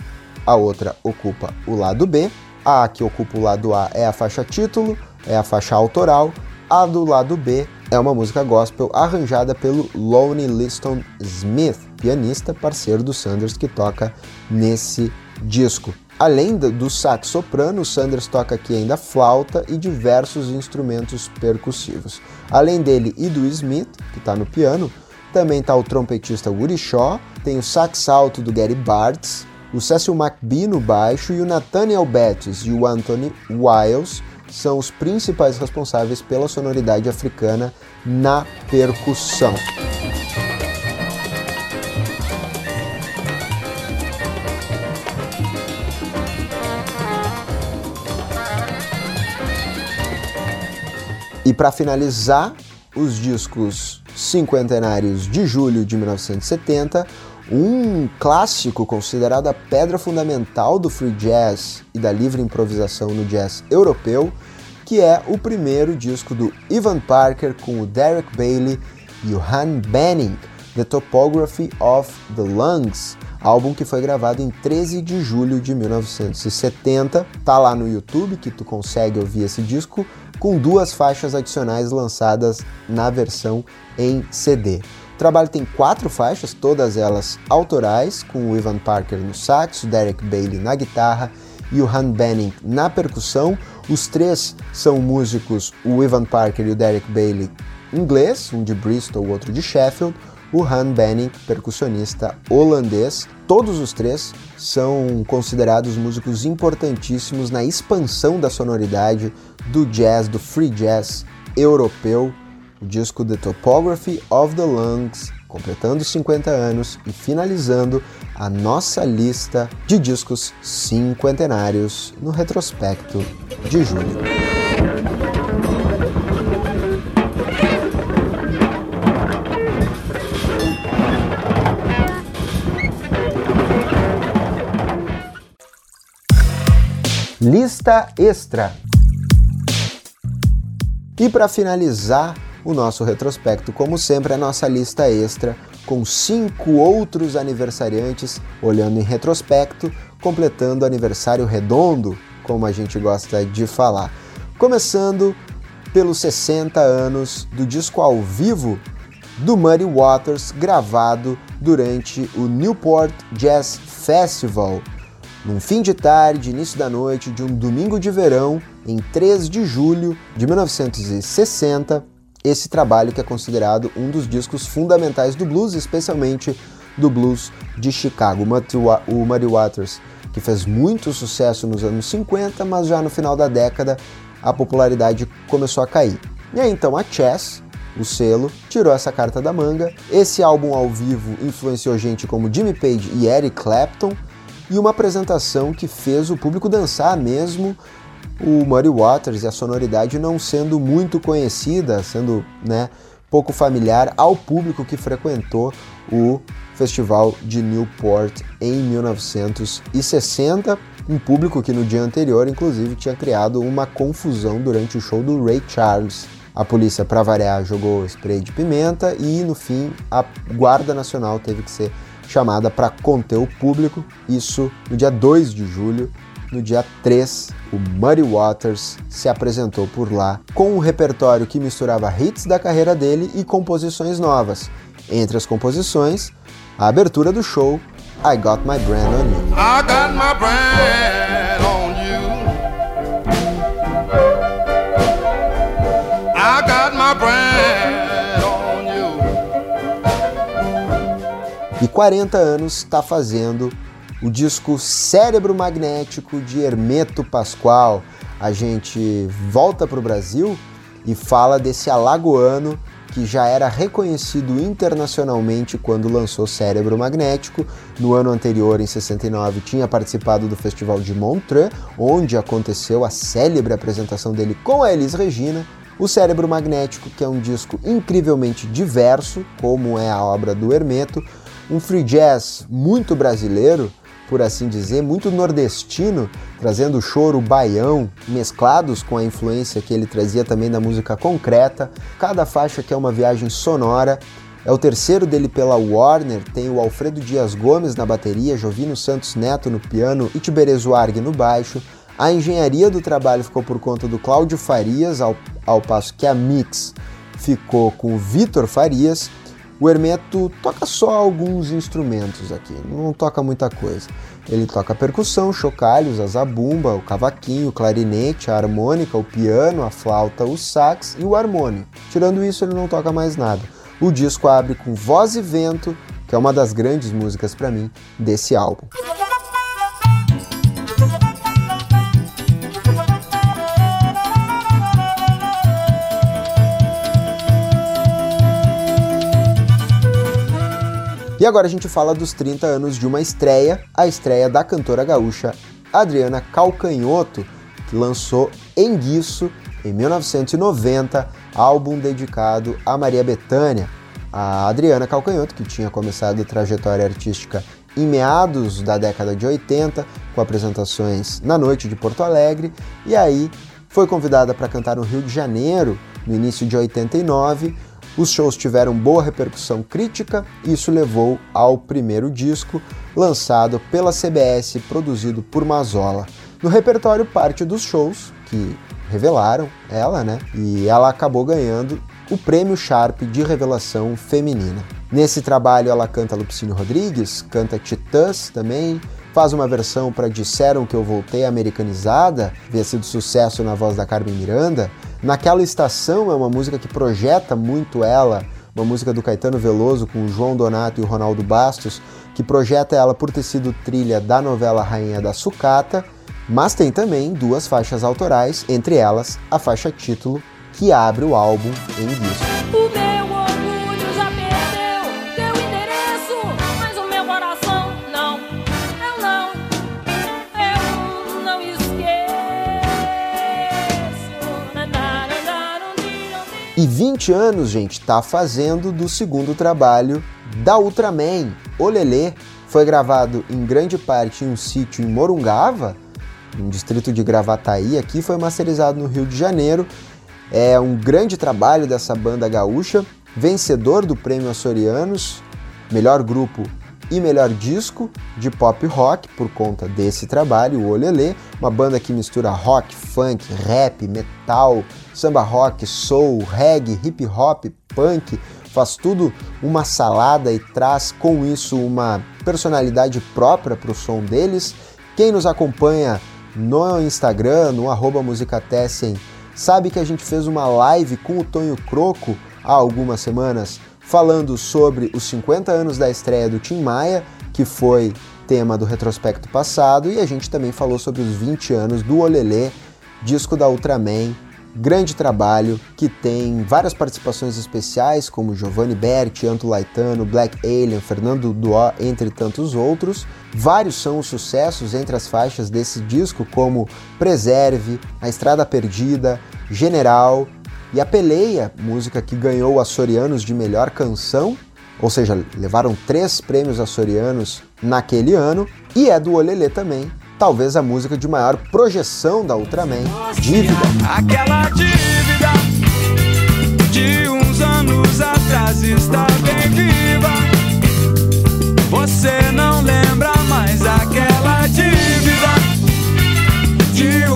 a outra ocupa o lado B. A que ocupa o lado A é a faixa título, é a faixa autoral. A do lado B é uma música gospel arranjada pelo Lonnie Liston Smith, pianista parceiro do Sanders que toca nesse disco. Além do sax soprano, Sanders toca aqui ainda flauta e diversos instrumentos percussivos. Além dele e do Smith, que está no piano, também está o trompetista Woody Shaw, tem o sax alto do Gary Bartz, o Cecil McBee no baixo e o Nathaniel Bettis e o Anthony Wiles são os principais responsáveis pela sonoridade africana na percussão. E para finalizar, os discos cinquentenários de julho de 1970, um clássico considerado a pedra fundamental do free jazz e da livre improvisação no jazz europeu, que é o primeiro disco do Ivan Parker com o Derek Bailey e o Han Benning, The Topography of the Lungs, álbum que foi gravado em 13 de julho de 1970. Tá lá no YouTube que tu consegue ouvir esse disco com duas faixas adicionais lançadas na versão em CD. O trabalho tem quatro faixas, todas elas autorais, com o Ivan Parker no sax, o Derek Bailey na guitarra e o Han Benning na percussão. Os três são músicos, o Ivan Parker e o Derek Bailey inglês, um de Bristol, o outro de Sheffield, o Han Benning, percussionista holandês. Todos os três são considerados músicos importantíssimos na expansão da sonoridade do jazz, do free jazz europeu o disco The Topography of the Lungs, completando 50 anos e finalizando a nossa lista de discos cinquentenários no retrospecto de julho. Lista extra. E para finalizar o nosso retrospecto, como sempre, a nossa lista extra com cinco outros aniversariantes olhando em retrospecto, completando o aniversário redondo, como a gente gosta de falar. Começando pelos 60 anos do disco ao vivo do Muddy Waters, gravado durante o Newport Jazz Festival, num fim de tarde, início da noite de um domingo de verão, em 3 de julho de 1960. Esse trabalho que é considerado um dos discos fundamentais do blues, especialmente do blues de Chicago. O Muddy Waters, que fez muito sucesso nos anos 50, mas já no final da década a popularidade começou a cair. E aí então a Chess, o selo, tirou essa carta da manga. Esse álbum ao vivo influenciou gente como Jimmy Page e Eric Clapton, e uma apresentação que fez o público dançar mesmo, o Muddy Waters e a sonoridade não sendo muito conhecida, sendo né, pouco familiar ao público que frequentou o Festival de Newport em 1960, um público que no dia anterior, inclusive, tinha criado uma confusão durante o show do Ray Charles. A polícia, para variar, jogou spray de pimenta e, no fim, a Guarda Nacional teve que ser chamada para conter o público. Isso no dia 2 de julho. No dia 3, o Muddy Waters se apresentou por lá com um repertório que misturava hits da carreira dele e composições novas. Entre as composições, a abertura do show I Got My Brand on You. E 40 anos está fazendo o disco Cérebro Magnético de Hermeto Pascoal. A gente volta para o Brasil e fala desse alagoano que já era reconhecido internacionalmente quando lançou Cérebro Magnético. No ano anterior, em 69, tinha participado do Festival de Montreux, onde aconteceu a célebre apresentação dele com a Elis Regina. O Cérebro Magnético, que é um disco incrivelmente diverso, como é a obra do Hermeto, um free jazz muito brasileiro, por assim dizer, muito nordestino, trazendo choro baião, mesclados com a influência que ele trazia também da música concreta. Cada faixa que é uma viagem sonora. É o terceiro dele pela Warner, tem o Alfredo Dias Gomes na bateria, Jovino Santos Neto no piano e Tiberezo Arg no baixo. A engenharia do trabalho ficou por conta do Cláudio Farias, ao, ao passo que a mix ficou com o Vitor Farias o Hermeto toca só alguns instrumentos aqui, não toca muita coisa. Ele toca percussão, chocalhos, a zabumba, o cavaquinho, o clarinete, a harmônica, o piano, a flauta, o sax e o harmônio. Tirando isso, ele não toca mais nada. O disco abre com Voz e Vento, que é uma das grandes músicas para mim desse álbum. E agora a gente fala dos 30 anos de uma estreia, a estreia da cantora gaúcha Adriana Calcanhoto, que lançou Enguiço em 1990, álbum dedicado a Maria Bethânia. A Adriana Calcanhoto, que tinha começado a trajetória artística em meados da década de 80, com apresentações na noite de Porto Alegre, e aí foi convidada para cantar no Rio de Janeiro no início de 89, os shows tiveram boa repercussão crítica e isso levou ao primeiro disco, lançado pela CBS, produzido por Mazola. No repertório, parte dos shows que revelaram ela, né? E ela acabou ganhando o prêmio Sharp de revelação feminina. Nesse trabalho ela canta Lupicínio Rodrigues, canta Titãs também, faz uma versão para Disseram que eu voltei americanizada, havia sido sucesso na voz da Carmen Miranda, Naquela Estação é uma música que projeta muito ela, uma música do Caetano Veloso com o João Donato e o Ronaldo Bastos, que projeta ela por ter sido trilha da novela Rainha da Sucata, mas tem também duas faixas autorais, entre elas a faixa título, que abre o álbum em disco. 20 anos, gente, tá fazendo do segundo trabalho da Ultraman. Olelê foi gravado em grande parte em um sítio em Morungava, no distrito de Gravataí, aqui foi masterizado no Rio de Janeiro. É um grande trabalho dessa banda gaúcha, vencedor do Prêmio Açorianos, melhor grupo e melhor disco de pop rock por conta desse trabalho, o Olelê, uma banda que mistura rock, funk, rap, metal, samba rock, soul, reggae, hip hop, punk, faz tudo uma salada e traz com isso uma personalidade própria para o som deles. Quem nos acompanha no Instagram, no arroba musicatessen, sabe que a gente fez uma live com o Tonho Croco há algumas semanas falando sobre os 50 anos da estreia do Tim Maia, que foi tema do retrospecto passado, e a gente também falou sobre os 20 anos do Olelê, disco da Ultraman, grande trabalho que tem várias participações especiais, como Giovanni Berti, Anto Laitano, Black Alien, Fernando Duó, entre tantos outros. Vários são os sucessos entre as faixas desse disco, como Preserve, A Estrada Perdida, General e A Peleia, música que ganhou Açorianos de melhor canção, ou seja, levaram três prêmios açorianos naquele ano, e é do Olelê também, talvez a música de maior projeção da Ultraman, Dívida. Aquela dívida de uns anos atrás está bem viva. Você não lembra mais aquela dívida de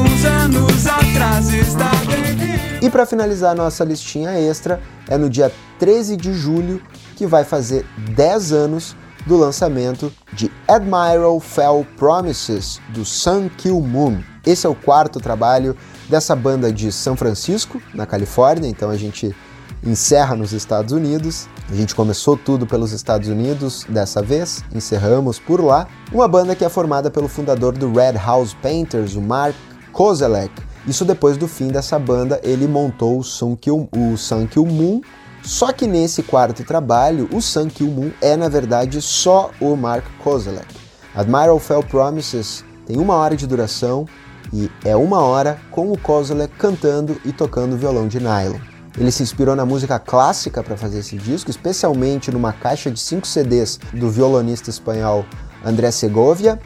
E para finalizar nossa listinha extra, é no dia 13 de julho que vai fazer 10 anos do lançamento de Admiral Fell Promises do Sun Kill Moon. Esse é o quarto trabalho dessa banda de São Francisco, na Califórnia, então a gente encerra nos Estados Unidos. A gente começou tudo pelos Estados Unidos dessa vez, encerramos por lá. Uma banda que é formada pelo fundador do Red House Painters, o Mark Kozelek. Isso depois do fim dessa banda, ele montou o Sun Kill, o Sun Moon, só que nesse quarto trabalho, o Sun Kill Moon é na verdade só o Mark Kozelek. Admiral Fell Promises tem uma hora de duração e é uma hora com o Kozelek cantando e tocando violão de nylon. Ele se inspirou na música clássica para fazer esse disco, especialmente numa caixa de 5 CDs do violonista espanhol André Segovia.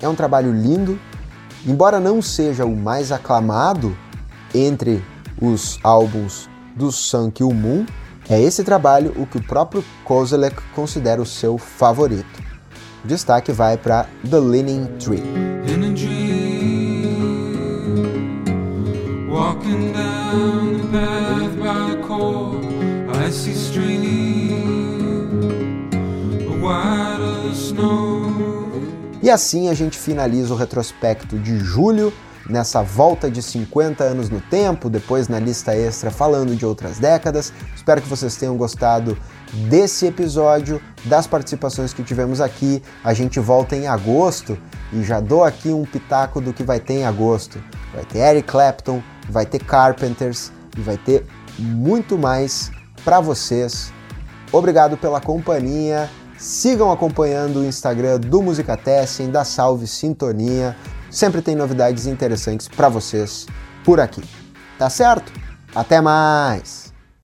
É um trabalho lindo, embora não seja o mais aclamado entre os álbuns do Sun Kill Moon, é esse trabalho o que o próprio Kozelek considera o seu favorito. O destaque vai para The Leaning Tree. E assim a gente finaliza o retrospecto de julho, nessa volta de 50 anos no tempo, depois na lista extra falando de outras décadas. Espero que vocês tenham gostado desse episódio, das participações que tivemos aqui. A gente volta em agosto e já dou aqui um pitaco do que vai ter em agosto. Vai ter Eric Clapton, vai ter Carpenters e vai ter muito mais para vocês. Obrigado pela companhia. Sigam acompanhando o Instagram do Musicatessen, da Salve Sintonia. Sempre tem novidades interessantes para vocês por aqui. Tá certo? Até mais!